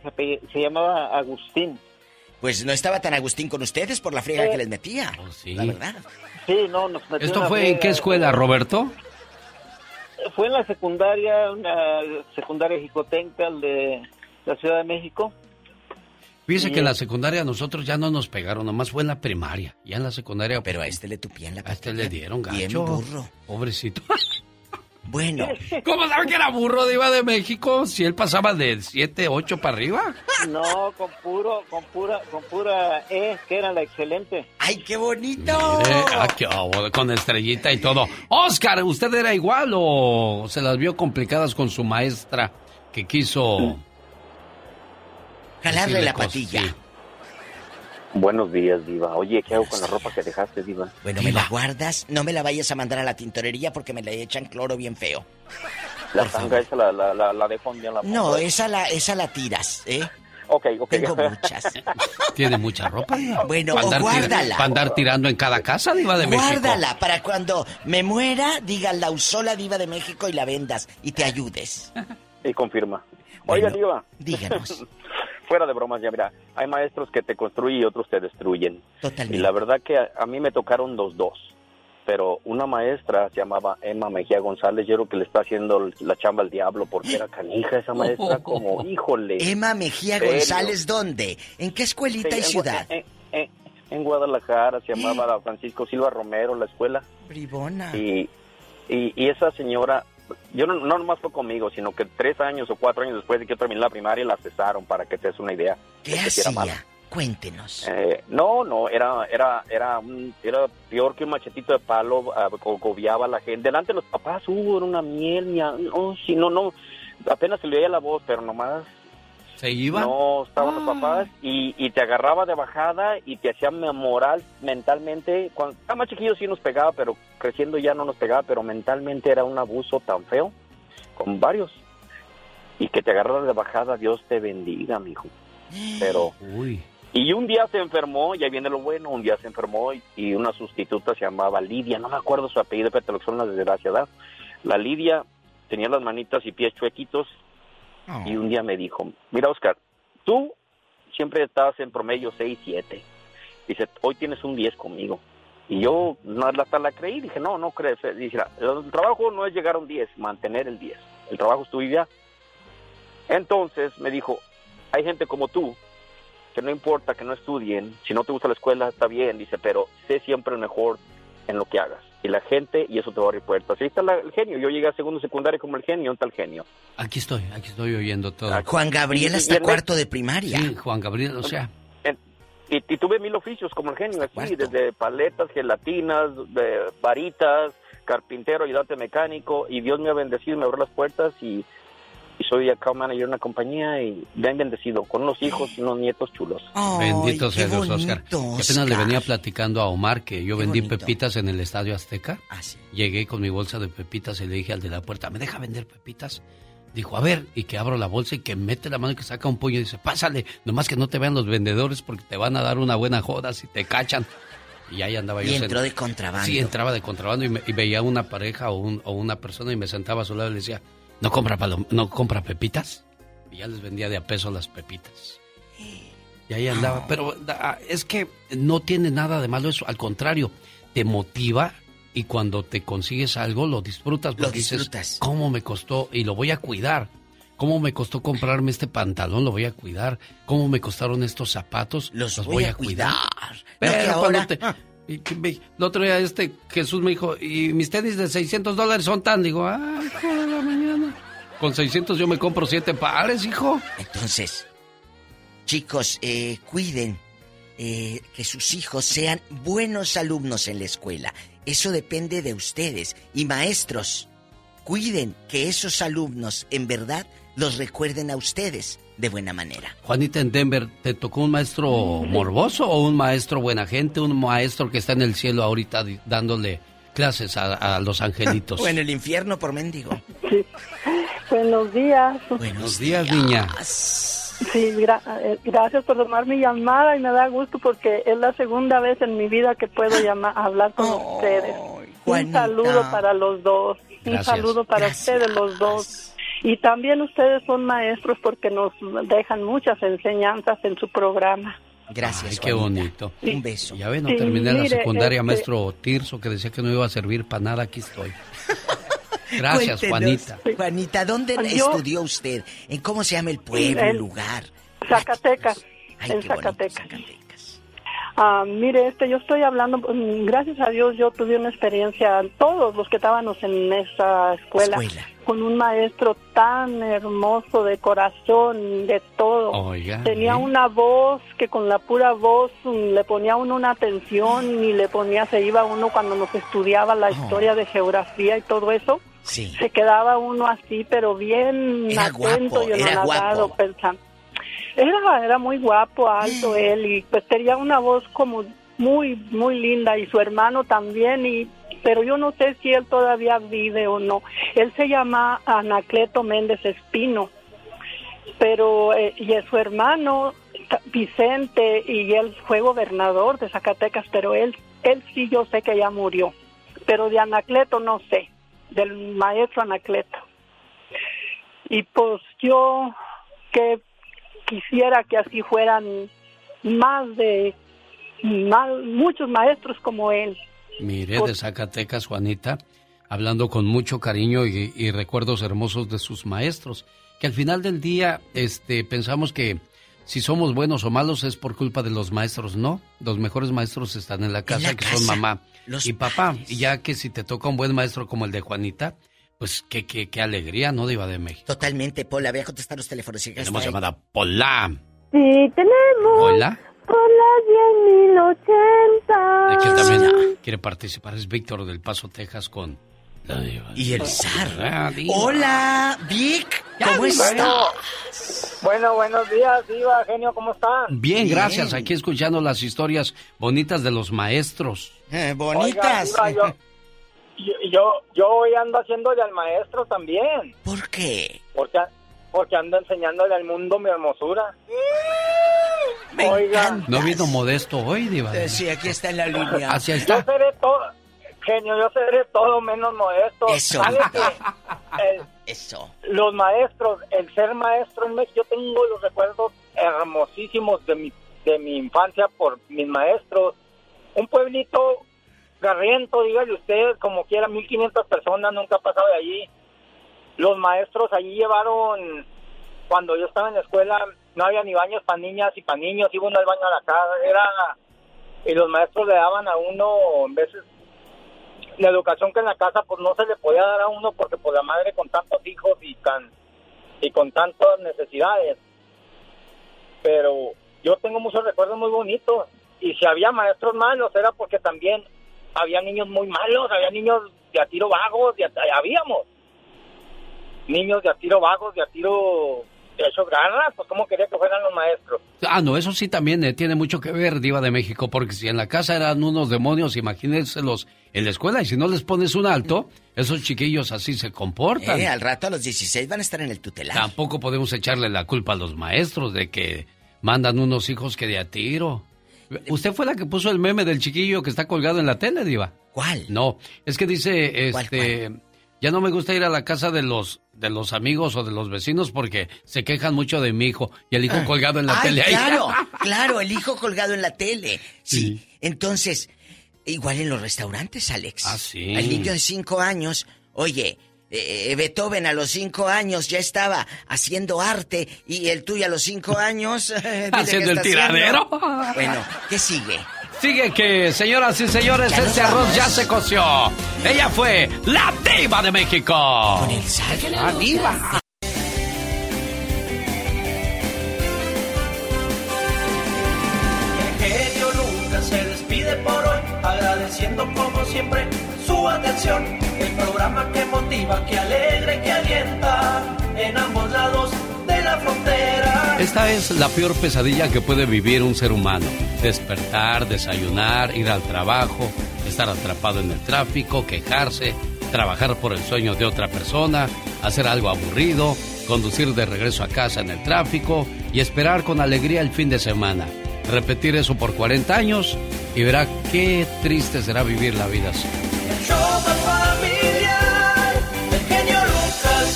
se, llamaba Agustín. Pues no estaba tan Agustín con ustedes por la friega Eh. que les metía. La verdad. Sí, no, nos metió ¿Esto fue en qué escuela, Roberto? Fue en la secundaria, una secundaria jicotenca de la Ciudad de México. Fíjese Sí. que en la secundaria nosotros ya no nos pegaron, nomás fue en la primaria. Ya en la secundaria. Pero a este le tupían la A este le dieron gacho. Bien burro. Pobrecito. Bueno. ¿Cómo sabe que era burro de Iba de México? Si él pasaba de 7, 8 para arriba. No, con puro, con pura, con pura E, que era la excelente. ¡Ay, qué bonito! Mire, ah, qué obo, con estrellita y todo. Oscar, ¿usted era igual o se las vio complicadas con su maestra que quiso... Jalarle la patilla. Sí. Buenos días, Diva. Oye, ¿qué hago con la ropa que dejaste, Diva? Bueno, me la guardas, no me la vayas a mandar a la tintorería porque me le echan cloro bien feo. La tanga esa la, la, la, la dejo un día en la No, esa la, esa la tiras, ¿eh? Ok, ok. Tengo muchas. Tiene mucha ropa. Diva? Bueno, o guárdala. pa' andar tirando en cada casa, Diva de México. Guárdala para cuando me muera, digan la usó la diva de México y la vendas y te ayudes. Y confirma. Oiga, Diva. Díganos. Fuera de bromas, ya mira, hay maestros que te construyen y otros te destruyen. Totalmente. Y la verdad que a, a mí me tocaron los dos. Pero una maestra se llamaba Emma Mejía González, yo creo que le está haciendo la chamba al diablo porque era canija esa maestra, como, híjole. Emma Mejía ¿Serio? González, ¿dónde? ¿En qué escuelita Sí, y en ciudad? En, en- en Guadalajara se llamaba la Francisco Silva Romero la escuela. Bribona. Y, y, y esa señora, yo no, no nomás fue conmigo, sino que tres años o cuatro años después de que yo terminé la primaria la cesaron para que te des una idea. ¿Qué de que sí era hacía? Cuéntenos. Eh, no, no, era, era, era, un- era peor que un machetito de palo, ah, co- cobiaba a la gente. Delante de los papás, hubo era una miel, mía, no, sí, no, no, apenas se le oía la voz, pero nomás ¿Se iba? no estaban Ah. los papás y, y te agarraba de bajada y te hacía moral mentalmente. Cuando estaba más chiquillo sí nos pegaba, pero creciendo ya no nos pegaba, pero mentalmente era un abuso tan feo con varios. Y que te agarrara de bajada, Dios te bendiga, mijo. Pero Uy. y un día se enfermó, y ahí viene lo bueno, un día se enfermó y, y una sustituta se llamaba Lidia, no me acuerdo su apellido, pero te lo son las desgracias. La Lidia tenía las manitas y pies chuequitos y un día me dijo, mira Oscar, tú siempre estabas en promedio 6, 7. Dice, hoy tienes un 10 conmigo. Y yo no, hasta la creí, dije, no, no crees. Dice, el trabajo no es llegar a un 10, mantener el 10. El trabajo es tu vida. Entonces me dijo, hay gente como tú que no importa que no estudien, si no te gusta la escuela está bien, dice, pero sé siempre el mejor en lo que hagas. Y la gente, y eso te va a abrir puertas. Ahí está la- el genio. Yo llegué a segundo secundario como el genio, ¿dónde está el genio? Aquí estoy, aquí estoy oyendo todo. Juan Gabriel y hasta cuarto de primaria. Sí, Juan Gabriel, o sea, Y, y tuve mil oficios como el genio aquí, desde paletas, gelatinas, de varitas, carpintero, ayudante mecánico, y Dios me ha bendecido, me abrió las puertas y, y soy account manager de una compañía y me han bendecido con unos hijos y unos nietos chulos. bendito sea Dios, Oscar. Que apenas le venía platicando a Omar que yo vendí pepitas en el Estadio Azteca. Ah, Llegué con mi bolsa de pepitas y le dije al de la puerta, ¿me deja vender pepitas? Dijo, a ver, y que abro la bolsa y que mete la mano y que saca un puño y dice, pásale, nomás que no te vean los vendedores porque te van a dar una buena joda si te cachan. Y ahí andaba y yo. entró de contrabando. Sí, entraba de contrabando y, me- y veía una pareja o, un- o una persona y me sentaba a su lado y le decía, ¿no compra, palom- ¿no compra pepitas? Y ya les vendía de a peso las pepitas. Y ahí andaba. Pero da- es que no tiene nada de malo eso. Al contrario, te motiva y cuando te consigues algo lo disfrutas. Lo Porque dices, disfrutas. ¿cómo me costó? Y lo voy a cuidar. ¿Cómo me costó comprarme este pantalón? Lo voy a cuidar. ¿Cómo me costaron estos zapatos? Los, voy, a cuidar. Pero ahora- cuando te- y el otro día este Jesús me dijo, y mis tenis de 600 dólares son tan, digo, ah, hijo de la mañana. Con 600 yo me compro siete pares, hijo. Entonces, chicos, eh, cuiden eh, que sus hijos sean buenos alumnos en la escuela. Eso depende de ustedes. Y maestros, cuiden que esos alumnos en verdad los recuerden a ustedes de buena manera. Juanita en Denver, ¿te tocó un maestro morboso o un maestro buena gente? Un maestro que está en el cielo ahorita dándole clases a, a los angelitos. O en el infierno por mendigo. Buenos días. Buenos días, niña. Sí, gra- eh, gracias por tomar mi llamada y me da gusto porque es la segunda vez en mi vida que puedo llamar, hablar con ustedes. Un saludo para los dos. Un saludo para ustedes los dos. Y también ustedes son maestros porque nos dejan muchas enseñanzas en su programa. Gracias. Ay, qué bonito. Un beso. Ya ven, no Sí, terminé la secundaria, este- maestro Tirso, que decía que no iba a servir para nada, aquí estoy. Gracias, Cuéntenos, Juanita. Juanita, ¿dónde Yo- estudió usted? ¿En cómo se llama el pueblo, el lugar? Zacatecas. Ay, en qué bonito, Zacatecas. Ah, mire, este, yo estoy hablando, mm, gracias a Dios yo tuve una experiencia, todos los que estábamos en esa escuela, con un maestro tan hermoso de corazón, de todo. Oiga. Tenía una voz que con la pura voz mm, le ponía uno una atención y le ponía, se iba uno cuando nos estudiaba la historia de geografía y todo eso. Sí. Se quedaba uno así, pero bien Era atento guapo, y era guapo. pensando. Era, era muy guapo, alto él, y pues tenía una voz como muy, muy linda, y su hermano también, y pero yo no sé si él todavía vive o no. Él se llama Anacleto Méndez Espino, pero, eh, y es su hermano Vicente, y él fue gobernador de Zacatecas, pero él, él sí yo sé que ya murió, pero de Anacleto no sé, del maestro Anacleto. Y pues yo que quisiera que así fueran más de más, muchos maestros como él. Mire, de Zacatecas, Juanita, hablando con mucho cariño y, y recuerdos hermosos de sus maestros, que al final del día este, pensamos que si somos buenos o malos es por culpa de los maestros, no. Los mejores maestros están en la casa, que son mamá y papá. Y ya que si te toca un buen maestro como el de Juanita, pues qué, qué, qué alegría, ¿no, Diva de México? Totalmente, Pola. Voy a contestar los teléfonos. si Tenemos ahí. llamada Pola. Sí, tenemos. Hola. Por las 10.080. Aquí también quiere participar. Es Víctor del Paso, Texas, con la Diva. Y el zar. Diva. Hola, Vic. ¿Cómo estás? Bueno, buenos días, Diva, genio, ¿cómo están? Bien, gracias. Aquí escuchando las historias bonitas de los maestros. Eh, Oiga, Diva, yo, yo, yo, yo hoy ando haciéndole al maestro también. ¿Por qué? Porque, porque ando enseñándole al mundo mi hermosura. Me Oiga, No vino modesto hoy, Diva. Eh, sí, aquí está en la línea. Así yo está. seré todo, genio, yo seré todo menos modesto. Eso. ¿Sabe que el- Eso. los maestros, el ser maestro en México, yo tengo los recuerdos hermosísimos de mi, de mi infancia por mis maestros. Un pueblito garriento, dígale usted, como quiera, 1500 personas, nunca ha pasado de allí. Los maestros allí llevaron, cuando yo estaba en la escuela, no había ni baños para niñas y para niños, iba uno al baño a la casa, era, y los maestros le daban a uno, en veces, la educación que en la casa pues no se le podía dar a uno porque por la madre con tantos hijos y tan y con tantas necesidades pero yo tengo muchos recuerdos muy bonitos y si había maestros malos era porque también había niños muy malos había niños de a tiro vagos de a- habíamos niños de a tiro vagos de a tiro de hechos garras pues cómo quería que fueran los maestros Ah, no, eso sí también eh, tiene mucho que ver, Diva de México, porque si en la casa eran unos demonios, imagínenselos en la escuela, y si no les pones un alto, esos chiquillos así se comportan. Eh, al rato a los 16 van a estar en el tutelar. Tampoco podemos echarle la culpa a los maestros de que mandan unos hijos que de a tiro. Usted fue la que puso el meme del chiquillo que está colgado en la tele, Diva. ¿Cuál? No, es que dice, este, ya no me gusta ir a la casa de los de los amigos o de los vecinos porque se quejan mucho de mi hijo y el hijo ah. colgado en la tele. Claro, claro, el hijo colgado en la tele. Sí. Entonces, igual en los restaurantes, Alex. Ah, sí. El niño de cinco años, oye, eh, Beethoven a los cinco años ya estaba haciendo arte y el tuyo a los cinco años... haciendo el tiradero. Bueno, ¿qué sigue? Sigue que, señoras y señores, este arroz ya se coció. Ella fue la diva de México. Con el La diva. genio nunca se despide por hoy, agradeciendo como siempre su atención. El programa que motiva, que alegre, que alienta en ambos lados de la frontera. Esta es la peor pesadilla que puede vivir un ser humano. Despertar, desayunar, ir al trabajo, estar atrapado en el tráfico, quejarse, trabajar por el sueño de otra persona, hacer algo aburrido, conducir de regreso a casa en el tráfico y esperar con alegría el fin de semana. Repetir eso por 40 años y verá qué triste será vivir la vida así.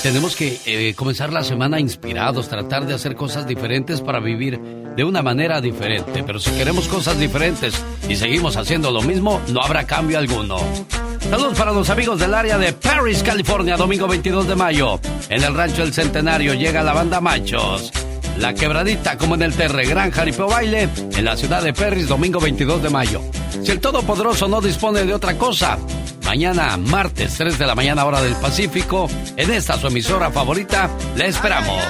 Tenemos que eh, comenzar la semana inspirados, tratar de hacer cosas diferentes para vivir de una manera diferente. Pero si queremos cosas diferentes y seguimos haciendo lo mismo, no habrá cambio alguno. Saludos para los amigos del área de Paris, California, domingo 22 de mayo. En el rancho El Centenario llega la banda Machos. La Quebradita, como en el Terre, Gran Jaripeo Baile, en la ciudad de Perris, domingo 22 de mayo. Si el Todopoderoso no dispone de otra cosa, mañana, martes, 3 de la mañana, hora del Pacífico, en esta su emisora favorita, le esperamos.